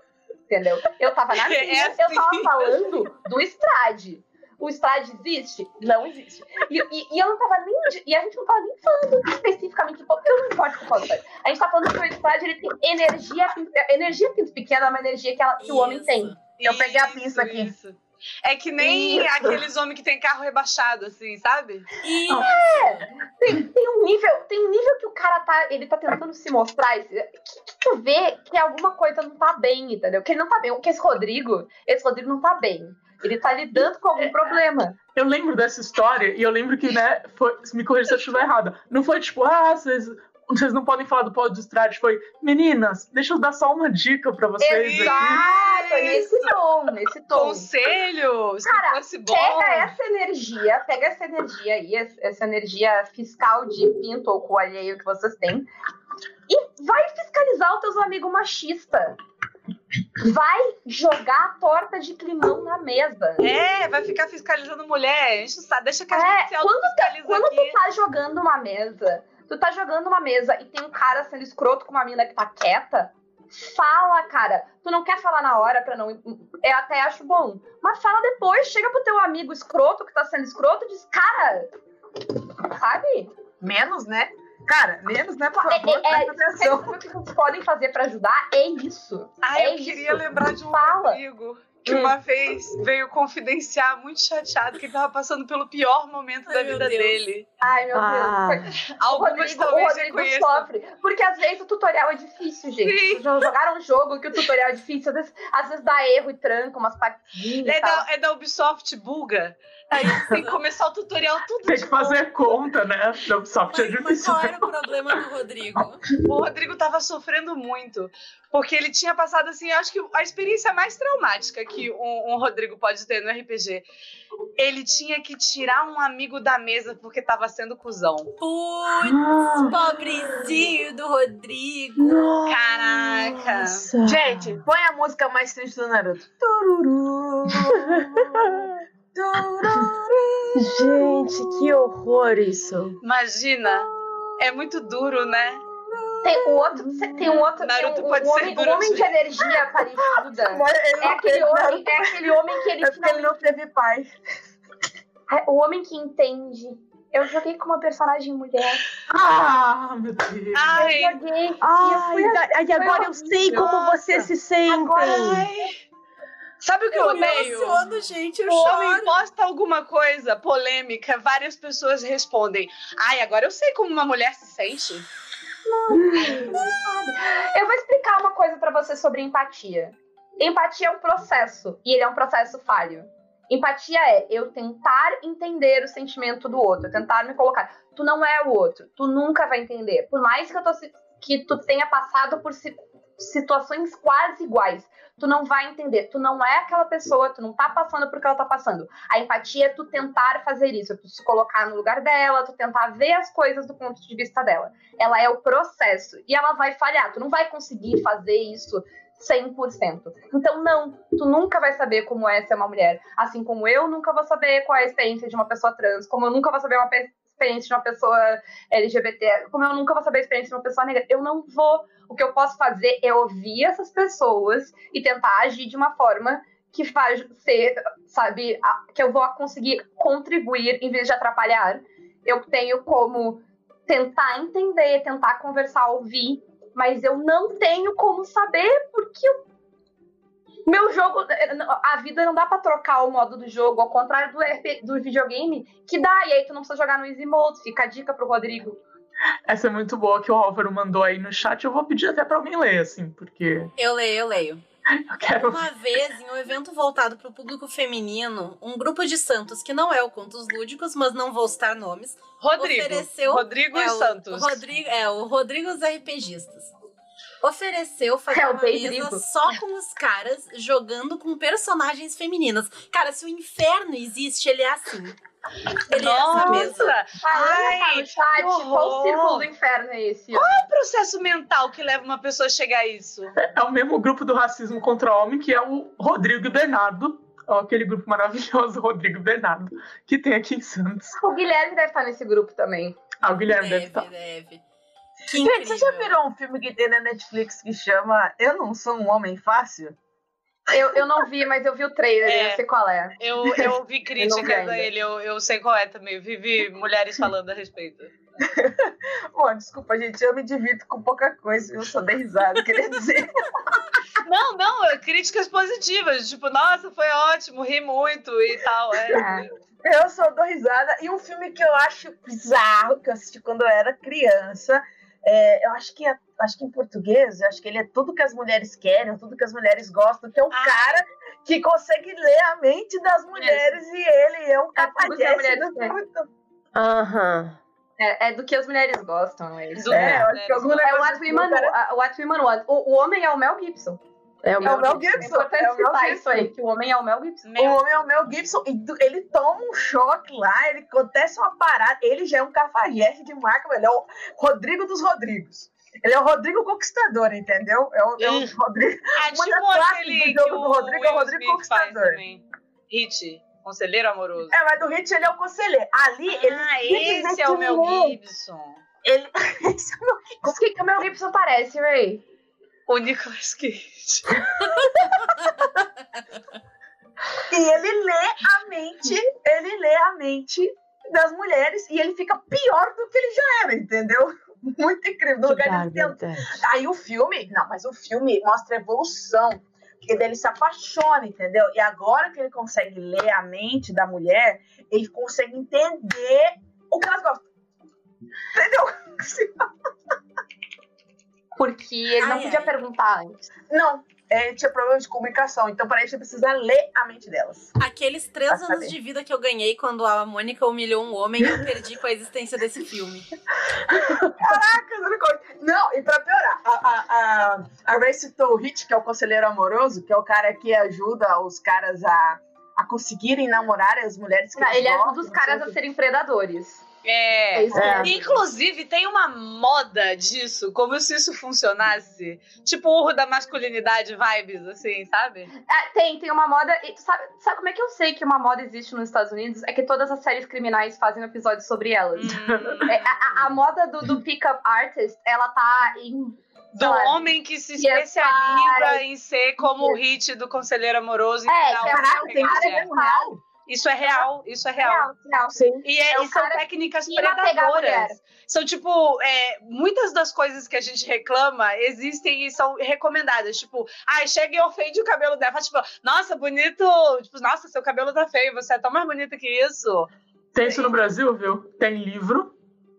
entendeu? Eu tava na minha, É eu tava assim. falando do Strade. O Strade existe? Não existe. E, e- e eu não tava nem. E a gente não tava nem falando especificamente. Porque eu não importa com o. A gente tá falando que o Strade ele tem energia. Energia pinto pequena é uma energia que, ela- que o homem Isso. tem. Eu peguei a Isso, pista aqui. isso. É que nem Isso. aqueles homens que tem carro rebaixado, assim, sabe? E Tem, tem um nível, tem um nível que o cara tá, ele tá tentando se mostrar, que, que tu vê que alguma coisa não tá bem, entendeu? Que ele não tá bem, que esse Rodrigo, esse Rodrigo não tá bem. Ele tá lidando com algum problema. Eu lembro dessa história e eu lembro que, né, foi, me corrija se eu estiver errada. Não foi tipo, ah, vocês, vocês não podem falar do pó do Strade. Foi, meninas, deixa eu dar só uma dica pra vocês aqui. Exato, é nesse tom, nesse tom. Conselho, se Cara, fosse bom. Pega essa energia, pega essa energia aí, essa energia fiscal de pinto ou cu alheio que vocês têm, e vai fiscalizar os teus amigos machistas. Vai jogar a torta de climão na mesa. É, vai ficar fiscalizando mulher. O saco, deixa que a É, gente se quando autofiscaliza Quando aqui. tu tá jogando uma mesa, tu tá jogando uma mesa e tem um cara sendo escroto com uma mina que tá quieta, Fala, cara. Tu não quer falar na hora pra não. Eu até acho bom. Mas fala depois. Chega pro teu amigo escroto que tá sendo escroto e diz, cara. Sabe? Menos, né? Cara, menos, né? Por É, favor, é, é, presta atenção. o que vocês podem fazer pra ajudar é isso. Ai, É eu queria isso. lembrar de um Fala. amigo que Hum. uma vez veio confidenciar muito chateado que ele tava passando pelo pior momento da Ai, meu vida Deus. dele. Ai, meu Ah. Deus. O Algumas Rodrigo, o talvez você Rodrigo sofre. Porque às vezes o tutorial é difícil, gente. Sim. Vocês já jogaram um jogo que o tutorial é difícil, às vezes, às vezes dá erro e tranca umas partidinhas. É e tal. da, é da Ubisoft buga. Aí tem que começar o tutorial tudo Tem de que fazer conta, né? Da Ubisoft é Mas, mas difícil. qual era o problema do Rodrigo? O Rodrigo tava sofrendo muito. Porque ele tinha passado, assim, eu acho que a experiência mais traumática que um, um Rodrigo pode ter no RPG. Ele tinha que tirar um amigo da mesa porque tava sendo cuzão. Putz, pobrezinho do Rodrigo. Caraca! Nossa. Gente, põe a música mais triste do Naruto. Tururu. Tururu. Gente, que horror isso. Imagina! É muito duro, né? Tem o outro, tem um outro, Naruto tem um, pode um ser homem, um homem de energia ele É aquele homem, Naruto. é aquele homem que ele É porque ele não teve pai. É o homem que entende. Eu joguei com uma personagem mulher. Ah, meu Deus. Ai, Eu joguei. e eu Ai, da- ai, agora eu sei como Nossa. vocês se sentem. ai. Sabe o que eu, Eu odeio? emociono, gente, eu O homem choro. posta alguma coisa polêmica, várias pessoas respondem. Ai, agora eu sei como uma mulher se sente. Eu vou explicar uma coisa pra você sobre empatia. Empatia é um processo e ele é um processo falho. Empatia é eu tentar entender o sentimento do outro, tentar me colocar. Tu não é o outro, tu nunca vai entender. Por mais que, eu tô, que tu tenha passado por situações quase iguais, tu não vai entender. Tu não é aquela pessoa, tu não tá passando por que ela tá passando. A empatia é tu tentar fazer isso, é tu se colocar no lugar dela, tu tentar ver as coisas do ponto de vista dela ela é o processo e ela vai falhar. Tu não vai conseguir fazer isso 100%. Então, não, tu nunca vai saber como é ser uma mulher. Assim como eu nunca vou saber qual é a experiência de uma pessoa trans, como eu nunca vou saber uma experiência de uma pessoa LGBT, como eu nunca vou saber a experiência de uma pessoa negra. Eu não vou. O que eu posso fazer é ouvir essas pessoas e tentar agir de uma forma que faz ser, sabe, que eu vou conseguir contribuir em vez de atrapalhar. Eu tenho como tentar entender, tentar conversar, ouvir, mas eu não tenho como saber porque o meu jogo, a vida não dá pra trocar o modo do jogo, ao contrário do, RP, do videogame, que dá, e aí tu não precisa jogar no Easy Mode, fica a dica pro Rodrigo. Essa é muito boa que o Álvaro mandou aí no chat. Eu vou pedir até pra alguém ler, assim, porque Eu leio, eu leio. eu quero. Uma vez, em um evento voltado para o público feminino, um grupo de santos, que não é o Contos Lúdicos, mas não vou citar nomes, Rodrigo. Ofereceu- Rodrigo é, e o Santos. Rodrigo, é, o Rodrigo os RPGistas. Ofereceu fazer É o uma mesa só com os caras jogando com personagens femininas. Cara, se o inferno existe, ele é assim. Ele é essa mesa. Nossa! Ai, tá no chat, que qual o círculo do inferno é esse? Qual o processo mental que leva uma pessoa a chegar a isso? É o mesmo grupo do racismo contra o homem, que é o Rodrigo e Bernardo. Ó, aquele grupo maravilhoso, Rodrigo e Bernardo, que tem aqui em Santos. O Guilherme deve estar nesse grupo também. Ah, o Guilherme deve Deve, estar. deve. Que Gente, você já incrível. virou um filme que tem na Netflix que chama Eu Não Sou um Homem Fácil? Eu, eu não vi, mas eu vi o trailer, É. eu sei qual é. Eu, eu ouvi vi críticas a ele, eu, eu sei qual é também. Eu vivi mulheres falando a respeito. Bom, desculpa, gente, eu me divirto com pouca coisa, eu só dei risada, queria dizer. Não, não, é críticas positivas. Tipo, nossa, foi ótimo, ri muito e tal. É. É. Eu só dou risada. E um filme que eu acho bizarro, que eu assisti quando eu era criança, é, eu acho que, é- acho que em português, eu acho que ele é tudo que as mulheres querem, tudo que as mulheres gostam, que é um Ah. cara que consegue ler a mente das mulheres e ele é um É tudo que as cafajeste mulheres do muito. Aham. É, é do que as mulheres gostam. É, É, eu acho que algum é o What assim, Want. O, o homem é o Mel Gibson. É o É o. Mel É Gibson. importante É o Mel citar Gibson. isso aí, que o homem é o Mel Gibson. O Meu, homem é o Mel Gibson e ele toma um choque lá, ele acontece uma parada, ele já é um cafajeste de marca, ele é o Rodrigo dos Rodrigos. Ele é o Rodrigo Conquistador, entendeu? É o, é o Ih. Rodrigo. ah, uma tipo das classes aquele do jogo o do Rodrigo é o Rodrigo Smith Conquistador. também. Hit, conselheiro amoroso. É, mas do Hit ele é o conselheiro. Ali, ele. ah, esse é o Mel lê. Gibson. Ele, esse é o Mel O que, que o Mel Gibson parece, Ray? O Nicolas Cage. E ele lê a mente, ele lê a mente das mulheres e ele fica pior do que ele já era, entendeu? Muito incrível. No lugar de Aí o filme, não, mas o filme mostra a evolução. Porque daí ele se apaixona, entendeu? E agora que ele consegue ler a mente da mulher, ele consegue entender o que elas gostam. Entendeu? Porque ele não Ai, podia ai. perguntar antes. Não, ele tinha problema de comunicação. Então, para isso, você precisa ler a mente delas. Aqueles três Pra anos saber. de vida que eu ganhei quando a Mônica humilhou um homem, eu perdi com a existência desse filme. Caraca, eu não. Não, e pra piorar, a, a, a, a Ray citou o Hit, que é o conselheiro amoroso, que é o cara que ajuda os caras a, a conseguirem namorar as mulheres que Não, ele gostam, ajuda os não caras a o quê. serem predadores. É. É. Inclusive, tem uma moda disso, como se isso funcionasse. Tipo urro da masculinidade vibes, assim, sabe? É, tem, tem uma moda. e tu sabe, sabe como é que eu sei que uma moda existe nos Estados Unidos? É que todas as séries criminais fazem um episódio sobre elas. Hum, É, a, a- moda do, do pick-up artist, ela tá em. do lá, homem que se especializa em ser como o hit do conselheiro amoroso. É, que Caraca, que tem isso mesmo real? Isso é real, isso é real. real, real. Sim. E, é- É o e são técnicas predadoras. São, tipo, é, muitas das coisas que a gente reclama existem e são recomendadas. Tipo, ai, chega e ofende o cabelo dela. Fala, Tipo, nossa, bonito. Tipo, nossa, seu cabelo tá feio, você é tão mais bonita que isso. Tem isso no Brasil, viu? Tem livro,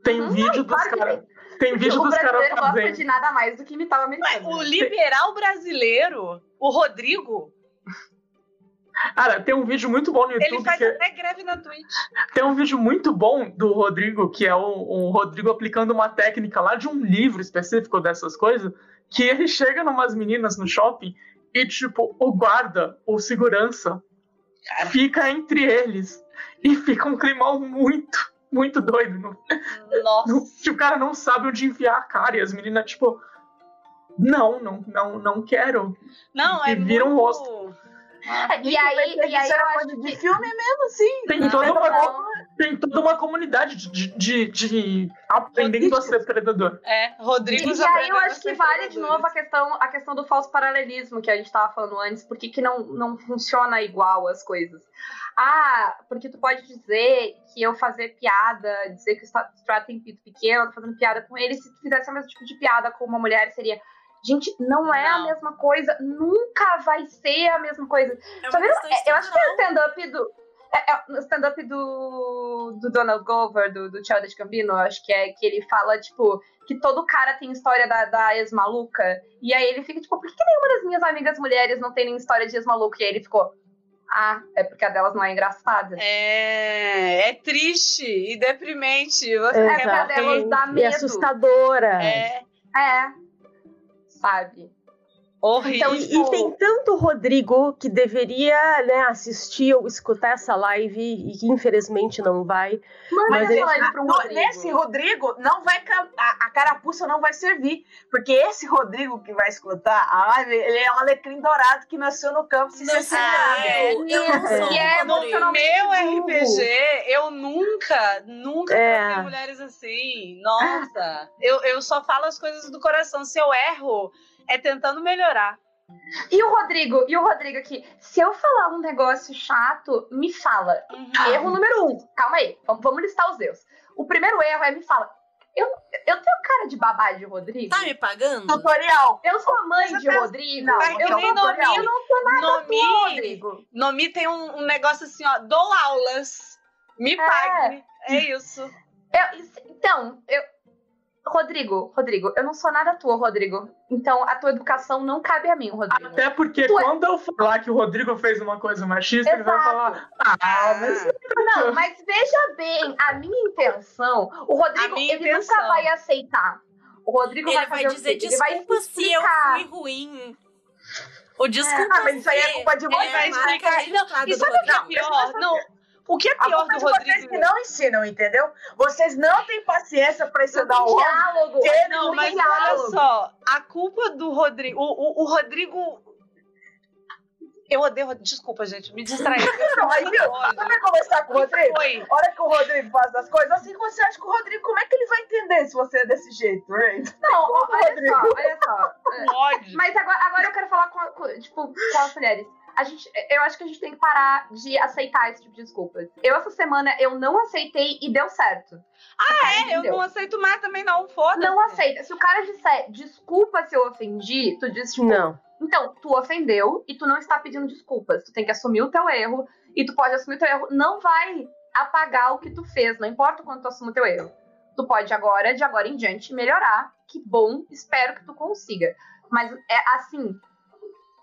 tem Uhum, vídeo dos caras. Tem vídeo o dos caras brasileiro gosta fazendo. de nada mais do que imitar o americano. o liberal brasileiro, o Rodrigo, Cara, tem um vídeo muito bom no ele YouTube faz que até greve na Twitch. tem um vídeo muito bom do Rodrigo, que é o, o Rodrigo aplicando uma técnica lá de um livro específico dessas coisas, que ele chega numas meninas no shopping e, tipo, o guarda, ou segurança, fica entre eles. E fica um climão muito, muito doido. Nossa. que o cara não sabe onde enfiar a cara. E as meninas, tipo, não, não, não, não quero. Não, é E vira um muito... E aí, e aí Isso eu era acho de que. filme mesmo, assim. Tem, toda, uma, tem toda uma comunidade de, de, de, de aprendendo a ser predador. É, Rodrigo E, e aí eu acho que vale de novo a questão, a questão do falso paralelismo que a gente tava falando antes, porque que não, não funciona igual as coisas. Ah, porque tu pode dizer que eu fazer piada, dizer que o Stra- Strat tem pito pequeno, eu tô fazendo piada com ele, se tu fizesse o mesmo tipo de piada com uma mulher, seria. Gente, não é Não. a mesma coisa, nunca vai ser a mesma coisa. É Só É, Eu acho que é o stand-up do. É, é, stand-up do, do Donald Glover, do, do Childish Gambino, acho que é que ele fala, tipo, que todo cara tem história da, da ex-maluca. E aí ele fica, tipo, por que, que nenhuma das minhas amigas mulheres não tem nem história de ex-maluca? E aí ele ficou, ah, é porque a delas não é engraçada. É, é triste e deprimente. Você É quer pra delas dar E medo. assustadora. É É. Sabe? Horrível. Então, E, e tem tanto Rodrigo que deveria né, assistir ou escutar essa live e que infelizmente não vai. Manda Mas essa ele- live pra um Rodrigo. Nesse Rodrigo, não vai a, a carapuça não vai servir. Porque esse Rodrigo que vai escutar a live, ele é um alecrim dourado que nasceu no campo ser Ah, é. eu, eu E é. No emocionalmente meu burro. RPG, eu nunca, nunca É. mulheres assim. Nossa. Eu, eu só falo as coisas do coração. Se eu erro, é tentando melhorar. E o Rodrigo, e o Rodrigo aqui, se eu falar um negócio chato, me fala. Uhum. Erro número um. Calma aí, vamos, vamos listar os erros. O primeiro erro é me fala. Eu, eu tenho cara de babá de Rodrigo? Tá me pagando? Tutorial. Eu sou a mãe Você de Rodrigo? Não, eu, não nem sou, Nomi. eu não sou nada Nomi, tua, Rodrigo. Nomi tem um, um negócio assim, ó. Dou aulas. Me pague. É isso. Eu- isso- então, eu. Rodrigo, Rodrigo, eu não sou nada tua, Rodrigo. Então a tua educação não cabe a mim, Rodrigo. Até porque Tu é- quando eu falar que o Rodrigo fez uma coisa machista, ele vai Exato. falar: Ah, mas Não, mas veja bem, a minha intenção, o Rodrigo, ele intenção. nunca vai aceitar. O Rodrigo Ele vai vai dizer quê? Ele vai desculpa se eu explicar. fui ruim. O desculpa Ah, mas isso aí é culpa de Ele vocês. vai explicar. Não, E sabe o que é pior? Não, o que é pior do de vocês Rodrigo? que não ensinam, entendeu? Vocês não têm paciência ensinar tem o homem. diálogo. que Não, mas diálogo. olha só, a culpa do Rodrigo. O, o, o Rodrigo. Eu odeio. Desculpa, gente, me distraí. Não, aí, viu? Você vai conversar com o Rodrigo? Foi. A hora que o Rodrigo faz as coisas, assim você acha que o Rodrigo, como é que ele vai entender se você é desse jeito, Ray? Não, olha Rodrigo. só, olha só. Ódio. Mas agora, agora eu quero falar com, com, tipo, com as mulheres. A gente, eu acho que a gente tem que parar de aceitar esse tipo de desculpas. Eu, essa semana, eu não aceitei e deu certo. É, eu não aceito mais também, não. Foda-se. Não aceita. Se o cara disser desculpa se eu ofendi, tu diz tipo, Não. Então, tu ofendeu e tu não está pedindo desculpas. Tu tem que assumir o teu erro e tu pode assumir o teu erro. Não vai apagar o que tu fez, não importa o quanto tu assuma o teu erro. Tu pode agora, de agora em diante, melhorar. Que bom, espero que tu consiga. Mas é assim,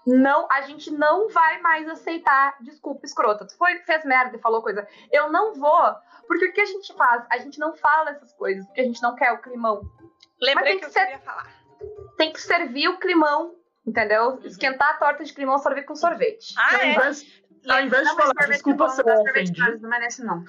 não, a gente não vai mais aceitar desculpa escrota. Tu foi, fez merda e falou coisa. Eu não vou, porque o que a gente faz? A gente não fala essas coisas, porque a gente não quer o climão. Lembrei Mas tem que, que eu ser- falar. Tem que servir o climão, entendeu? Esquentar a torta de climão, servir com sorvete. Ah, ao, é? invés, ao invés de Não, falar sorvete desculpa é se eu sorvete ofendi, Não merece, não.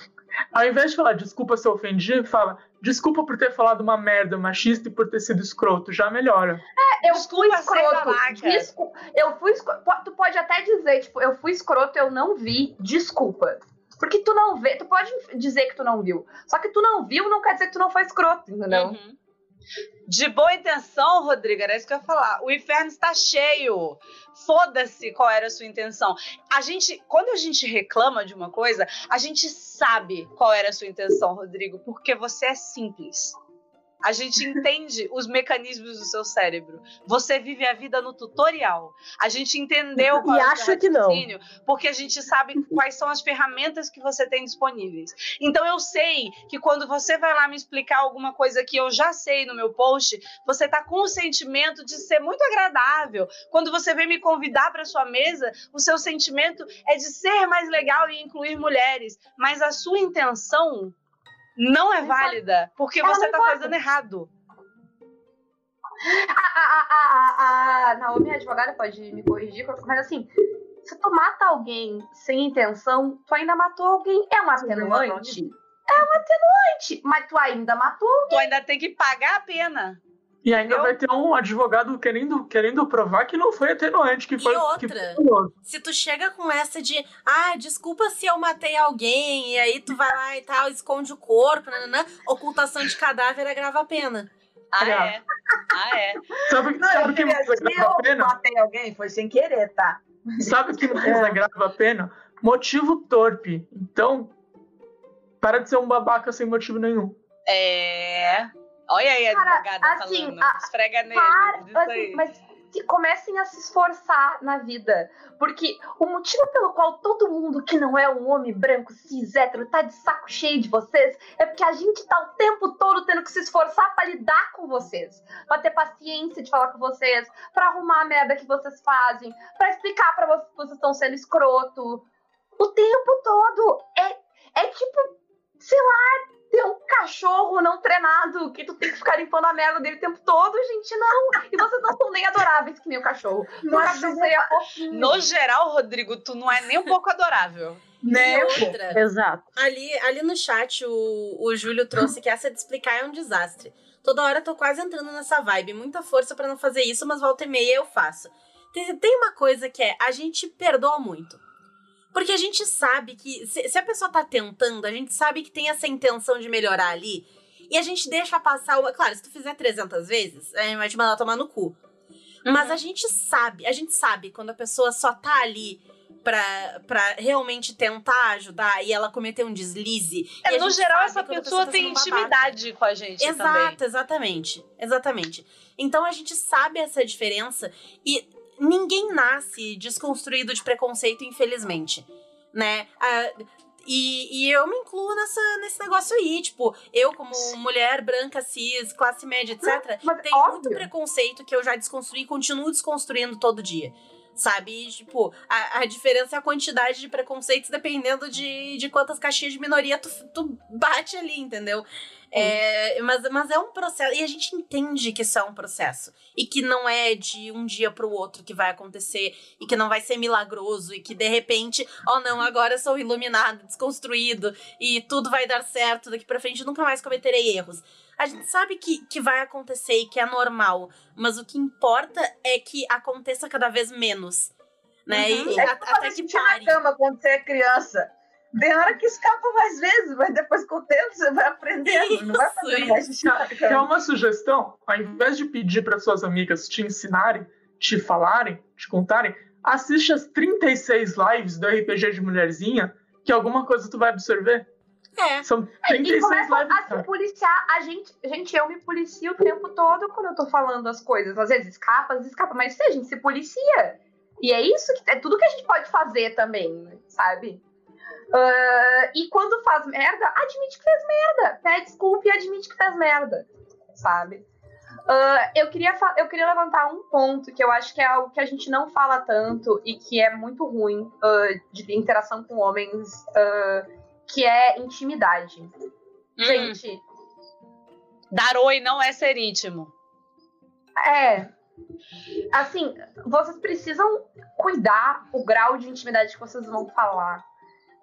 ao invés de falar desculpa se eu ofendi, fala desculpa por ter falado uma merda machista e por ter sido escroto. Já melhora. Eu Desculpa fui ser escroto. babaca. Descu- Eu fui escroto. Tu pode até dizer, tipo, eu fui escroto, eu não vi. Desculpa. Porque tu não vê. Tu pode dizer que tu não viu. Só que tu não viu não quer dizer que tu não foi escroto, entendeu? Uhum. De boa intenção, Rodrigo, era isso que eu ia falar. O inferno está cheio. Foda-se qual era a sua intenção. A gente, quando a gente reclama de uma coisa, a gente sabe qual era a sua intenção, Rodrigo, porque você é simples. A gente entende os mecanismos do seu cérebro. Você vive a vida no tutorial. A gente entendeu qual E é o seu acha que não. porque a gente sabe quais são as ferramentas que você tem disponíveis. Então eu sei que quando você vai lá me explicar alguma coisa que eu já sei no meu post, você tá com o sentimento de ser muito agradável. Quando você vem me convidar para sua mesa, o seu sentimento é de ser mais legal e incluir mulheres, mas a sua intenção não é válida, porque Ela você tá fazendo errado. A, a, a, a, a Naomi, a advogada, pode me corrigir, mas assim, se tu mata alguém sem intenção, tu ainda matou alguém. É um atenuante? É um atenuante, mas tu ainda matou. Tu ainda tem que pagar a pena. E ainda Eu- vai ter um advogado querendo, querendo provar que não foi atenuante, que foi. outra? Que foi. Se tu chega com essa de, ah, desculpa se eu matei alguém, e aí tu vai lá e tal, esconde o corpo, nananã, ocultação de cadáver agrava a pena. Ah, Olha. é. Ah, é. Sabe, Não, sabe eu o que mais dizer, agrava a eu pena? matei alguém, foi sem querer, tá? Sabe o que mais É. agrava a pena? Motivo torpe. Então, para de ser um babaca sem motivo nenhum. É. Olha aí a Cara, advogada assim, falando. a- Esfrega nele. Para, assim, mas se- comecem a se esforçar na vida. Porque o motivo pelo qual todo mundo que não é um homem branco, cis, hétero, tá de saco cheio de vocês, é porque a gente tá o tempo todo tendo que se esforçar pra lidar com vocês. Pra ter paciência de falar com vocês, pra arrumar a merda que vocês fazem, pra explicar pra vocês que vocês estão sendo escroto. O tempo todo. É, é tipo, sei lá, ter um cachorro não treinado que tu tem que ficar limpando a merda dele o tempo todo, gente, não. E vocês não são nem adoráveis que nem o cachorro. O cachorro seria fofinho. No geral, Rodrigo, tu não é nem um pouco adorável. Né? Outra, Exato. ali, ali no chat o, o Júlio trouxe que essa de explicar é um desastre. Toda hora eu tô quase entrando nessa vibe. Muita força pra não fazer isso, mas volta e meia eu faço. Tem, tem uma coisa que é, a gente perdoa muito. Porque a gente sabe que, se, se a pessoa tá tentando, a gente sabe que tem essa intenção de melhorar ali. E a gente deixa passar uma. Claro, se tu fizer 300 vezes, a gente vai te mandar tomar no cu. Mas a gente sabe, a gente sabe quando a pessoa só tá ali pra, pra realmente tentar ajudar e ela cometer um deslize. É, no geral, essa quando a pessoa tá tem intimidade com a gente também. Exato, exatamente. Exatamente. Então a gente sabe essa diferença e ninguém nasce desconstruído de preconceito, infelizmente. Né? Ah, e, e eu me incluo nessa, nesse negócio aí. Tipo, eu, como mulher branca, cis, classe média, etc., Mas tem óbvio. muito preconceito que eu já desconstruí e continuo desconstruindo todo dia. Sabe? E, tipo, a, a diferença é a quantidade de preconceitos dependendo de, de quantas caixinhas de minoria tu, tu bate ali, entendeu? É, mas, mas é um processo. E a gente entende que isso é um processo. E que não é de um dia pro outro que vai acontecer. E que não vai ser milagroso. E que de repente, oh não, agora eu sou iluminado, desconstruído. E tudo vai dar certo. Daqui pra frente nunca mais cometerei erros. A gente sabe que, que vai acontecer e que é normal. Mas o que importa é que aconteça cada vez menos. né? Uhum. E É a- até que xixi na pare. cama quando você é criança. Tem hora que escapa mais vezes, mas depois com o tempo você vai aprendendo. Não vai fazer Isso, mais Quer cama. uma sugestão? Ao invés de pedir para suas amigas te ensinarem, te falarem, te contarem, assiste as 36 lives do RPG de Mulherzinha, que alguma coisa tu vai absorver. É. São E 36 começa lives. a se policiar. A gente, gente, eu me policio o tempo todo quando eu tô falando as coisas. Às vezes escapa, às vezes escapa, mas se a gente se policia. E é isso que é tudo que a gente pode fazer também, sabe? Ah, e quando faz merda, admite que fez merda. Pede desculpa e admite que fez merda, sabe? Ah, eu, queria eu queria levantar um ponto que eu acho que é algo que a gente não fala tanto e que é muito ruim ah, de interação com homens, que é intimidade. Hum, Gente, dar oi não é ser íntimo. é. Assim, vocês precisam cuidar o grau de intimidade que vocês vão falar.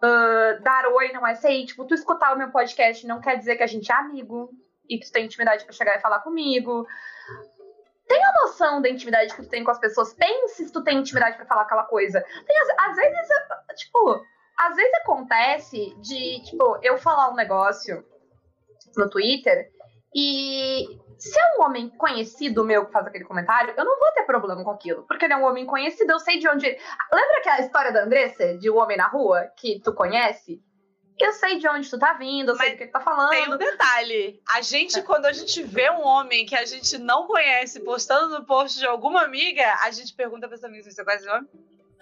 Ah, dar oi não é ser íntimo. Tu escutar o meu podcast não quer dizer que a gente é amigo e que tu tem intimidade pra chegar e falar comigo. Tenha noção da intimidade que tu tem com as pessoas. Pense se tu tem intimidade pra falar aquela coisa. Tem, às, às vezes, tipo, às vezes acontece de, tipo, eu falar um negócio no Twitter e se é um homem conhecido meu que faz aquele comentário, eu não vou ter problema com aquilo. Porque ele é um homem conhecido, eu sei de onde. Lembra aquela história da Andressa, de um homem na rua, que tu conhece? Eu sei de onde tu tá vindo, eu sei Mas do que tu tá falando. Tem um detalhe. A gente, quando a gente vê um homem que a gente não conhece postando no post de alguma amiga, a gente pergunta pra essa amiga se você conhece o homem.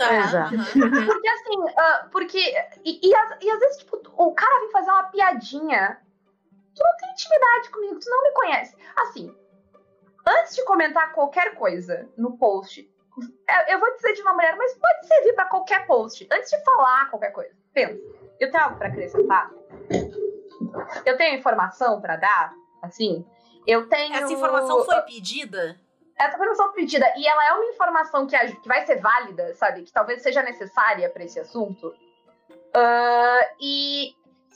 Exato. aham. Porque assim, ah, porque. E, e, e às vezes, tipo, o cara vem fazer uma piadinha. Tu não tem intimidade comigo, tu não me conhece. Assim, antes de comentar qualquer coisa no post, eu- eu vou dizer de uma mulher, mas pode servir pra qualquer post. Antes de falar qualquer coisa, pensa. Eu tenho algo pra acrescentar? Eu tenho informação pra dar? Assim? Eu tenho. Essa informação foi pedida? Essa informação pedida, e ela é uma informação que, que vai ser válida, sabe? Que talvez seja necessária pra esse assunto. Ah, e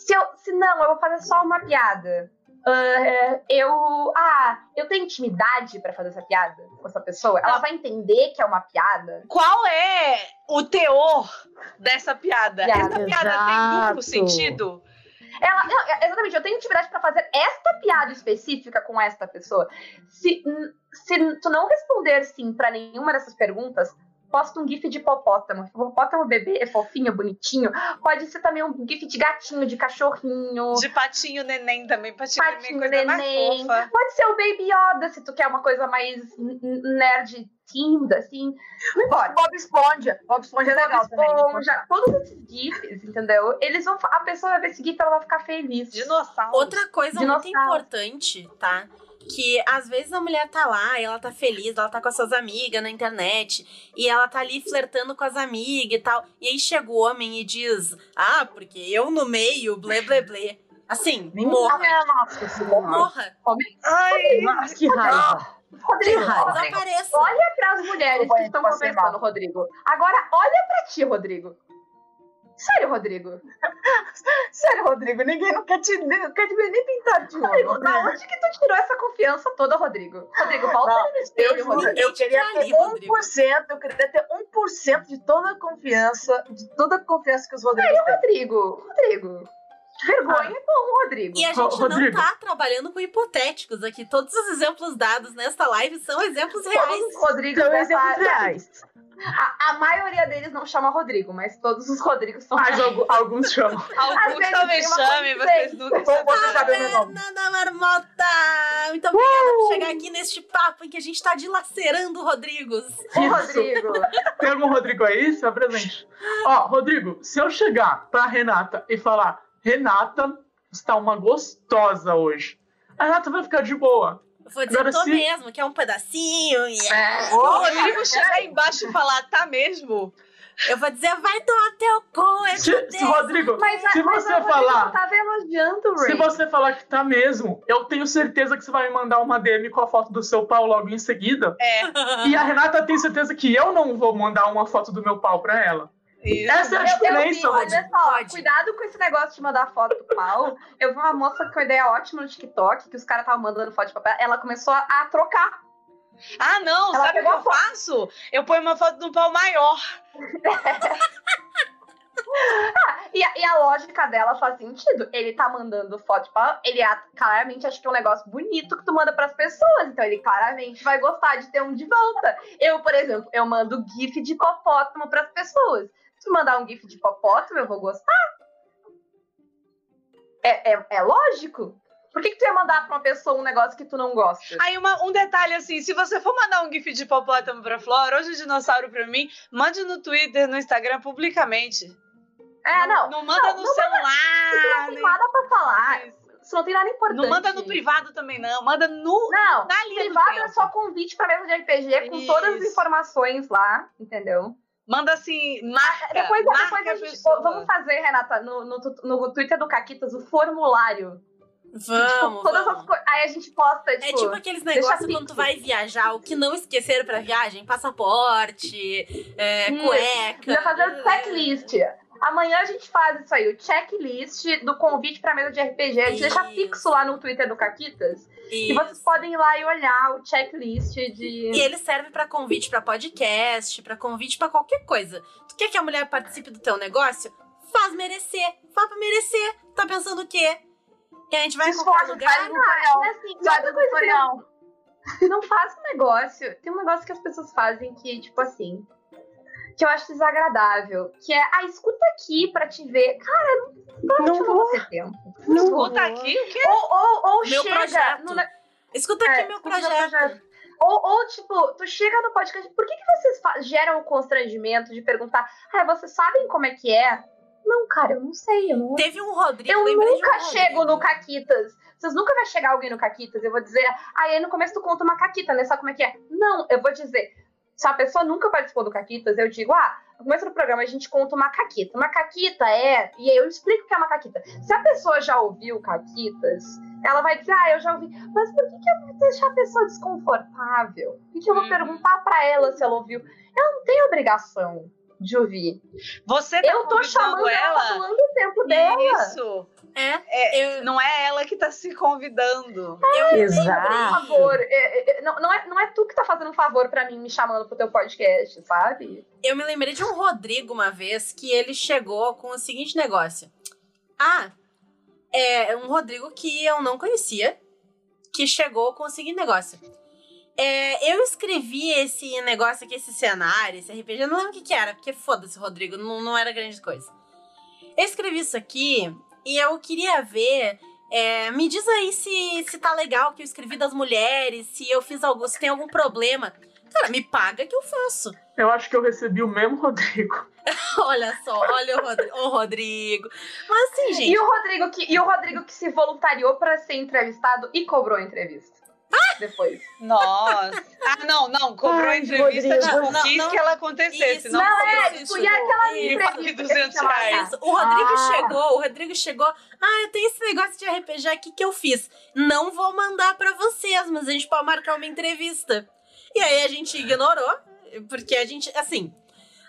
se, eu, se não, eu vou fazer só uma piada. Ah, eu. Ah, eu tenho intimidade pra fazer essa piada com essa pessoa. Ela vai entender que é uma piada. Qual é o teor dessa piada? Piada. Essa piada tem duplo Exato. sentido? Ela, não, é- exatamente, eu tenho intimidade pra fazer esta piada específica com esta pessoa. Se, se tu não responder sim pra nenhuma dessas perguntas, posta um gif de hipopótamo. Hipopótamo bebê é fofinho, bonitinho. Pode ser também um gif de gatinho, de cachorrinho. De patinho neném também. Patinho, Patinho neném, coisa neném. mais fofa. Pode ser o Baby Yoda, se tu quer uma coisa mais nerd tímida, assim. Não importa. Bob Esponja. Bob Esponja é legal Bob também. Esponja, todos esses gifs, entendeu? Eles vão, a pessoa vai ver esse gif, ela vai ficar feliz. Dinossauro. Outra coisa muito Dinossauro. importante, tá? Que às vezes a mulher tá lá, e ela tá feliz, ela tá com as suas amigas na internet, e ela tá ali flertando com as amigas e tal. E aí chega o homem e diz: Ah, porque eu no meio, blé blé blé. Assim, morra. Ah, nossa senhora. Morra. Ai, Nossa, que raiva. Rodrigo. Desapareça. olha pras mulheres Eu vou- que estão conversando. Rodrigo. Agora, olha pra ti, Rodrigo. Sério, Rodrigo. Sério, Rodrigo, ninguém não quer te, não quer te ver nem pintar de Rodrigo, novo. da onde que tu tirou essa confiança toda, Rodrigo? Rodrigo, volta Não, no Eu, espelho, juro, Rodrigo. eu queria ter traiu, Rodrigo. 1%, eu queria ter 1% de toda a confiança, de toda a confiança que os Rodrigos têm. Rodrigo, Rodrigo. Vergonha é bom, Rodrigo. E a gente não Rodrigo. tá trabalhando com hipotéticos aqui. Todos os exemplos dados nesta live são exemplos reais. Todos os Rodrigos São exemplos reais. A, a maioria deles não chama Rodrigo, mas todos os Rodrigos são. Mas algu- alguns chamam. Alguns talvez coisa vocês nunca Como você sabe o nome? Da Marmota! Muito obrigada por chegar aqui neste papo em que a gente tá dilacerando o Rodrigos. Ô. Rodrigo. Tem algum Rodrigo aí? Se apresente. Ó, Rodrigo, se eu chegar pra Renata e falar, Renata está uma gostosa hoje, a Renata vai ficar de boa. Eu vou dizer, Agora tô sim. mesmo, que é um pedacinho. e é. Se o Rodrigo chegar embaixo e falar, tá mesmo? Eu vou dizer, vai tomar teu cu, é Se, se. Rodrigo, Mas, se mas você falar, tava elogiando o se Ray. você falar que tá mesmo, eu tenho certeza que você vai me mandar uma DM com a foto do seu pau logo em seguida. É, E a Renata tem certeza que eu não vou mandar uma foto do meu pau pra ela. Isso. Essa a Eu, eu diferença, vi, Rodrigo. olha só, Pode. cuidado com esse negócio de mandar foto do pau. Eu vi uma moça com uma ideia ótima no TikTok, que os caras estavam mandando foto de papel, ela começou a, trocar. Ah, não, Ela sabe o que eu faço? Eu ponho uma foto de um pau maior. E a, e a lógica dela faz sentido. Ele tá mandando foto, tipo, ele a- claramente acha que é um negócio bonito que tu manda pras pessoas. Então ele claramente vai gostar de ter um de volta. Eu, por exemplo, eu mando GIF de hipopótamo pras pessoas. Se tu mandar um GIF de hipopótamo, eu vou gostar. É, é, é lógico. Por que, que tu ia mandar pra uma pessoa um negócio que tu não gosta? Aí uma- um detalhe assim, se você for mandar um gif de hipopótamo pra Flora, hoje o dinossauro pra mim, mande no Twitter, no Instagram, publicamente. É, não. Não manda Não, no não celular. Não tem nada pra falar. Isso não tem nada importante. Não manda no privado também, não. Manda no, Não, na linha do privado é só convite pra mesa de RPG com todas as Isso. informações lá, entendeu? Manda assim, marca. Depois, marca depois a gente. pessoa. Vamos fazer, Renata, no, no, no Twitter do Caquitas, o formulário. Vamos, tipo, todas vamos. as coisas. Aí a gente posta, É tipo. tipo aqueles negócios quando tu vai viajar, o que não esquecer pra viagem, passaporte, é, cueca. Vai fazer o checklist. Amanhã a gente faz isso aí, o checklist do convite pra mesa de RPG. A gente deixa fixo lá no Twitter do Caquitas. E vocês Isso. podem ir lá e olhar o checklist de. E ele serve pra convite pra podcast, pra convite pra qualquer coisa. Tu quer que a mulher participe do teu negócio? Faz merecer. Faz pra merecer. Tá pensando o quê? Que a gente vai esforça, lugar? faz. É assim, do tutorial. não faz um negócio. Tem um negócio que as pessoas fazem que, tipo assim, que eu acho desagradável. Que é, ah, escuta aqui pra te ver. Cara, não, Não não vou. ter tempo. Não Escuta vou. aqui, o quê? Ou, ou, ou Meu chega. projeto. no Escuta aqui É, meu escuta meu projeto. projeto. Ou, ou, tipo, tu chega no podcast. Por que, que vocês geram o constrangimento de perguntar, ah, vocês sabem como é que é? Não, cara, eu não sei. Eu, não... Teve um Rodrigo. eu um nunca Rodrigo. chego no Caquitas. Vocês nunca vai chegar alguém no Caquitas. Eu vou dizer, ah, aí no começo tu conta uma Caquita, né? Sabe como é que é? Não, eu vou dizer. Se a pessoa nunca participou do Caquitas, eu digo, ah, no começo do programa a gente conta uma Caquita. Uma Caquita é. E aí eu explico o que é uma Caquita. Se a pessoa já ouviu Caquitas, ela vai dizer, ah, eu já ouvi. Mas por que, que eu vou deixar a pessoa desconfortável? Por que, que eu vou Uhum. perguntar pra ela se ela ouviu? Ela não tem obrigação de ouvir. Você tá eu tô chamando ela, ela. doando o tempo dela. Isso. É, eu, Não é ela que tá se convidando. Por Exato. favor, é- é- não, não, é, não é tu que tá fazendo um favor pra mim me chamando pro teu podcast, sabe? eu me lembrei de um Rodrigo uma vez que ele chegou com o seguinte negócio. Ah, é um Rodrigo que eu não conhecia, que chegou com o seguinte negócio. É, eu escrevi esse negócio aqui, esse cenário, esse RPG, eu não lembro o que, que era, porque foda-se, Rodrigo, não, não era grande coisa. Eu escrevi isso aqui e eu queria ver. é, me diz aí se, se tá legal o que eu escrevi das mulheres, se eu fiz algo, se tem algum problema. Cara, me paga que eu faço. Eu acho que eu recebi o mesmo Rodrigo. Olha só, olha o Rodrigo. o Rodrigo. Mas assim, gente. E o Rodrigo que, e o Rodrigo que se voluntariou pra ser entrevistado e cobrou a entrevista. Depois. Nossa. Ah, não, não. Cobrou a Ai, entrevista, Rodrigo. tipo, Não, não, quis não. que ela acontecesse. Isso, não, Não, é, isso, tipo, e aquela entrevista. que a gente 200 chama- reais. O Rodrigo Ah. chegou, o Rodrigo chegou. Ah, eu tenho esse negócio de RPG aqui que eu fiz. Não vou mandar pra vocês, mas a gente pode marcar uma entrevista. E aí a gente ignorou, porque a gente, assim.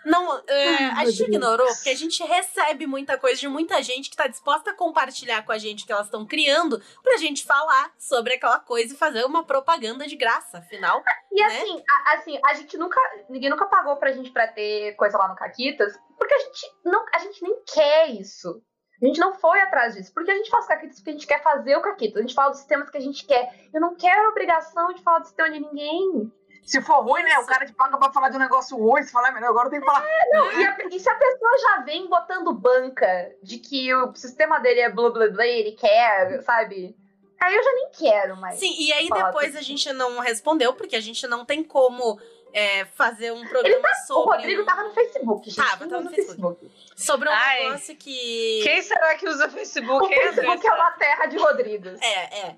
Não, é, a gente ignorou porque a gente recebe muita coisa de muita gente que tá disposta a compartilhar com a gente o que elas estão criando pra gente falar sobre aquela coisa e fazer uma propaganda de graça, afinal. E né? assim, a, assim, a gente nunca. Ninguém nunca pagou pra gente pra ter coisa lá no Caquitas, porque a gente não. A gente nem quer isso. A gente não foi atrás disso. Porque a gente faz Caquitas porque a gente quer fazer o Caquitas. A gente fala dos temas que a gente quer. Eu não quero obrigação de falar do sistema de ninguém. Se for ruim, né? O cara te paga pra falar de um negócio ruim, você fala, "É, melhor agora eu tenho que falar. Não, e, a- e se a pessoa já vem botando banca de que o sistema dele é blá blá blá, ele quer, sabe? Aí eu já nem quero mais. Sim, e aí depois a gente não respondeu, porque a gente não tem como é, fazer um programa O sobre. Rodrigo um- tava no Facebook, gente. Tava, tava usa no Facebook. Sobre um Ai. negócio que. Quem será que usa O Facebook? hein, Facebook é uma terra de Rodrigos. É, é.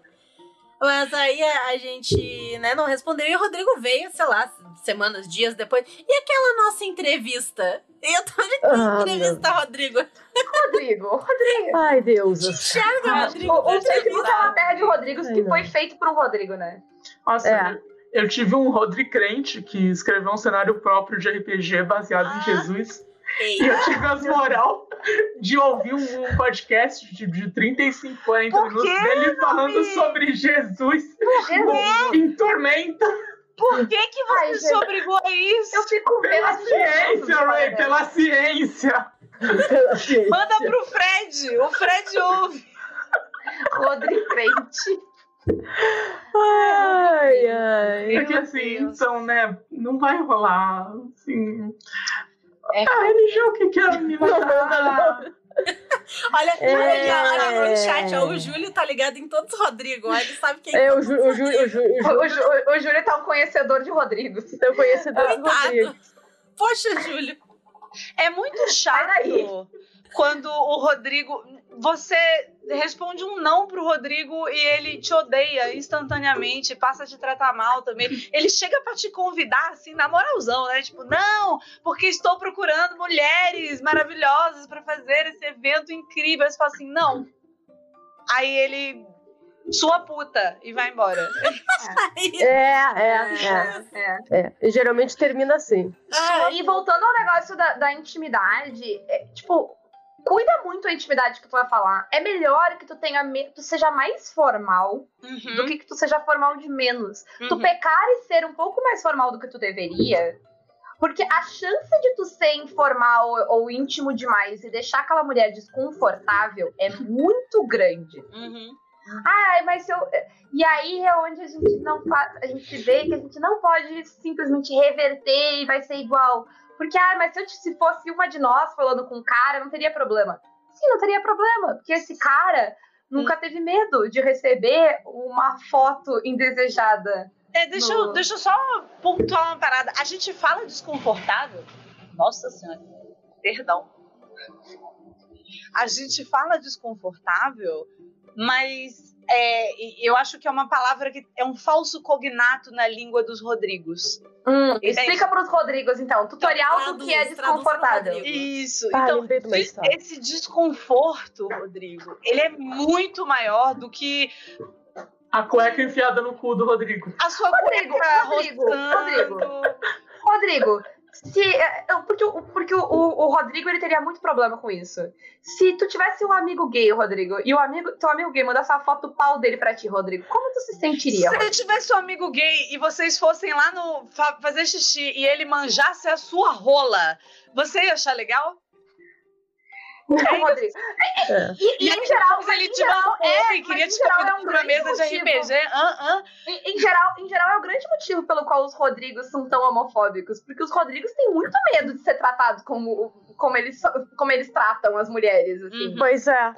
Mas aí a a gente, né, não respondeu e o Rodrigo veio, sei lá, semanas, dias depois. E aquela nossa entrevista? E eu tô de Ah, entrevista, Rodrigo. Rodrigo, Rodrigo. Ai, Deus. Enxerga, O, Rodrigo. o Facebook é uma terra de Rodrigos Ai, que não. foi feito por um Rodrigo, né? Nossa, É. eu tive um Rodri crente que escreveu um cenário próprio de RPG baseado Ah. em Jesus. Ei, E eu tive as moral de ouvir um, um podcast de, de 35, 40 Por minutos dele falando sobre Jesus Jesus. em tormenta. Por que, que você Ai, se obrigou a isso? Eu fico vendo Pela ciência, Ray, pela ciência. Pela ciência. Manda pro Fred. O Fred ouve. Rodrigo Crente. Ai, ai. Porque assim, então, né, não vai rolar, assim... É. A religião que quer me matar. Olha, É. olha, olha no chat, ó, o Júlio tá ligado em todos os Rodrigo, ó, ele sabe quem É, o Ju- o Ju- o Ju- o Ju- O, Ju- o Júlio tá um conhecedor de Rodrigos. Seu conhecedor do Coitado. Rodrigo. Poxa, Júlio. É muito chato quando o Rodrigo. Você responde um não pro Rodrigo e ele te odeia instantaneamente, passa a te tratar mal também. Ele chega pra te convidar, assim, na moralzão, né? Tipo, não, porque estou procurando mulheres maravilhosas pra fazer esse evento incrível. Aí você fala assim, não. Aí ele. Sua puta, e vai embora. É, é, é, É. é. E geralmente termina assim. Ah, E voltando ao negócio da, da intimidade, é, tipo, cuida muito a intimidade que tu vai falar. É melhor que tu tenha tu seja mais formal do que que tu seja formal de menos. Tu Uhum. pecar e ser um pouco mais formal do que tu deveria. Porque a chance de tu ser informal ou íntimo demais e deixar aquela mulher desconfortável é muito grande. Uhum. Ai, mas se eu. E aí é onde a gente não a gente vê que a gente não pode simplesmente reverter e vai ser igual. Porque, ah, mas se, eu, se fosse uma de nós falando com um cara, não teria problema. Sim, não teria problema. Porque esse cara nunca teve medo de receber uma foto indesejada. É, deixa, No- eu, deixa eu só pontuar uma parada. A gente fala desconfortável. Nossa Senhora, perdão. A gente fala desconfortável, mas é, eu acho que é uma palavra que é um falso cognato na língua dos Rodrigos. Hum, explica pros Rodrigos, então. Tutorial do que é desconfortável. Rodrigo. Isso. Então, esse desconforto, Rodrigo, ele é muito maior do que A cueca enfiada no cu do Rodrigo. a sua Rodrigo, cueca Rodrigo, roçando. Rodrigo, se, é, eu- porque, o- porque o, o- o Rodrigo ele teria muito problema com isso. Se tu tivesse um amigo gay, Rodrigo, e o amigo, teu amigo gay mandasse uma foto do pau dele pra ti, Rodrigo, como tu se sentiria? Se ele tivesse um amigo gay e vocês fossem lá no fa- fazer xixi e ele manjasse a sua rola, você ia achar legal? Não, Rodrigo. É. E, e em geral, ele em te geral, é, e queria te geral convidar é um pra mesa de motivo. RPG. Ah, ah. Em, em geral, em geral, é o grande motivo pelo qual os Rodrigos são tão homofóbicos. Porque os Rodrigos têm muito medo de ser tratados como, como, eles, como eles tratam as mulheres, assim. Uhum. Pois é.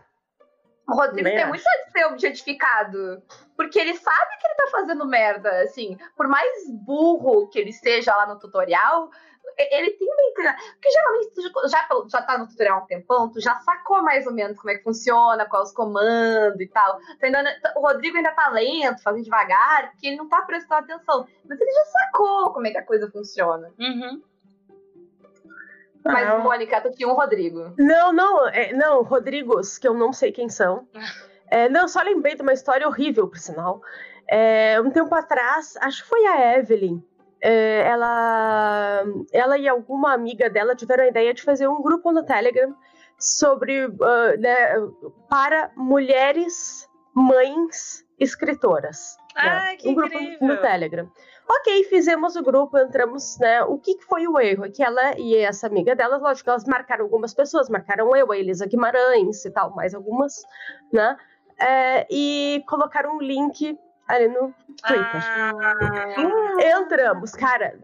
O Rodrigo tem muito medo de ser objetificado. Porque ele sabe que ele tá fazendo merda, assim. Por mais burro que ele seja lá no tutorial, e- ele tem uma inclinação. Porque geralmente tu já, já tá no tutorial há um tempão, tu já sacou mais ou menos como é que funciona, quais os comandos e tal. Tu ainda não- o Rodrigo ainda tá lento, fazendo devagar, porque ele não tá prestando atenção. Mas ele já sacou como é que a coisa funciona. Uhum. Mas, Ah. Mônica, tu tinha um Rodrigo. Não, não, é, não, Rodrigos, que eu não sei quem são. É, não, só lembrei de uma história horrível, por sinal. É, um tempo atrás, acho que foi a Evelyn. É, ela, ela e alguma amiga dela tiveram a ideia de fazer um grupo no Telegram sobre ah, né, para mulheres mães escritoras. né? Ai, que um grupo incrível. no Telegram. Ok, fizemos o grupo, entramos, né? O que, foi o erro? É que ela e essa amiga dela, lógico, elas marcaram algumas pessoas, marcaram eu, a Elisa Guimarães e tal, mais algumas, né? É, e colocaram um link ali no Twitter. Ah, Entramos, cara.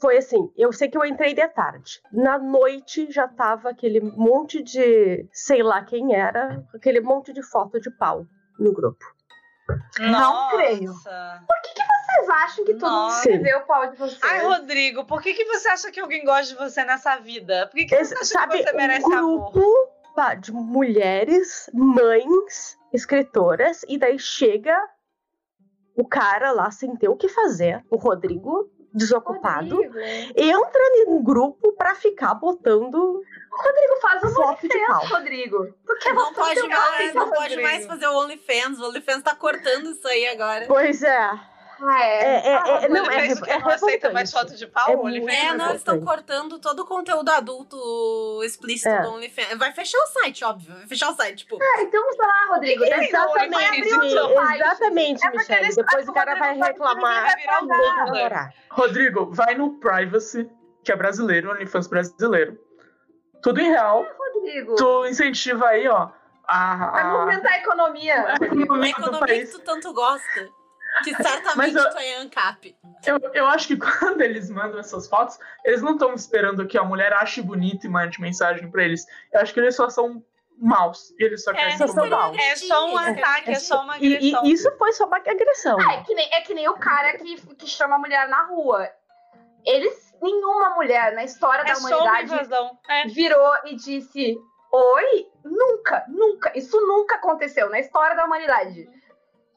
Foi assim, eu sei que eu entrei de tarde. Na noite já tava aquele monte de, sei lá quem era, aquele monte de foto de pau no grupo. Não creio. nossa. Vocês acham que todo mundo Nossa. quer ver o pau de vocês? Ai, Rodrigo, por que, que você acha que alguém gosta de você nessa vida? Por que, que você acha sabe, que você merece um amor? grupo tá, de mulheres, mães, escritoras, e daí chega o cara lá sem ter o que fazer, o Rodrigo, desocupado, Rodrigo. entra num grupo pra ficar botando Rodrigo faz um de pau. Rodrigo. Quer Não o pode mais, não pode mais fazer o OnlyFans. O OnlyFans tá cortando isso aí agora. Pois é. Ah, É, é. é, Ah, é, não, é, re- quê? é não aceita mais foto de pau? É Ele muito- fez É, não, eles estão cortando todo o conteúdo adulto explícito É. do OnlyFans. Vai fechar o site, óbvio. Vai fechar o site, tipo. Ah, então, sei lá, Rodrigo. Quem Exatamente, exatamente, É Michelle. eles- Depois o o cara vai que reclamar. ninguém vai virar Tem que Google. namorar. Rodrigo, vai no Privacy, que é brasileiro, OnlyFans brasileiro. Tudo em real. Rodrigo. Tu incentiva aí, ó, a, Vai a, movimentar a economia. a economia do economia que tu tanto gosta. Que certamente eu- tu é ANCAP. Eu, eu acho que quando eles mandam essas fotos, eles não estão esperando que a mulher ache bonito e mande mensagem pra eles. Eu acho que eles só são maus. E eles só É, querem ser maus. É só um É, ataque, é só uma E, agressão. e isso foi só uma agressão. É que, nem, é que nem o cara que, que chama a mulher na rua. Eles, nenhuma mulher na história É da humanidade. É. virou e disse: Oi? Nunca, nunca. Isso nunca aconteceu na história da humanidade.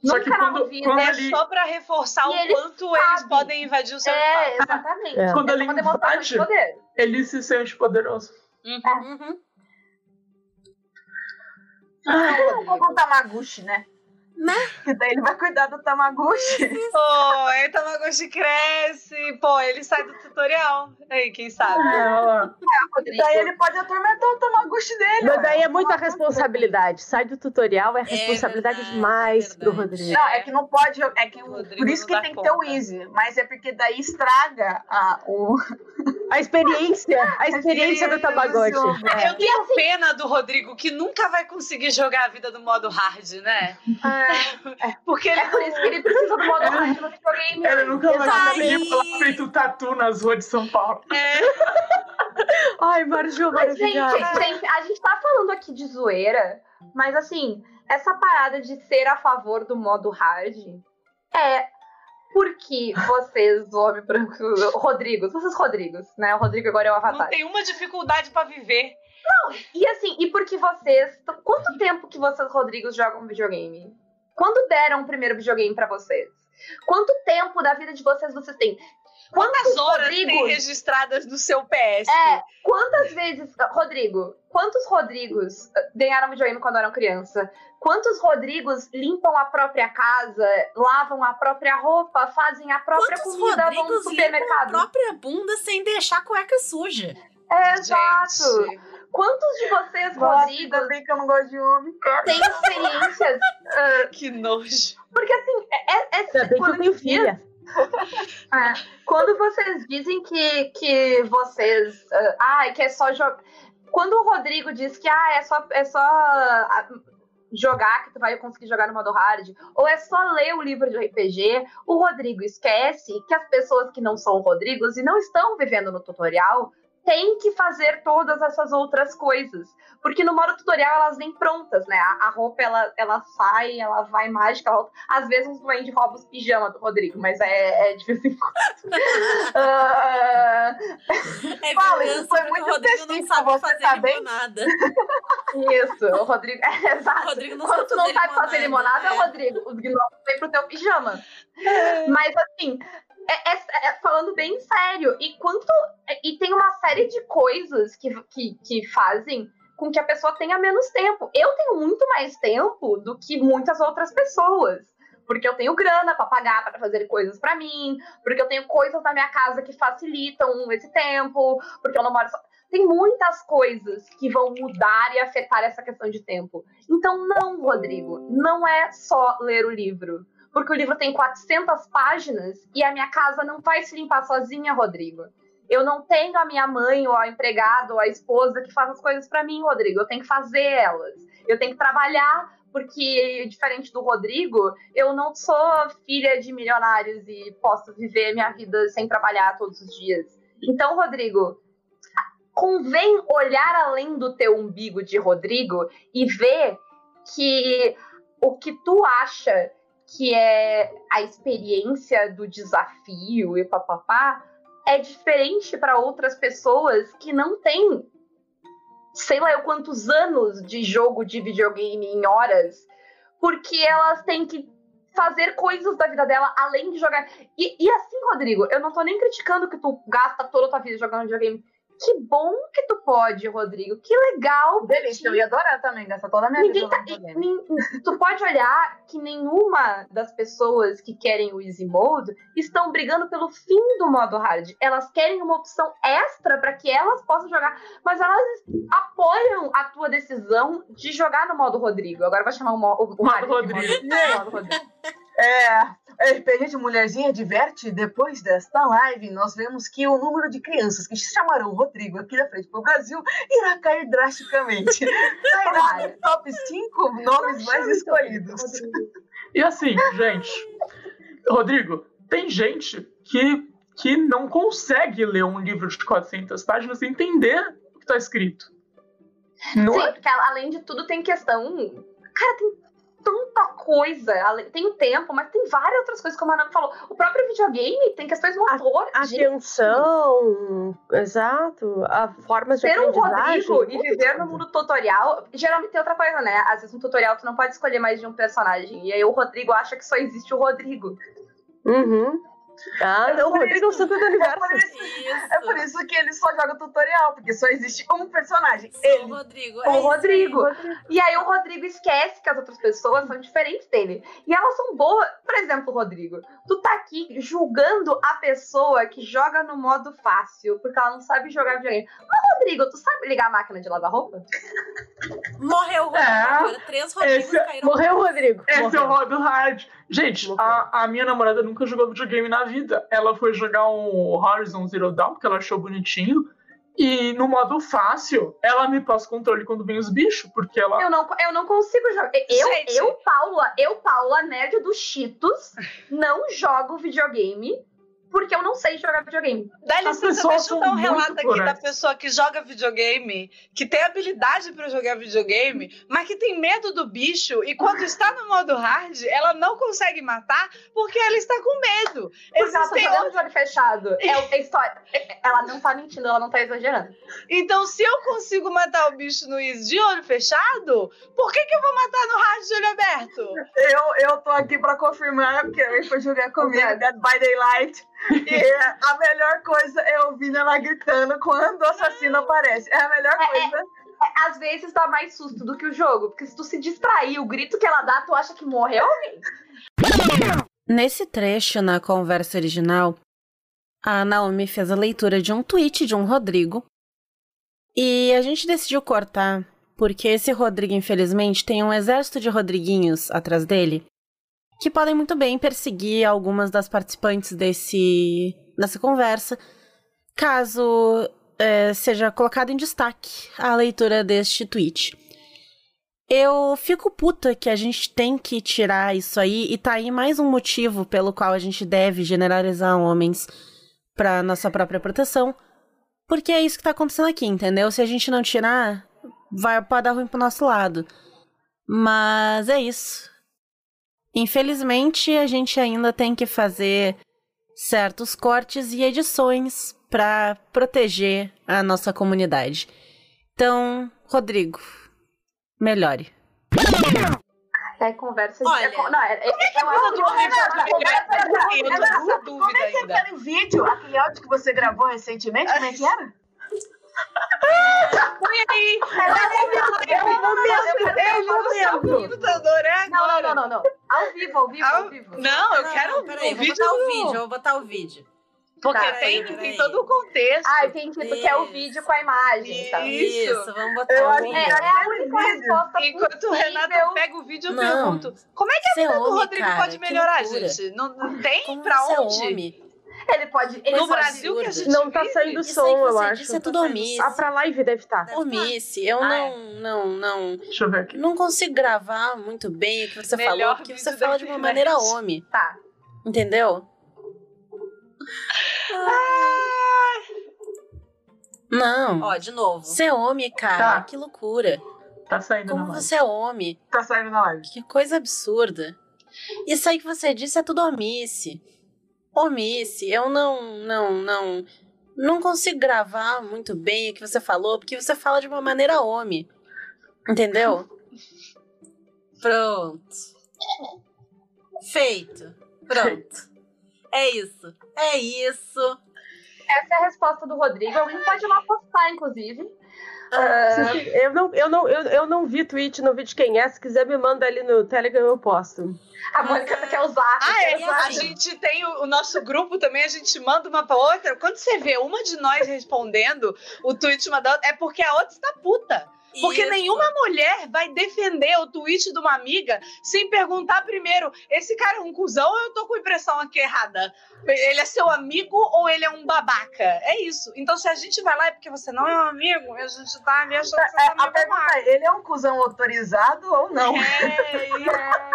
Só que quando- vida. quando É ali- só pra reforçar E o eles quanto eles sabem. podem invadir o seu É, espaço. exatamente. É. Quando é ele invade, poder. ele se sente poderoso. Uhum. Vamos com o Tamaguchi, né? Né? Que daí ele vai cuidar do Tamaguchi. Pô, aí o Tamagotchi cresce. Pô, ele sai do tutorial. Aí, quem sabe? Ela- Rodrigo. daí ele pode atormentar o Tamaguchi dele. Mas daí é muita responsabilidade. Sai do tutorial, é responsabilidade verdade, demais é pro verdade. Rodrigo. Não, é que não pode. É que, Rodrigo por isso que tem que ter o conta. Easy. Mas é porque daí estraga a, o. A experiência, a experiência do Tamagotchi. Eu tenho pena do Rodrigo que nunca vai conseguir jogar a vida do modo hard, né? Porque É por isso que ele precisa do modo hard no videogame. Ele nunca vai conseguir falar feito tatu nas ruas de São Paulo. é, Ai, Marjô, Mas, gente, gente, a gente tá falando aqui de zoeira, mas assim, essa parada de ser a favor do modo hard é porque vocês, homem branco, Rodrigos, vocês Rodrigos, né? O Rodrigo agora é o não avatar. tem uma dificuldade pra viver. E assim, e porque vocês. Quanto tempo que vocês, Rodrigos, jogam videogame? Quando deram o primeiro videogame pra vocês? Quanto tempo da vida de vocês vocês têm? Quantas horas tem Rodrigos? registradas no seu PS? É, quantas vezes. Rodrigo, quantos Rodrigos eh, ganharam videogame quando eram criança? Quantos Rodrigos limpam a própria casa, lavam a própria roupa, fazem a própria Quantos comida, vão no Rodrigos limpam a supermercado? própria bunda sem deixar a cueca suja? É, exato. Gente, Quantos de vocês, Nossa, Rodrigos, ainda bem que eu não gosto de homem, cara. têm experiências? ah, que nojo. porque assim, é, é, é- Ainda bem que eu quando tenho filha. É, quando vocês dizem que, que vocês. ah, Ai, que é só jogar. Quando o Rodrigo diz que ah, é só, é só ah, jogar que tu vai conseguir jogar no modo hard, ou é só ler o livro de RPG, o Rodrigo esquece que as pessoas que não são Rodrigos e não estão vivendo no tutorial têm que fazer todas essas outras coisas. Porque no modo tutorial elas vêm prontas, né? A, a roupa ela, ela sai, ela vai mágica. ela- às vezes uns duendes roubam os pijamas do Rodrigo, mas é, é de vez em quando. Ah, É Fala, vingança isso foi muito o Rodrigo não sabe fazer tá limonada. isso, o Rodrigo. É, O exato. Rodrigo não Quando tu não sabe fazer limonada, é. Rodrigo, os gnomos vêm pro teu pijama. Mas assim, é- é- é- falando bem sério, e quanto. E tem uma série de coisas que, que, que fazem com que a pessoa tenha menos tempo. Eu tenho muito mais tempo do que muitas outras pessoas. Porque eu tenho grana pra pagar para fazer coisas pra mim, porque eu tenho coisas na minha casa que facilitam esse tempo, porque eu não moro só. Tem muitas coisas que vão mudar e afetar essa questão de tempo. Então, não, Rodrigo, não é só ler o livro. Porque o livro tem 400 páginas e a minha casa não vai se limpar sozinha, Rodrigo. Eu não tenho a minha mãe, ou a empregada, ou a esposa que faz as coisas pra mim, Rodrigo. Eu tenho que fazer elas. Eu tenho que trabalhar, porque, diferente do Rodrigo, eu não sou filha de milionários e posso viver minha vida sem trabalhar todos os dias. Então, Rodrigo, convém olhar além do teu umbigo de Rodrigo e ver que o que tu acha que é a experiência do desafio e papapá é diferente para outras pessoas que não têm sei lá eu quantos anos de jogo de videogame em horas, porque elas têm que fazer coisas da vida dela além de jogar. E, e assim, Rodrigo, eu não tô nem criticando que tu gasta toda a tua vida jogando videogame. Que bom que tu pode, Rodrigo. Que legal. Delícia, ti. eu ia adorar também, gastar toda a minha Ninguém vida tá. nin- Tu pode olhar que nenhuma das pessoas que querem o Easy Mode estão brigando pelo fim do modo hard. Elas querem uma opção extra para que elas possam jogar, mas elas apoiam a tua decisão de jogar no modo Rodrigo. Agora vai chamar o, mo o, o Modo hard Rodrigo. modo- modo Rodrigo. É, RPG de Mulherzinha diverte. Depois desta live, nós vemos que o número de crianças que chamarão o Rodrigo aqui da frente pro Brasil irá cair drasticamente. Sairá no top 5 nomes mais escolhidos. E assim, gente, Rodrigo, tem gente que, que não consegue ler um livro de 400 páginas e entender o que está escrito. Não Sim, é? porque além de tudo tem questão. Cara, tem tanta coisa. Tem o tempo, mas tem várias outras coisas, como a Ana falou. O próprio videogame tem questões motoras. Gente, Atenção, exato. A formas de Ser um. Rodrigo e viver no mundo tutorial, geralmente tem outra coisa, né? Às vezes um tutorial tu não pode escolher mais de um personagem. E aí o Rodrigo acha que só existe o Rodrigo. Uhum. Ah, não, o Rodrigo é o centro do É universo. por, isso, Isso. é por isso que ele só joga tutorial, porque só existe um personagem. Sou Ele. o Rodrigo. O é. Rodrigo. E aí o Rodrigo esquece que as outras pessoas são diferentes dele. E elas são boas. Por exemplo, Rodrigo, tu tá aqui julgando a pessoa que joga no modo fácil, porque ela não sabe jogar videogame. Mas, Rodrigo, tu sabe ligar a máquina de lavar roupa? Morreu o Rodrigo. É. Agora três Rodrigos Esse- caíram. Morreu o Rodrigo. Esse é o Morreu. modo hard. Gente, Morreu. a, a minha namorada nunca jogou videogame na vida. Ela foi jogar um Horizon Zero Dawn, porque ela achou bonitinho. E no modo fácil, ela me passa o controle quando vem os bichos, porque ela. Eu não, eu não consigo jogar. Eu, Gente. eu, Paula, eu, Paula, nerd dos Cheetos, não jogo videogame porque eu não sei jogar videogame. Dá licença, deixa eu dar um relato aqui da pessoa que joga videogame, que tem habilidade pra jogar videogame, mas que tem medo do bicho e quando está no modo hard, ela não consegue matar porque ela está com medo. Porque ela tá jogando de olho fechado. É, é história. é- Ela não tá mentindo, ela não tá exagerando. Então, se eu consigo matar o bicho no Easy de olho fechado, por que, que eu vou matar no hard de olho aberto? Eu, eu tô aqui pra confirmar, porque ele foi jogar comigo. Dead by Daylight. E a melhor coisa é ouvir ela gritando quando o assassino aparece. É a melhor É, coisa. É, Às vezes dá mais susto do que o jogo, porque se tu se distrair, o grito que ela dá, tu acha que morreu alguém. Nesse trecho, na conversa original, a Naomi fez a leitura de um tweet de um Rodrigo. E a gente decidiu cortar, porque esse Rodrigo, infelizmente, tem um exército de Rodriguinhos atrás dele, que podem muito bem perseguir algumas das participantes desse, dessa conversa, caso eh, seja colocado em destaque a leitura deste tweet. Eu fico puta que a gente tem que tirar isso aí e tá aí mais um motivo pelo qual a gente deve generalizar homens pra nossa própria proteção. Porque é isso que tá acontecendo aqui, entendeu? Se a gente não tirar, vai pode dar ruim pro nosso lado. Mas é isso. Infelizmente, a gente ainda tem que fazer certos cortes e edições pra proteger a nossa comunidade. Então, Rodrigo, melhore. É conversa de. Olha. é não, é, é, é do é uma eu tô dúvida Como é que é aquele vídeo, aquele áudio que você gravou recentemente? Como é que era? Põe aí! É o momento, é o momento. é Não, não, não, não, não. Ao vivo, ao vivo, Ao- ao vivo. Não, eu Não, quero não, peraí, o vou vídeo. botar o vídeo, eu vou botar o vídeo. Porque Tá, tem, peraí, tem todo o contexto. Ah, entendi. Tu quer o vídeo com a imagem, tá? Isso. Isso, vamos botar Eu o acho É, vídeo. é a única resposta Enquanto o. Renato pega o vídeo, eu Não. pergunto: como é que a vida do Rodrigo cara, pode que melhorar, gente? Não, não tem Como pra é onde? homem? Ele pode. Ele No Brasil que a gente Não tá saindo Isso som, eu acho. disse é tudo Tá omisse. Ah, pra live deve estar. Deve Omisse. Eu Ah, não, não, não, Deixa eu ver aqui. não consigo gravar muito bem o que você Melhor falou, porque você fala de uma maneira homem. Tá. Entendeu? Não. Ó, de novo. Você é homem, cara. Tá. Que loucura. Tá saindo Como na live. você é homem. Tá saindo na live. Que coisa absurda. Isso aí que você disse é tudo omice. Omice. Eu não, não, não, não consigo gravar muito bem o que você falou, porque você fala de uma maneira homem. Entendeu? Pronto. Feito. Pronto. É isso. É isso. essa é a resposta do Rodrigo. Alguém pode ir lá postar, inclusive. Ah, Eu não, eu, não, eu, eu não vi tweet, não vi de quem é. Se quiser, me manda ali no Telegram, eu posto. a Mônica quer usar. Ah, quer é. usar. A gente tem o, o nosso grupo também, a gente manda uma pra outra. Quando você vê uma de nós respondendo o tweet uma da outra, é porque a outra está puta. Porque Isso. nenhuma mulher vai defender o tweet de uma amiga sem perguntar primeiro: esse cara é um cuzão ou eu tô com a impressão aqui errada? Ele é seu amigo ou ele é um babaca? É isso. Então, se a gente vai lá é porque você não é um amigo, a gente tá me achando que você É, é um a amigo pergunta babaca. é, ele é um cuzão autorizado ou não? É,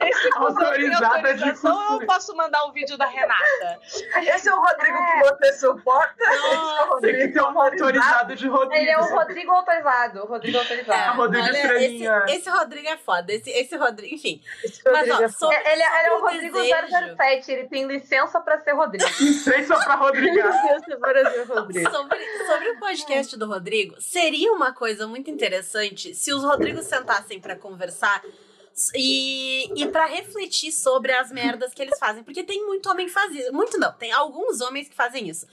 É, esse cuzão de autorização ou eu posso mandar o vídeo da Renata? Esse é o Rodrigo que você suporta? Esse é o Tem que Rodrigo ter um autorizado de Rodrigo. Ele é o Rodrigo autorizado. O Rodrigo autorizado. É, Rodrigo olha, esse, esse Rodrigo é foda. Esse, esse Rodrigo, enfim. Esse Mas, Rodrigo ó, é sobre, É, Ele, ele é o Rodrigo desejo, 007, ele tem licença pra ser Rodrigo. Licença pra Rodrigar. Licença para ser Rodrigo. Sobre, sobre o podcast do Rodrigo, seria uma coisa muito interessante se os Rodrigos sentassem pra conversar e, e para refletir sobre as merdas que eles fazem. Porque tem muito homem que faz isso. Muito não, tem alguns homens que fazem isso.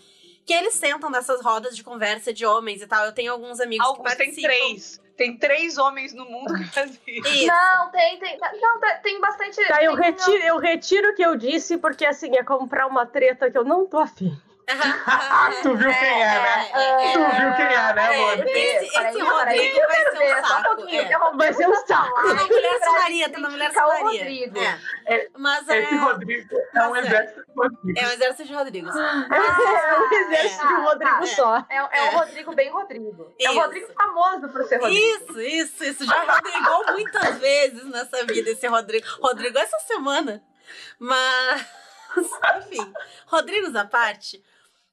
Que eles sentam nessas rodas de conversa de homens e tal. Eu tenho alguns amigos Alguns que tem participam. três. Tem três homens no mundo que fazem isso. Não, tem, tem. Não, tem- tem bastante. Tá, eu tem- retiro, eu retiro o que eu disse, porque assim, é comprar uma treta que eu não tô afim. Ah, tu viu quem é, né? É, é, Tu viu quem é, né, É, mano? esse, esse Rodrigo vai ser um saco. é. Vai ser um saco. Tá na mulher sonaria, tá na mulher o sonaria. Rodrigo. É. Mas é, Esse Rodrigo é um é. exército de Rodrigo. é um exército de Rodrigos. É um exército de Rodrigo é. só. É, é É. um Rodrigo bem Rodrigo. É Isso. Rodrigo famoso por ser Rodrigo. Isso, isso, isso. Já rodrigou muitas vezes nessa vida esse Rodrigo. Rodrigo essa semana. Mas, enfim, Rodrigos à parte.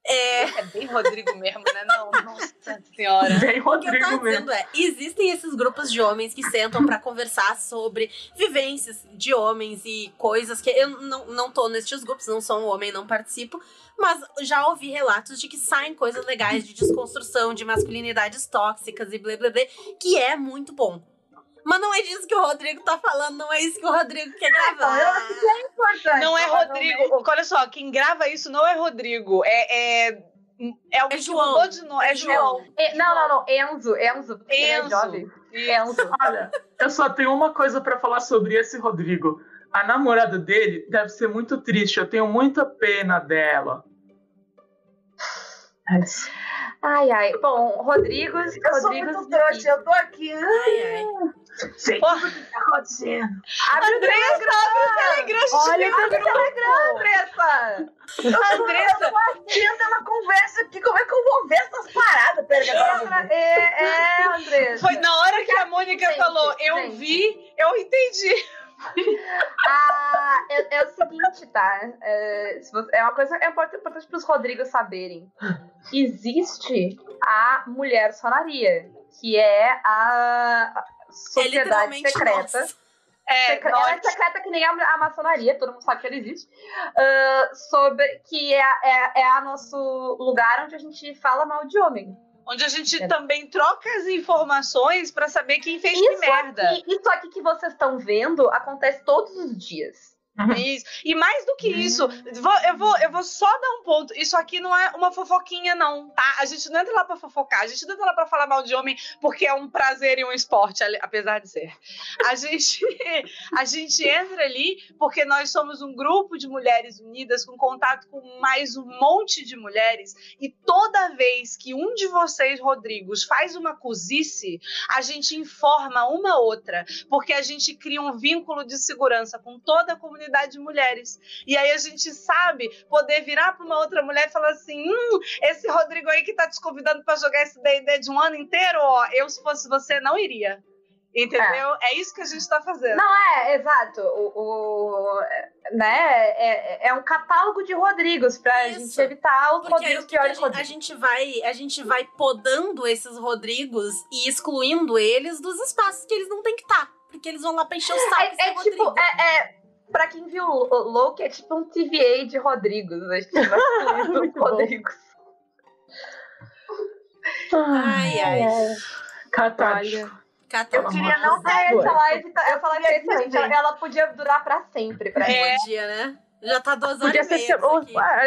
É, É bem Rodrigo mesmo, né? Não, nossa senhora. Bem o que eu Rodrigo mesmo. dizendo é, existem esses grupos de homens que sentam pra conversar sobre vivências de homens e coisas que eu não, não tô nestes grupos, não sou um homem, não participo, mas já ouvi relatos de que saem coisas legais de desconstrução, de masculinidades tóxicas e blá blá blá, que é muito bom. Mas não é disso que o Rodrigo tá falando, não é isso que o Rodrigo quer Então, eu gravar. acho que é importante. Não é. Rodrigo. Olha só, quem grava isso não é Rodrigo. É. É, é alguém É que João. É João. É, não, não, não. Enzo, Enzo. ele é Enzo. jovem. Isso. Enzo. Olha, eu só tenho uma coisa pra falar sobre esse Rodrigo. A namorada dele deve ser muito triste. Eu tenho muita pena dela. Ai, ai. Bom, Rodrigos. Eu sou Rodrigos muito trouxa, eu tô aqui. Ai, ai. Sei tudo que tá acontecendo. Abre o Andressa, o Telegram, a gente Olha o um grupo. Andressa! Eu tô Andressa, vendo ela conversa aqui. Como é que eu vou ver essas paradas? Pera, ver. É, é, Andressa. foi na hora que a Mônica Gente, falou, eu gente. vi, eu entendi. Ah, é, é o seguinte, tá? É, se você- é uma coisa é importante, para os Rodrigos saberem. Existe a mulher sonaria, que é a É sociedade literalmente secreta. É, Secre- Ela é secreta que nem a, a maçonaria, todo mundo sabe que ela existe. Ah, sobre que é, é, é a nosso lugar onde a gente fala mal de homem. onde a gente É. também troca as informações pra saber quem fez que Isso merda. E isso aqui que vocês estão vendo acontece todos os dias. Isso. E mais do que isso, vou- eu, vou, eu vou só dar um ponto. Isso aqui não é uma fofoquinha, não, tá? A gente não entra lá pra fofocar, a gente não entra lá pra falar mal de homem porque é um prazer e um esporte, apesar de ser. A gente, a gente entra ali porque nós somos um grupo de mulheres unidas com contato com mais um monte de mulheres e toda vez que um de vocês, Rodrigos, faz uma cozice, a gente informa uma outra porque a gente cria um vínculo de segurança com toda a comunidade de mulheres. E aí a gente sabe poder virar para uma outra mulher e falar assim: hum, esse Rodrigo aí que tá te convidando para jogar esse D&D de um ano inteiro, ó, eu se fosse você não iria. Entendeu? É, isso que a gente tá fazendo. Não, é, exato. O, o- né, é, é um catálogo de Rodrigos pra Isso. gente evitar os aí Rodrigos o que a piores gente, a gente vai, a gente vai podando esses Rodrigos e excluindo eles dos espaços que eles não têm que estar. Porque eles vão lá pra encher o saco É, é tipo, Rodrigo. é, é, pra quem viu o Loki, é tipo um TVA de Rodrigos. Gente os bom. Rodrigos. Ai, ai. Catático. Catálogo. Eu queria não Ah, essa live, é queria excelente. dizer. Ela, podia durar pra sempre. Pra mim. É. dia, né? Já tá duas horas Podia e ser, se- isso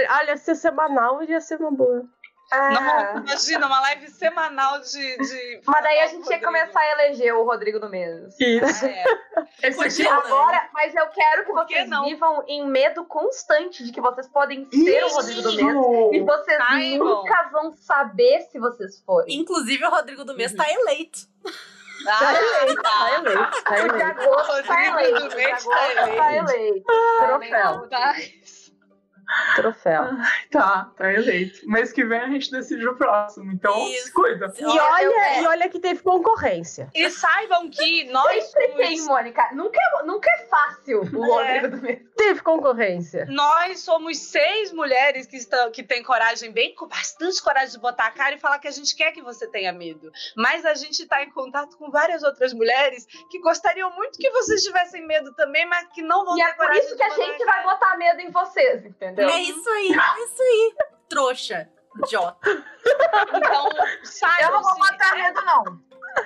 olha, ser semanal podia ser uma boa. Não, imagina, uma live semanal de. de Mas daí a gente ia começar a eleger o Rodrigo do mês. Isso. É. Podia, é o- né? Agora, mas eu quero que Por que vocês não? vivam em medo constante de que vocês podem ser o Rodrigo do mês. E vocês Ai, nunca vão saber se vocês forem. Inclusive, o Rodrigo do mês tá eleito. Tá Ah, eleito, tá eleito, tá Porque eleito. agosto tá Rodrigo eleito. do porque mês tá agosto tá eleito. eleito. Troféu, tá. Troféu. Tá, tá eleito. Mês que vem a gente decide o próximo, então Isso. se cuida. E olha, e olha que teve concorrência. E saibam que nós Sempre tem, somos, Mônica. Nunca é, nunca é fácil o É. Rodrigo do mês. Teve concorrência. nós somos seis mulheres que, estão, que têm coragem, bem com bastante coragem de botar a cara e falar que a gente quer que você tenha medo. Mas a gente está em contato com várias outras mulheres que gostariam muito que vocês tivessem medo também, mas que não vão E ter é por coragem isso de que a gente cara. vai botar medo em vocês, entendeu? É isso aí, é isso aí. Trouxa. Idiota. Então. Eu não vou botar medo, não.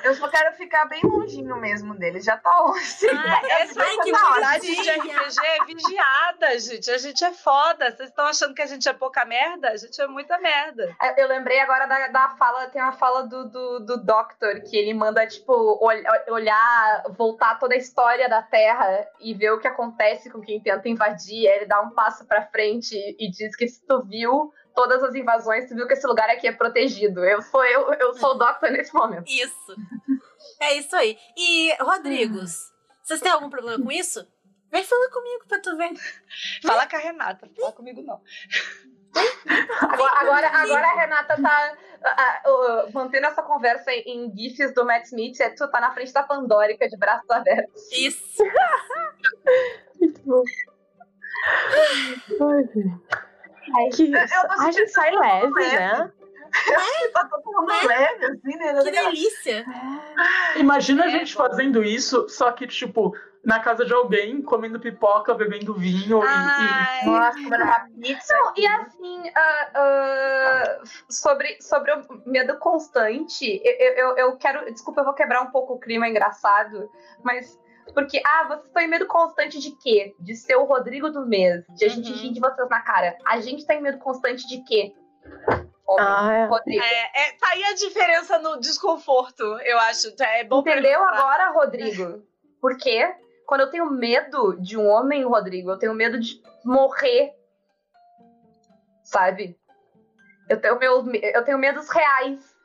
Eu só quero ficar bem longinho mesmo dele. Já tá longe. Ah, essa Ai, que comunidade de bonitinha. RPG é vigiada, gente. A gente é foda. Vocês estão achando que a gente é pouca merda? A gente é muita merda. Eu lembrei agora da, da fala, tem uma fala do, do, do Doctor, que ele manda, tipo, ol- olhar, voltar toda a história da Terra e ver o que acontece com quem tenta invadir. Aí ele dá um passo pra frente e diz que se tu viu todas as invasões, tu viu que esse lugar aqui é protegido. Eu sou, eu, eu sou o Doctor nesse momento. Isso. É isso aí. E, Rodrigos, vocês têm algum problema com isso? Vem falar comigo pra tu ver. Fala com a Renata. Fala comigo, não. Agora, agora, agora a Renata tá ah, ah, mantendo essa conversa em GIFs do Matt Smith, é tu tá na frente da Pandórica de braços abertos. Isso. Muito bom. Ai, gente. Que Eu tô a gente sai leve, leve. né? Tá todo mundo É. leve, assim, né? Que delícia. Imagina a É. gente fazendo isso, só que, tipo, na casa de alguém, comendo pipoca, bebendo vinho e- Ai, Nossa, comendo uma pizza. Não, e assim, ah, ah, sobre, sobre o medo constante, eu, eu, eu quero. Desculpa, eu vou quebrar um pouco o clima engraçado, mas. Porque, ah, vocês estão em medo constante de quê? De ser o Rodrigo do mês, de a gente Uhum. rir de vocês na cara. A gente tá em medo constante de quê? Homem, Ah, é. Rodrigo. É, é, tá aí a diferença no desconforto, eu acho. É bom Entendeu agora, Rodrigo? Por quê? Quando eu tenho medo de um homem, Rodrigo, eu tenho medo de morrer. Sabe? Eu tenho, meu, eu tenho medos reais.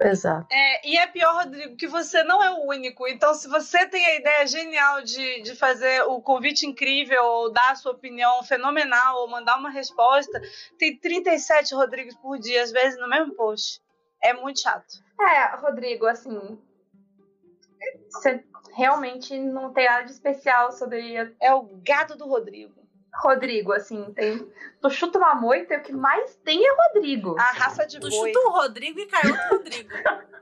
Exato. É, e é pior, Rodrigo, que você não é o único. Então, se você tem a ideia genial de, de fazer o convite incrível, ou dar a sua opinião fenomenal, ou mandar uma resposta, tem 37 Rodrigos por dia, às vezes no mesmo post. É muito chato. É, Rodrigo, assim. Você realmente não tem nada de especial sobre É o gado do Rodrigo. Rodrigo, assim. Tem, tu chuta uma moita e o que mais tem é Rodrigo. A raça de Tu boi. chuta um Rodrigo e cai outro Rodrigo.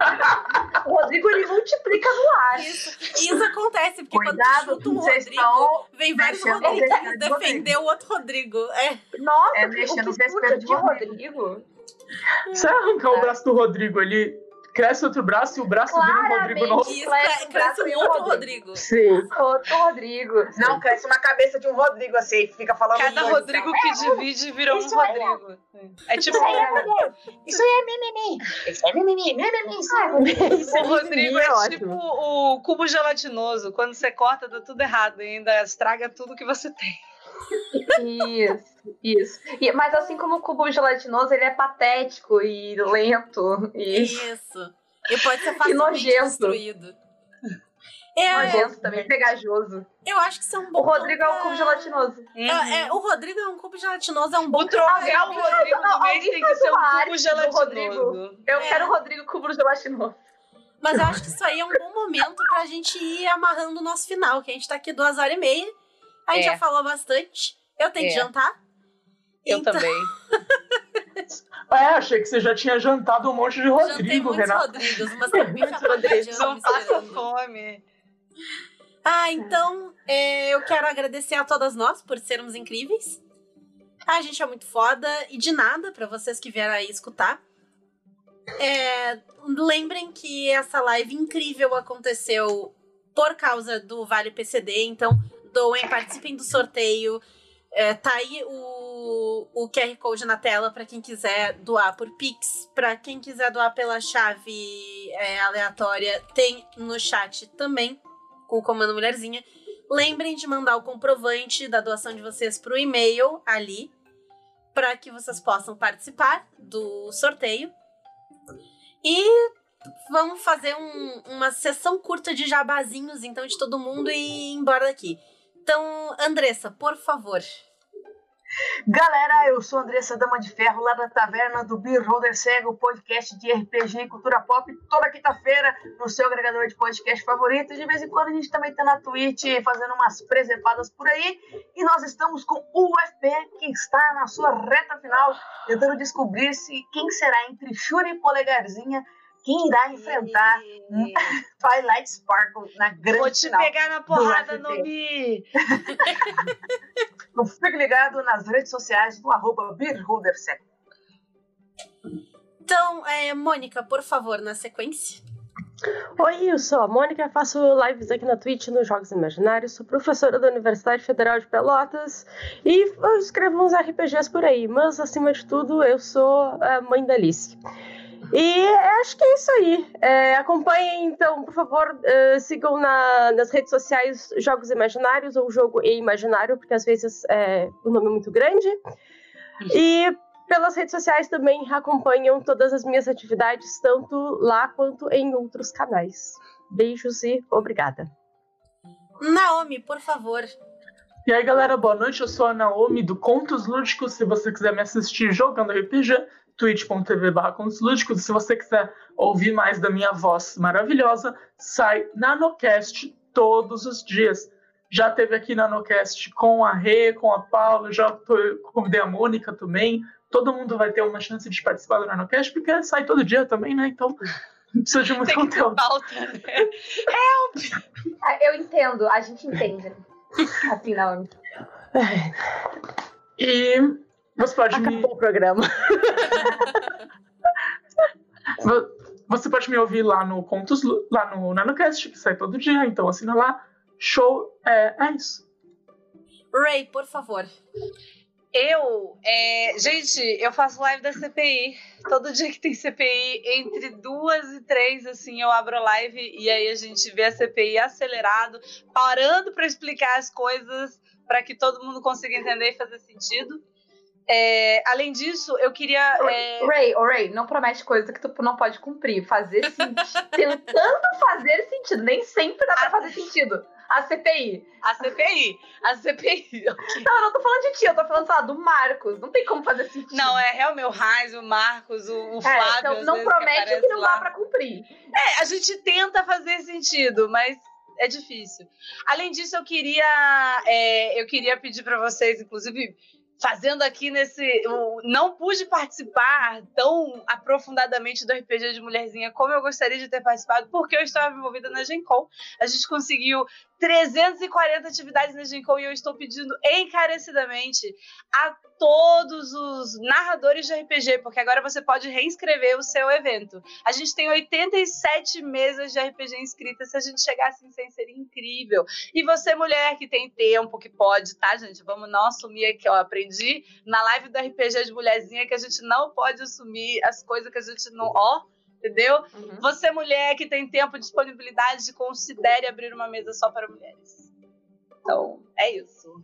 O Rodrigo ele multiplica no ar. Isso, isso acontece, porque Cuidado, quando tu chuta um Rodrigo, estão vem vários de defender o outro Rodrigo. É. Nossa, É, o que mexendo escuta vespeiro de Rodrigo. Rodrigo. Se arrancar o braço do Rodrigo ali, cresce outro braço e o braço vira um Rodrigo novo. Isso, Cresce cre- um cresce braço e um outro Rodrigo. Rodrigo. Sim. Outro Rodrigo. Não, cresce uma cabeça de um Rodrigo assim, fica falando. Cada. Rodrigo que divide virou um Isso aí. Rodrigo. É tipo Isso aí é mimimi. Isso é mimimi, mimimi. Isso é mimimi. Isso O Rodrigo é, tipo o cubo gelatinoso. Quando você corta, dá tudo errado e ainda estraga tudo que você tem. Isso, isso. E- mas assim como o cubo gelatinoso, ele é patético e lento. E Isso. E pode ser facilmente destruído. É, nojento também, pegajoso. eu acho que isso é um bom O Rodrigo é o cubo gelatinoso. É, é, o Rodrigo é um cubo gelatinoso, é um bom O troféu Alguém Rodrigo mês alguém tem que ser um cubo gelatinoso. Eu É. quero o Rodrigo cubo gelatinoso. Mas eu acho que isso aí é um bom momento pra gente ir amarrando o nosso final, que a gente tá aqui duas horas e meia. A gente É. já falou bastante. Eu tenho que É. jantar. Eu Então, também. É, achei que você já tinha jantado um monte de Jantei Rodrigo, muitos Renato. Rodrigos, mas bicha pra Rodrigos, Não me passa fome. Ah, então é, eu quero agradecer a todas nós por sermos incríveis. A gente é muito foda e de nada pra vocês que vieram aí escutar. É, lembrem que essa live incrível aconteceu por causa do Vale PCD, então doem, participem do sorteio. É, tá aí o, o QR Code na tela para quem quiser doar por Pix. Para quem quiser doar pela chave é, aleatória, tem no chat também, com o comando mulherzinha. Lembrem de mandar o comprovante da doação de vocês pro e-mail ali, para que vocês possam participar do sorteio. E vamos fazer um- uma sessão curta de jabazinhos, então, de todo mundo e ir embora daqui. Então, Andressa, por favor. Galera, eu sou Andressa Dama de Ferro, lá da Taverna do Beer Holder Cego, podcast de RPG e cultura pop, toda quinta-feira no seu agregador de podcast favorito. De vez em quando a gente também tá na Twitch fazendo umas presepadas por aí. E nós estamos com o UFP, que está na sua reta final, tentando descobrir se quem será entre Shuri e Polegarzinha quem irá enfrentar Twilight Sparkle na grande Vou te final. pegar na porrada. Nomi! Então fique ligado nas redes sociais do arroba. Então, é, Mônica, por favor, na sequência. Oi, eu sou a Mônica, faço lives aqui na Twitch nos Jogos Imaginários, sou professora da Universidade Federal de Pelotas e eu escrevo uns RPGs por aí, mas acima de tudo eu sou a mãe da Alice. E acho que é isso aí. É, acompanhem, então, por favor, eh, sigam na- nas redes sociais Jogos Imaginários ou Jogo e Imaginário, porque às vezes é, o nome é muito grande. E pelas redes sociais também acompanham todas as minhas atividades, tanto lá quanto em outros canais. Beijos e obrigada. Naomi, por favor. E aí, galera, boa noite. Eu sou a Naomi do Contos Lúdicos. Se você quiser me assistir jogando RPG, twitch.tv barra Contos Lúdicos. E se você quiser ouvir mais da minha voz maravilhosa, sai Nanocast todos os dias. Já teve aqui Nanocast com a Rê, com a Paula, já tô- convidei a Mônica também. Todo mundo vai ter uma chance de participar do Nanocast, porque sai todo dia também, né? Então, não precisa de muito Tem que ter conteúdo. pauta, né? Ah, Eu entendo, a gente entende. Assim, não. E você pode me. Acabou o programa. Vo- Você pode me ouvir lá no Contos, lá no NanoCast, que sai todo dia, então assina lá. Show, é, é isso. Ray, por favor. Eu, é, gente, eu faço live da CPI. Todo dia que tem CPI, entre duas e três, assim, eu abro a live e aí a gente vê a CPI acelerado, parando para explicar as coisas para que todo mundo consiga entender e fazer sentido. É, além disso, eu queria. é, Ray, oh Ray, não promete coisa que tu não pode cumprir. Fazer sentido. Tentando fazer sentido. Nem sempre dá pra fazer sentido. A CPI. a CPI. A CPI. Não, eu não tô falando de ti, eu tô falando, sei lá, do Marcos. Não tem como fazer sentido. Não, é real meu Raiz, o Marcos, o, o É, Flávio. então não promete o que aparece não lá. dá pra cumprir. É, a gente tenta fazer sentido, mas é difícil. Além disso, eu queria, é, eu queria pedir para vocês, inclusive, fazendo aqui nesse, eu não pude participar tão aprofundadamente do RPG de Mulherzinha como eu gostaria de ter participado, porque eu estava envolvida na Gen Con. A gente conseguiu 340 atividades na Gen Con e eu estou pedindo encarecidamente a todos os narradores de RPG, porque agora você pode reinscrever o seu evento. A gente tem 87 mesas de RPG inscritas. Se a gente chegasse em 100, seria incrível. E você, mulher que tem tempo, que pode, tá, gente? Vamos não assumir aqui, ó. Aprendi na live do RPG de mulherzinha que a gente não pode assumir as coisas que a gente não. Ó, entendeu? Você, mulher que tem tempo e disponibilidade, considere abrir uma mesa só para mulheres. Então, é isso.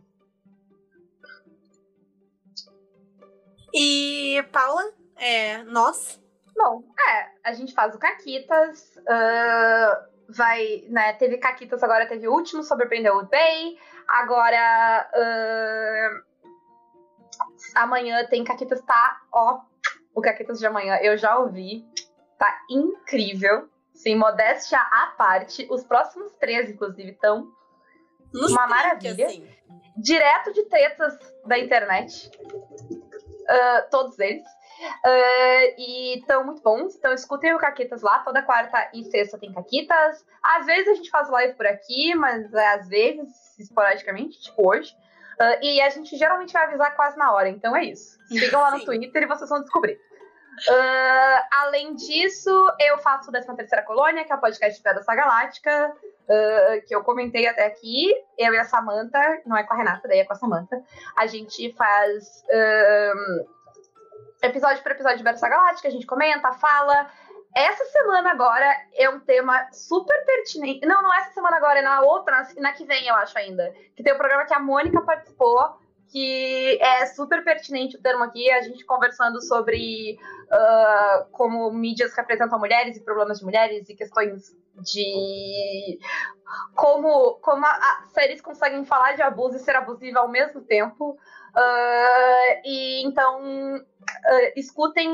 E Paula, é, nós. Bom, é, a gente faz o Caquitas, ah, vai, né, teve Caquitas, agora teve o último sobre Brindlewood Bay, agora ah, amanhã tem Caquitas, tá, ó, o Caquitas de amanhã eu já ouvi, tá incrível, sem modéstia à parte, os próximos três, inclusive, estão Nos Uma maravilha. assim. direto de tretas da internet. Ah, todos eles. Ah, e estão muito bons. Então escutem o Caquitas lá. Toda quarta e sexta tem Caquitas. Às vezes a gente faz live por aqui, mas é, às vezes, esporadicamente, tipo hoje. Ah, e a gente geralmente vai avisar quase na hora. Então é isso. Sigam lá no. Twitter e vocês vão descobrir. Ah, além disso, eu faço o 13 Terceira Colônia, que é o podcast de Pedra Galáctica. uh, que eu comentei até aqui, eu e a Samantha, não é com a Renata, daí é com a Samantha, a gente faz um, episódio por episódio de Versa Galáctica, a gente comenta, fala. Essa semana agora é um tema super pertinente. Não, não é essa semana agora, é na outra, na que vem, eu acho ainda. Que tem o um programa que a Mônica participou, que é super pertinente o termo aqui, a gente conversando sobre uh, como mídias representam mulheres e problemas de mulheres e questões de como, como a, a, séries conseguem falar de abuso e ser abusiva ao mesmo tempo. Uh, e então uh, escutem.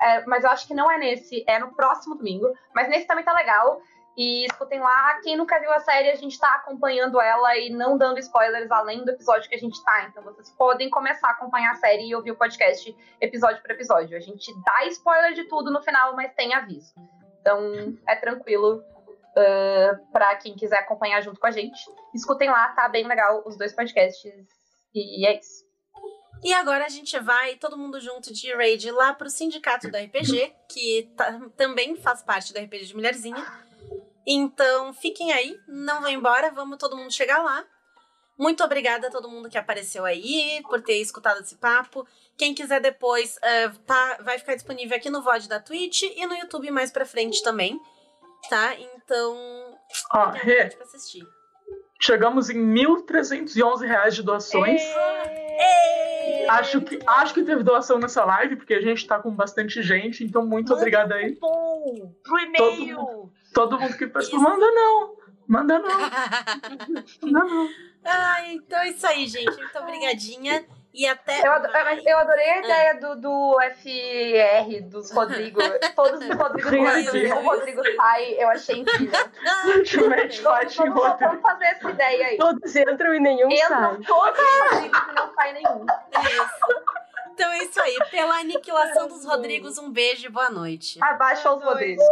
É, mas eu acho que não é nesse, é no próximo domingo. Mas nesse também tá legal. E escutem lá. Quem nunca viu a série, a gente tá acompanhando ela e não dando spoilers além do episódio que a gente tá. Então vocês podem começar a acompanhar a série e ouvir o podcast episódio por episódio. A gente dá spoiler de tudo no final, mas tem aviso. Então é tranquilo uh, para quem quiser acompanhar junto com a gente. Escutem lá, tá bem legal os dois podcasts. E é isso. E agora a gente vai, todo mundo junto de raid, lá pro sindicato da RPG, que tá, também faz parte da RPG de Mulherzinha. Então, fiquem aí, não vão embora, vamos todo mundo chegar lá. Muito obrigada a todo mundo que apareceu aí, por ter escutado esse papo. Quem quiser depois, uh, tá, vai ficar disponível aqui no VOD da Twitch e no YouTube mais pra frente também, tá? Então, ah, Rê, pra assistir. Chegamos em 1.311 reais de doações. Ei! Acho que, acho que teve doação nessa live, porque a gente tá com bastante gente, então muito Manda obrigado aí. Bom, pro e-mail. Todo, mundo que participou, manda não. Manda não. manda não. Ai, então é isso aí, gente. Muito obrigadinha. E até. Eu, adorei, eu adorei a ah. ideia do, do FR, dos Rodrigo. Todos os Rodrigo o Rodrigo sai, eu achei incrível. vamos, vamos fazer essa ideia aí. Todos entram e nenhum Entram sai. todos os Rodrigos e não sai nenhum. Isso. Então é isso aí. Pela aniquilação dos Rodrigos, um beijo e boa noite. Abaixa os Rodrigos.